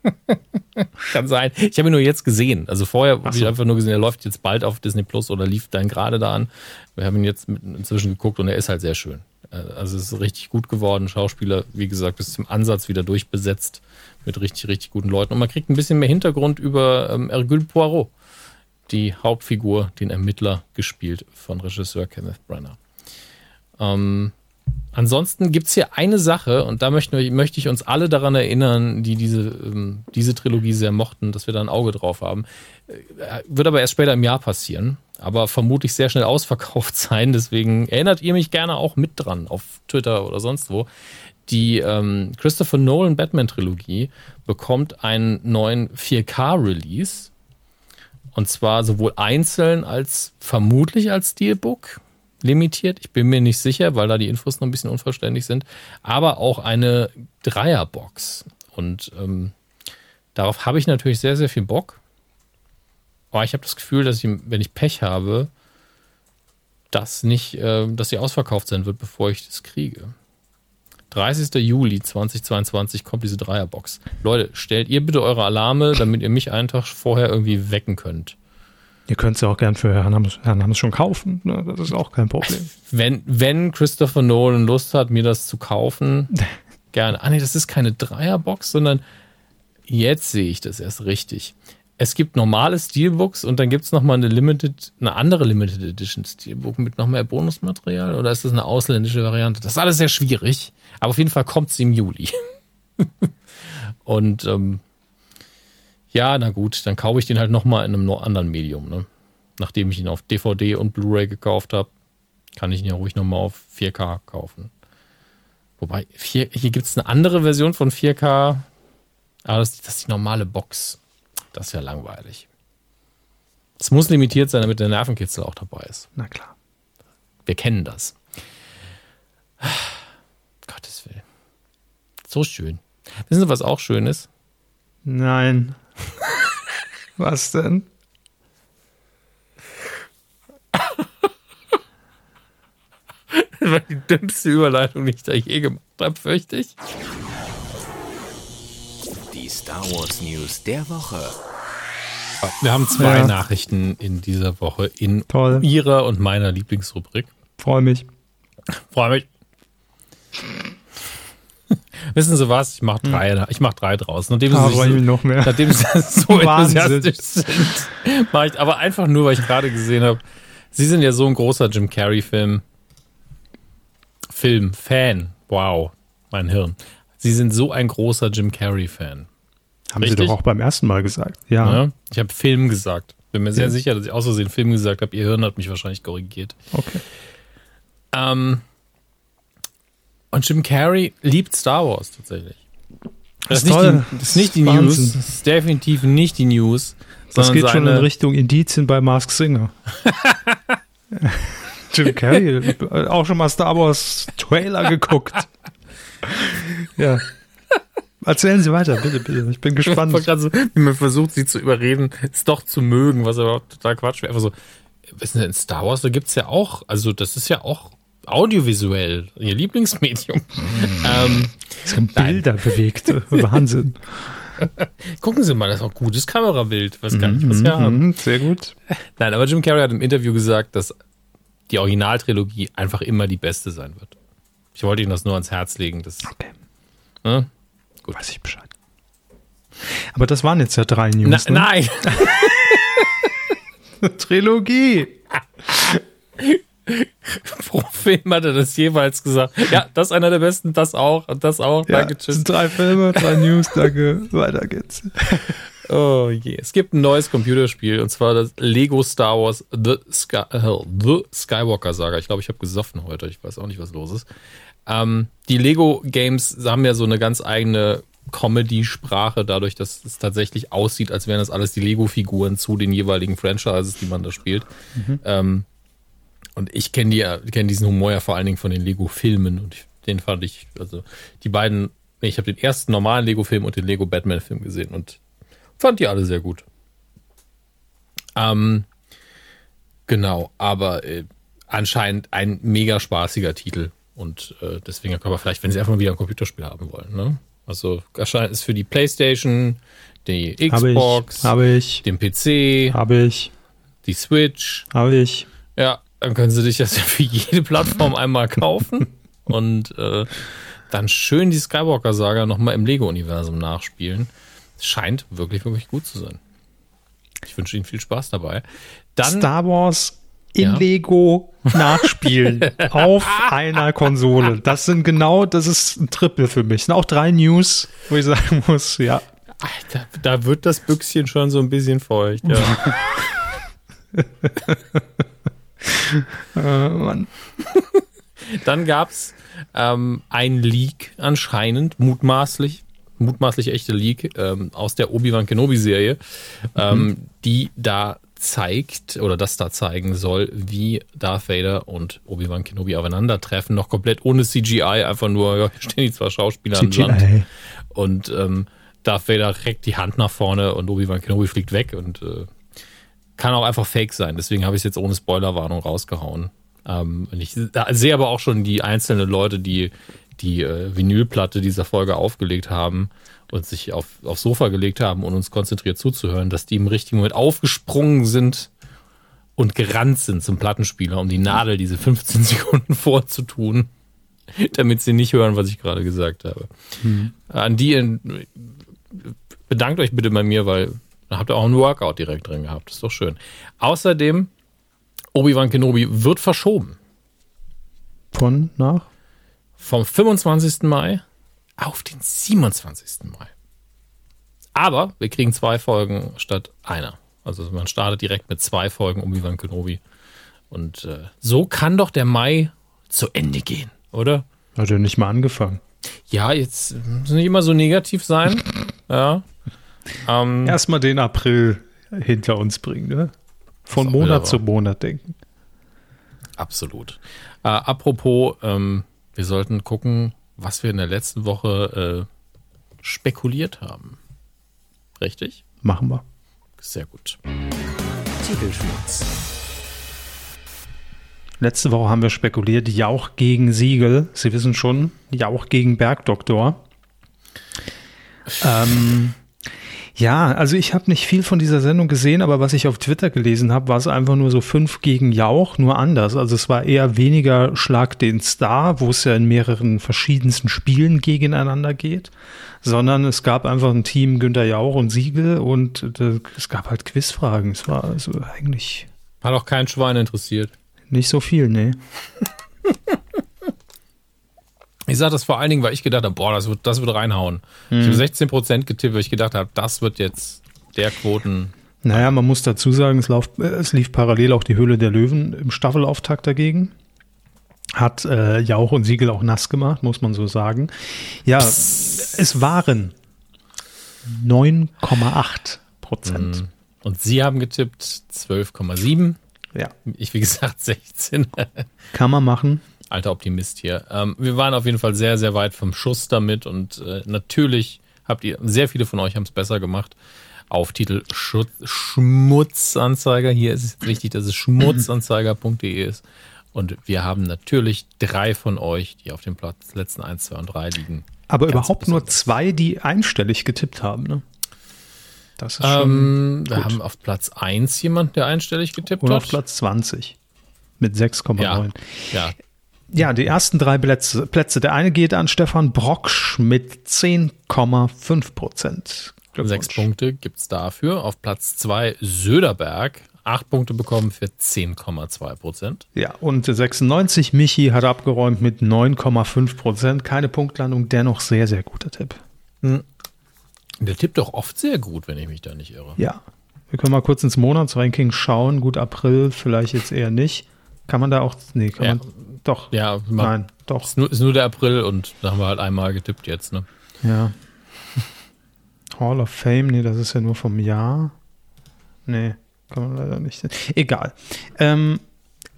Kann sein. Ich habe ihn nur jetzt gesehen. Also vorher so. habe ich einfach nur gesehen, er läuft jetzt bald auf Disney Plus oder lief dann gerade da an. Wir haben ihn jetzt inzwischen geguckt und er ist halt sehr schön. Äh, also es ist richtig gut geworden. Schauspieler, wie gesagt, bis zum Ansatz wieder durchbesetzt mit richtig, richtig guten Leuten. Und man kriegt ein bisschen mehr Hintergrund über ähm, Hercule Poirot, die Hauptfigur, den Ermittler, gespielt von Regisseur Kenneth Branagh. Ähm, Ansonsten gibt es hier eine Sache, und da möchte, möchte ich uns alle daran erinnern, die diese, ähm, diese Trilogie sehr mochten, dass wir da ein Auge drauf haben. Äh, wird aber erst später im Jahr passieren, aber vermutlich sehr schnell ausverkauft sein. Deswegen erinnert ihr mich gerne auch mit dran auf Twitter oder sonst wo. Die ähm, Christopher Nolan Batman Trilogie bekommt einen neuen 4K-Release. Und zwar sowohl einzeln als vermutlich als Steelbook limitiert. Ich bin mir nicht sicher, weil da die Infos noch ein bisschen unverständlich sind. Aber auch eine Dreierbox. Und ähm, darauf habe ich natürlich sehr, sehr viel Bock. Aber ich habe das Gefühl, dass ich, wenn ich Pech habe, dass nicht, äh, dass sie ausverkauft sein wird, bevor ich das kriege. 30. Juli 2022 kommt diese Dreierbox. Leute, stellt ihr bitte eure Alarme, damit ihr mich einen Tag vorher irgendwie wecken könnt. Ihr könnt es ja auch gern für Herrn Hammes, Herrn Hammes schon kaufen. Ne? Das ist auch kein Problem. Wenn, wenn Christopher Nolan Lust hat, mir das zu kaufen, gerne. Ah nee, das ist keine Dreierbox, sondern jetzt sehe ich das erst richtig. Es gibt normale Steelbooks und dann gibt es nochmal eine Limited, eine andere Limited Edition Steelbook mit noch mehr Bonusmaterial oder ist das eine ausländische Variante? Das ist alles sehr schwierig, aber auf jeden Fall kommt sie im Juli. und ähm, ja, na gut, dann kaufe ich den halt nochmal in einem anderen Medium. Ne? Nachdem ich ihn auf DVD und Blu-ray gekauft habe, kann ich ihn ja ruhig nochmal auf 4K kaufen. Wobei, hier, hier gibt es eine andere Version von 4K, aber das, das ist die normale Box. Das ist ja langweilig. Es muss limitiert sein, damit der Nervenkitzel auch dabei ist. Na klar. Wir kennen das. Gottes Willen. So schön. Wissen Sie, was auch schön ist? Nein. was denn? Das war die dümmste Überleitung, die ich da je gemacht habe, fürchte ich. Die Star Wars News der Woche. Wir haben zwei Ja. Nachrichten in dieser Woche in Toll. Ihrer und meiner Lieblingsrubrik. Freue mich. Freue mich. Wissen Sie was? Ich mache drei, ich mach drei draus. Nachdem Ah, Sie, mich sich, noch mehr. nachdem Sie so enthusiastisch sind, mache ich aber einfach nur, weil ich gerade gesehen habe, Sie sind ja so ein großer Jim Carrey-Film. Film-Fan. Wow, mein Hirn. Sie sind so ein großer Jim Carrey-Fan. Haben Richtig? Sie doch auch beim ersten Mal gesagt. Ja. Ne? Ich habe Film gesagt. Bin mir sehr Ja. sicher, dass ich aus Versehen Film gesagt habe. Ihr Hirn hat mich wahrscheinlich korrigiert. Okay. Ähm, und Jim Carrey liebt Star Wars tatsächlich. Das, Das ist, ist nicht toll. die, das ist nicht die Wahnsinn. News. Das ist definitiv nicht die News. Das geht schon in Richtung Indizien bei Mask Singer. Jim Carrey, auch schon mal Star Wars Trailer geguckt. ja. Erzählen Sie weiter, bitte, bitte. Ich bin Ich gespannt. gerade so, wie man versucht, sie zu überreden, es doch zu mögen, was aber total Quatsch wäre. Einfach so, wissen Sie, in Star Wars, da gibt's ja auch, also das ist ja auch audiovisuell, Ihr Lieblingsmedium. ähm, Es haben Bilder bewegt. Wahnsinn. gucken Sie mal, das ist auch gutes Kamerabild. Weiß gar nicht, was wir haben. Mhm, sehr gut. Nein, aber Jim Carrey hat im Interview gesagt, dass die Originaltrilogie einfach immer die beste sein wird. Ich wollte Ihnen das nur ans Herz legen. Das, Okay. ne? Weiß ich Bescheid. Aber das waren jetzt ja drei Na, News. ne? Nein, Trilogie. pro Film hat er das jeweils gesagt. Ja, das ist einer der besten, das auch und das auch. Ja, Danke, tschüss. drei Filme, drei News, danke. Weiter geht's. Oh je. Es gibt ein neues Computerspiel und zwar das Lego Star Wars The, Sky, äh, The Skywalker Saga. Ich glaube, ich habe gesoffen heute. Ich weiß auch nicht, was los ist. Ähm, die Lego Games haben ja so eine ganz eigene Comedy-Sprache, dadurch, dass es tatsächlich aussieht, als wären das alles die Lego-Figuren zu den jeweiligen Franchises, die man da spielt. Ähm, und ich kenne die, kenn diesen Humor ja vor allen Dingen von den Lego-Filmen und ich, den fand ich, also die beiden, nee, ich habe den ersten normalen Lego-Film und den Lego Batman-Film gesehen und fand die alle sehr gut. Ähm, genau, aber äh, anscheinend ein mega spaßiger Titel und äh, deswegen kann man vielleicht, wenn sie einfach mal wieder ein Computerspiel haben wollen, ne? Also erscheint es für die PlayStation, die Xbox, ich, habe ich, den PC, habe ich, die Switch. habe ich. Ja, dann können sie dich das ja für jede Plattform einmal kaufen und äh, dann schön die Skywalker-Saga nochmal im Lego-Universum nachspielen. Scheint wirklich, wirklich gut zu sein. Ich wünsche Ihnen viel Spaß dabei. Dann, Star Wars in Ja. Lego nachspielen auf einer Konsole. Das sind genau, das ist ein Triple für mich. Das sind auch drei News, wo ich sagen muss, ja. Alter, da wird das Büchschen schon so ein bisschen feucht. Ja. Äh, Mann. Dann gab es ähm, ein Leak anscheinend, mutmaßlich, mutmaßlich echte Leak ähm, aus der Obi-Wan Kenobi-Serie, ähm, mhm. die da zeigt oder das da zeigen soll, wie Darth Vader und Obi-Wan Kenobi aufeinandertreffen, noch komplett ohne CGI, einfach nur, ja, hier stehen die zwei Schauspieler CGI. am Land und ähm, Darth Vader reckt die Hand nach vorne und Obi-Wan Kenobi fliegt weg und äh, kann auch einfach fake sein. Deswegen habe ich es jetzt ohne Spoilerwarnung rausgehauen. Ähm, ich sehe aber auch schon die einzelnen Leute, die die äh, Vinylplatte dieser Folge aufgelegt haben und sich auf, aufs Sofa gelegt haben und uns konzentriert zuzuhören, dass die im richtigen Moment aufgesprungen sind und gerannt sind zum Plattenspieler, um die Nadel diese 15 Sekunden vorzutun, damit sie nicht hören, was ich gerade gesagt habe. Mhm. An die äh, bedankt euch bitte bei mir, weil da habt ihr auch ein Workout direkt drin gehabt. Das ist doch schön. Außerdem, Obi-Wan Kenobi wird verschoben. Von nach? Vom 25. Mai auf den 27. Mai. Aber wir kriegen zwei Folgen statt einer. Also man startet direkt mit zwei Folgen Obi-Wan Kenobi. Und äh, so kann doch der Mai zu Ende gehen, oder? Hat er nicht mal angefangen. Ja, jetzt muss nicht immer so negativ sein. Ja. Ähm, Erstmal den April hinter uns bringen, ne? Von Monat zu Monat denken. Absolut. Äh, apropos, ähm, wir sollten gucken, was wir in der letzten Woche äh, spekuliert haben. Richtig? Machen wir. Sehr gut. Titelschmutz. Letzte Woche haben wir spekuliert, Jauch gegen Siegel. Sie wissen schon, Jauch gegen Bergdoktor. Ähm, ja, also ich habe nicht viel von dieser Sendung gesehen, aber was ich auf Twitter gelesen habe, war es einfach nur so fünf gegen Jauch, nur anders. Also es war eher weniger Schlag den Star, wo es ja in mehreren verschiedensten Spielen gegeneinander geht, sondern es gab einfach ein Team Günter Jauch und Siegel und äh, es gab halt Quizfragen. Es war also eigentlich. Hat auch kein Schwein interessiert. Nicht so viel, nee. Ich sage das vor allen Dingen, weil ich gedacht habe, boah, das wird, das wird reinhauen. Mhm. Ich habe 16% getippt, weil ich gedacht habe, das wird jetzt der Quoten. Naja, man muss dazu sagen, es, lauf, es lief parallel auch die Höhle der Löwen im Staffelauftakt dagegen. Hat äh, Jauch und Siegel auch nass gemacht, muss man so sagen. Ja, Psst. es waren 9,8 Prozent. Mhm. Und Sie haben getippt 12,7. Ja. Ich, wie gesagt, 16. Kann man machen alter Optimist hier. Ähm, wir waren auf jeden Fall sehr, sehr weit vom Schuss damit und äh, natürlich habt ihr, sehr viele von euch haben es besser gemacht. Auf Titel Schutz, Schmutzanzeiger. Hier ist es wichtig, dass es schmutzanzeiger.de ist. Und wir haben natürlich drei von euch, die auf dem Platz letzten 1, 2 und 3 liegen. Aber überhaupt besonders. nur zwei, die einstellig getippt haben, ne? Das ist schon ähm, Wir haben auf Platz 1 jemanden, der einstellig getippt Und hat. auf Platz 20 mit 6,9. Ja, ja, ja, die ersten drei Plätze, Plätze. Der eine geht an Stefan Brocksch mit 10,5 Prozent. Sechs Punkte gibt es dafür. Auf Platz zwei Söderberg. Acht Punkte bekommen für 10,2 Prozent. Ja, und 96 Michi hat abgeräumt mit 9,5 Prozent. Keine Punktlandung, dennoch sehr, sehr guter Tipp. Hm. Der tippt doch oft sehr gut, wenn ich mich da nicht irre. Ja. Wir können mal kurz ins Monatsranking schauen. Gut, April vielleicht jetzt eher nicht. Kann man da auch, nee, kann ja. man doch. Ja, nein, doch. Ist nur, ist nur der April und da haben wir halt einmal getippt jetzt, ne? Ja. Hall of Fame, nee, das ist ja nur vom Jahr. Nee, kann man leider nicht. Egal. Ähm,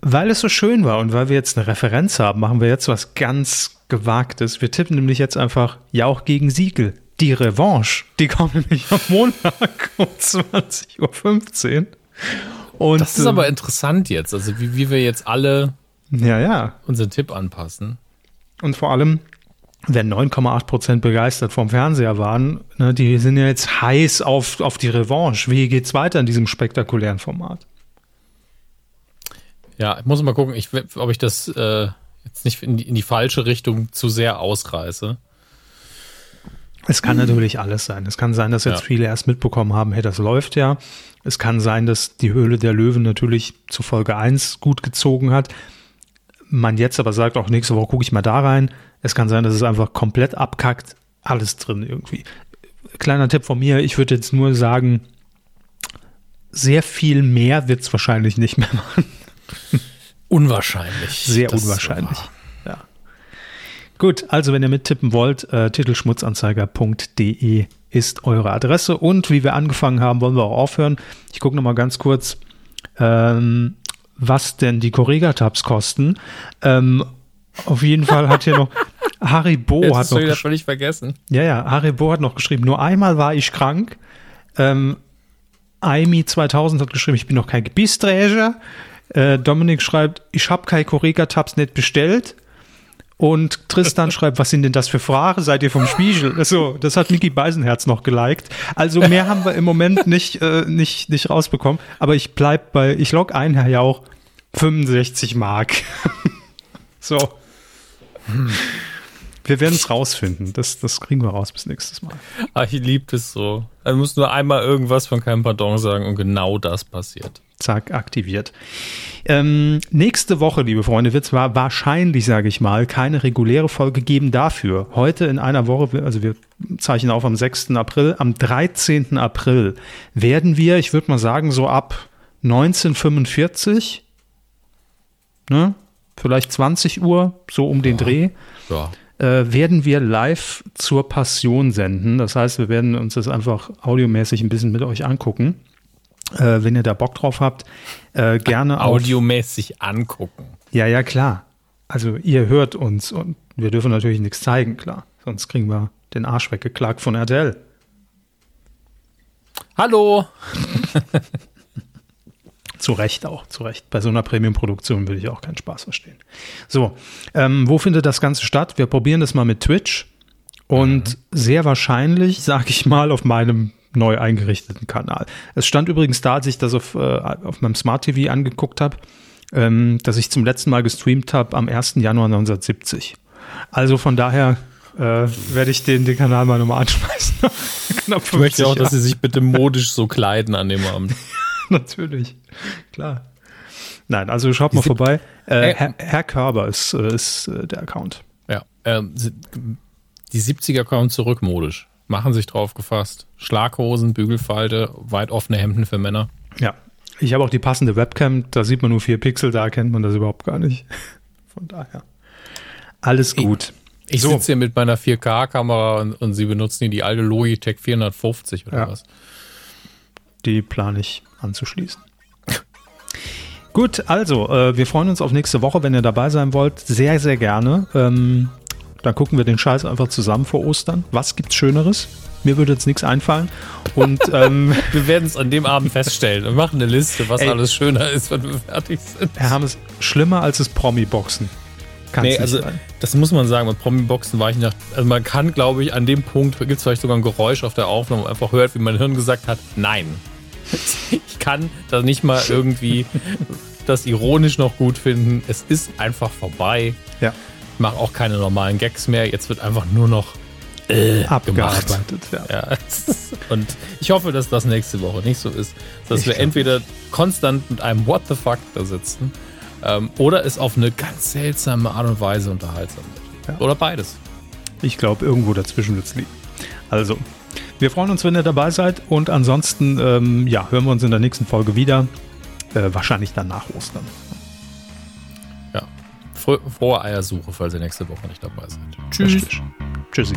weil es so schön war und weil wir jetzt eine Referenz haben, machen wir jetzt was ganz Gewagtes. Wir tippen nämlich jetzt einfach Jauch gegen Siegel. Die Revanche, die kommt nämlich am Montag um 20.15 Uhr. Und, das ist aber ähm, interessant jetzt, also wie, wie wir jetzt alle ja, ja. unseren Tipp anpassen. Und vor allem, wenn 9,8 Prozent begeistert vom Fernseher waren, ne, die sind ja jetzt heiß auf, auf die Revanche. Wie geht's weiter in diesem spektakulären Format? Ja, ich muss mal gucken, ich, ob ich das äh, jetzt nicht in die, in die falsche Richtung zu sehr ausreiße. Es kann natürlich alles sein. Es kann sein, dass jetzt ja. viele erst mitbekommen haben, hey, das läuft ja. Es kann sein, dass die Höhle der Löwen natürlich zu Folge 1 gut gezogen hat man jetzt aber sagt, auch nächste Woche gucke ich mal da rein. Es kann sein, dass es einfach komplett abkackt. Alles drin irgendwie. Kleiner Tipp von mir, ich würde jetzt nur sagen, sehr viel mehr wird es wahrscheinlich nicht mehr machen. Unwahrscheinlich. Sehr unwahrscheinlich. Ja. Gut, also wenn ihr mittippen wollt, äh, titelschmutzanzeiger.de ist eure Adresse. Und wie wir angefangen haben, wollen wir auch aufhören. Ich gucke nochmal ganz kurz, ähm, was denn die Correga-Tabs kosten. Ähm, auf jeden Fall hat hier noch Haribo Jetzt hat noch wieder völlig vergessen. ja, ja, Haribo hat noch geschrieben, nur einmal war ich krank. Ähm, Aimi 2000 hat geschrieben, ich bin noch kein Gebissträger. Äh, Dominik schreibt, ich habe keine Correga-Tabs nicht bestellt. Und Tristan schreibt, was sind denn das für Fragen? Seid ihr vom Spiegel? So, das hat Niki Beisenherz noch geliked. Also mehr haben wir im Moment nicht, äh, nicht, nicht rausbekommen. Aber ich bleib bei, ich log ein, Herr Jauch, 65 Mark. so. Wir werden es rausfinden. Das, das kriegen wir raus bis nächstes Mal. Ah, ich liebe es so. Man muss nur einmal irgendwas von keinem Pardon sagen und genau das passiert. Zack, aktiviert. Ähm, nächste Woche, liebe Freunde, wird zwar wahrscheinlich, sage ich mal, keine reguläre Folge geben dafür. Heute in einer Woche, also wir zeichnen auf am 6. April, am 13. April werden wir, ich würde mal sagen, so ab 1945, ne, vielleicht 20 Uhr, so um den Dreh, Ja. äh, werden wir live zur Passion senden. Das heißt, wir werden uns das einfach audiomäßig ein bisschen mit euch angucken. Äh, wenn ihr da Bock drauf habt, äh, gerne Audiomäßig angucken. Ja, ja, klar. Also ihr hört uns und wir dürfen natürlich nichts zeigen, klar. Sonst kriegen wir den Arsch weggeklagt von RTL. Hallo. Zu Recht auch, zu Recht. Bei so einer Premium-Produktion würde ich auch keinen Spaß verstehen. So, ähm, wo findet das Ganze statt? Wir probieren das mal mit Twitch und sehr wahrscheinlich, sage ich mal, auf meinem neu eingerichteten Kanal. Es stand übrigens da, als ich das auf, äh, auf meinem Smart TV angeguckt habe, ähm, dass ich zum letzten Mal gestreamt habe am 1. Januar 1970. Also von daher äh, werde ich den, den Kanal mal nochmal anschmeißen. Ich möchte 50 auch, dass sie sich bitte modisch so kleiden an dem Abend. Natürlich, klar. Nein, also schaut mal sieb- vorbei. Äh, Äh, Herr, Herr Körber ist, äh, ist äh, der Account. Ja. Ähm, die 70er kommen zurück modisch. Machen sich drauf gefasst. Schlaghosen, Bügelfalte, weit offene Hemden für Männer. Ja. Ich habe auch die passende Webcam, da sieht man nur vier Pixel, da erkennt man das überhaupt gar nicht. Von daher. Alles gut. Ich So. sitze hier mit meiner 4K-Kamera und, und sie benutzen hier die alte Logitech 450 oder Ja. was. Die plane ich anzuschließen. Gut, also, äh, wir freuen uns auf nächste Woche, wenn ihr dabei sein wollt. Sehr, sehr gerne. Ähm, dann gucken wir den Scheiß einfach zusammen vor Ostern. Was gibt's Schöneres? Mir würde jetzt nichts einfallen. Und ähm, Wir werden es an dem Abend feststellen und machen eine Liste, was Ey. alles schöner ist, wenn wir fertig sind. Herr Hammes, schlimmer als das Promi-Boxen. Kann's Nee, also sein. das muss man sagen, mit Promi-Boxen war ich nach, also man kann, glaube ich, an dem Punkt, gibt es vielleicht sogar ein Geräusch auf der Aufnahme, wo man einfach hört, wie mein Hirn gesagt hat, nein. Ich kann da nicht mal irgendwie das ironisch noch gut finden. Es ist einfach vorbei. Ja, mache auch keine normalen Gags mehr. Jetzt wird einfach nur noch äh, abgearbeitet. Ja. Ja. Und ich hoffe, dass das nächste Woche nicht so ist, dass Ich wir entweder konstant mit einem What the fuck da sitzen ähm, oder es auf eine ganz seltsame Art und Weise unterhaltsam wird. Ja. Oder beides. Ich glaube, irgendwo dazwischen wird es liegen. Also, wir freuen uns, wenn ihr dabei seid. Und ansonsten, ähm, ja, hören wir uns in der nächsten Folge wieder. Äh, wahrscheinlich dann nach Ostern. Frohe Eiersuche, falls ihr nächste Woche nicht dabei seid. Tschüss. Tschüssi.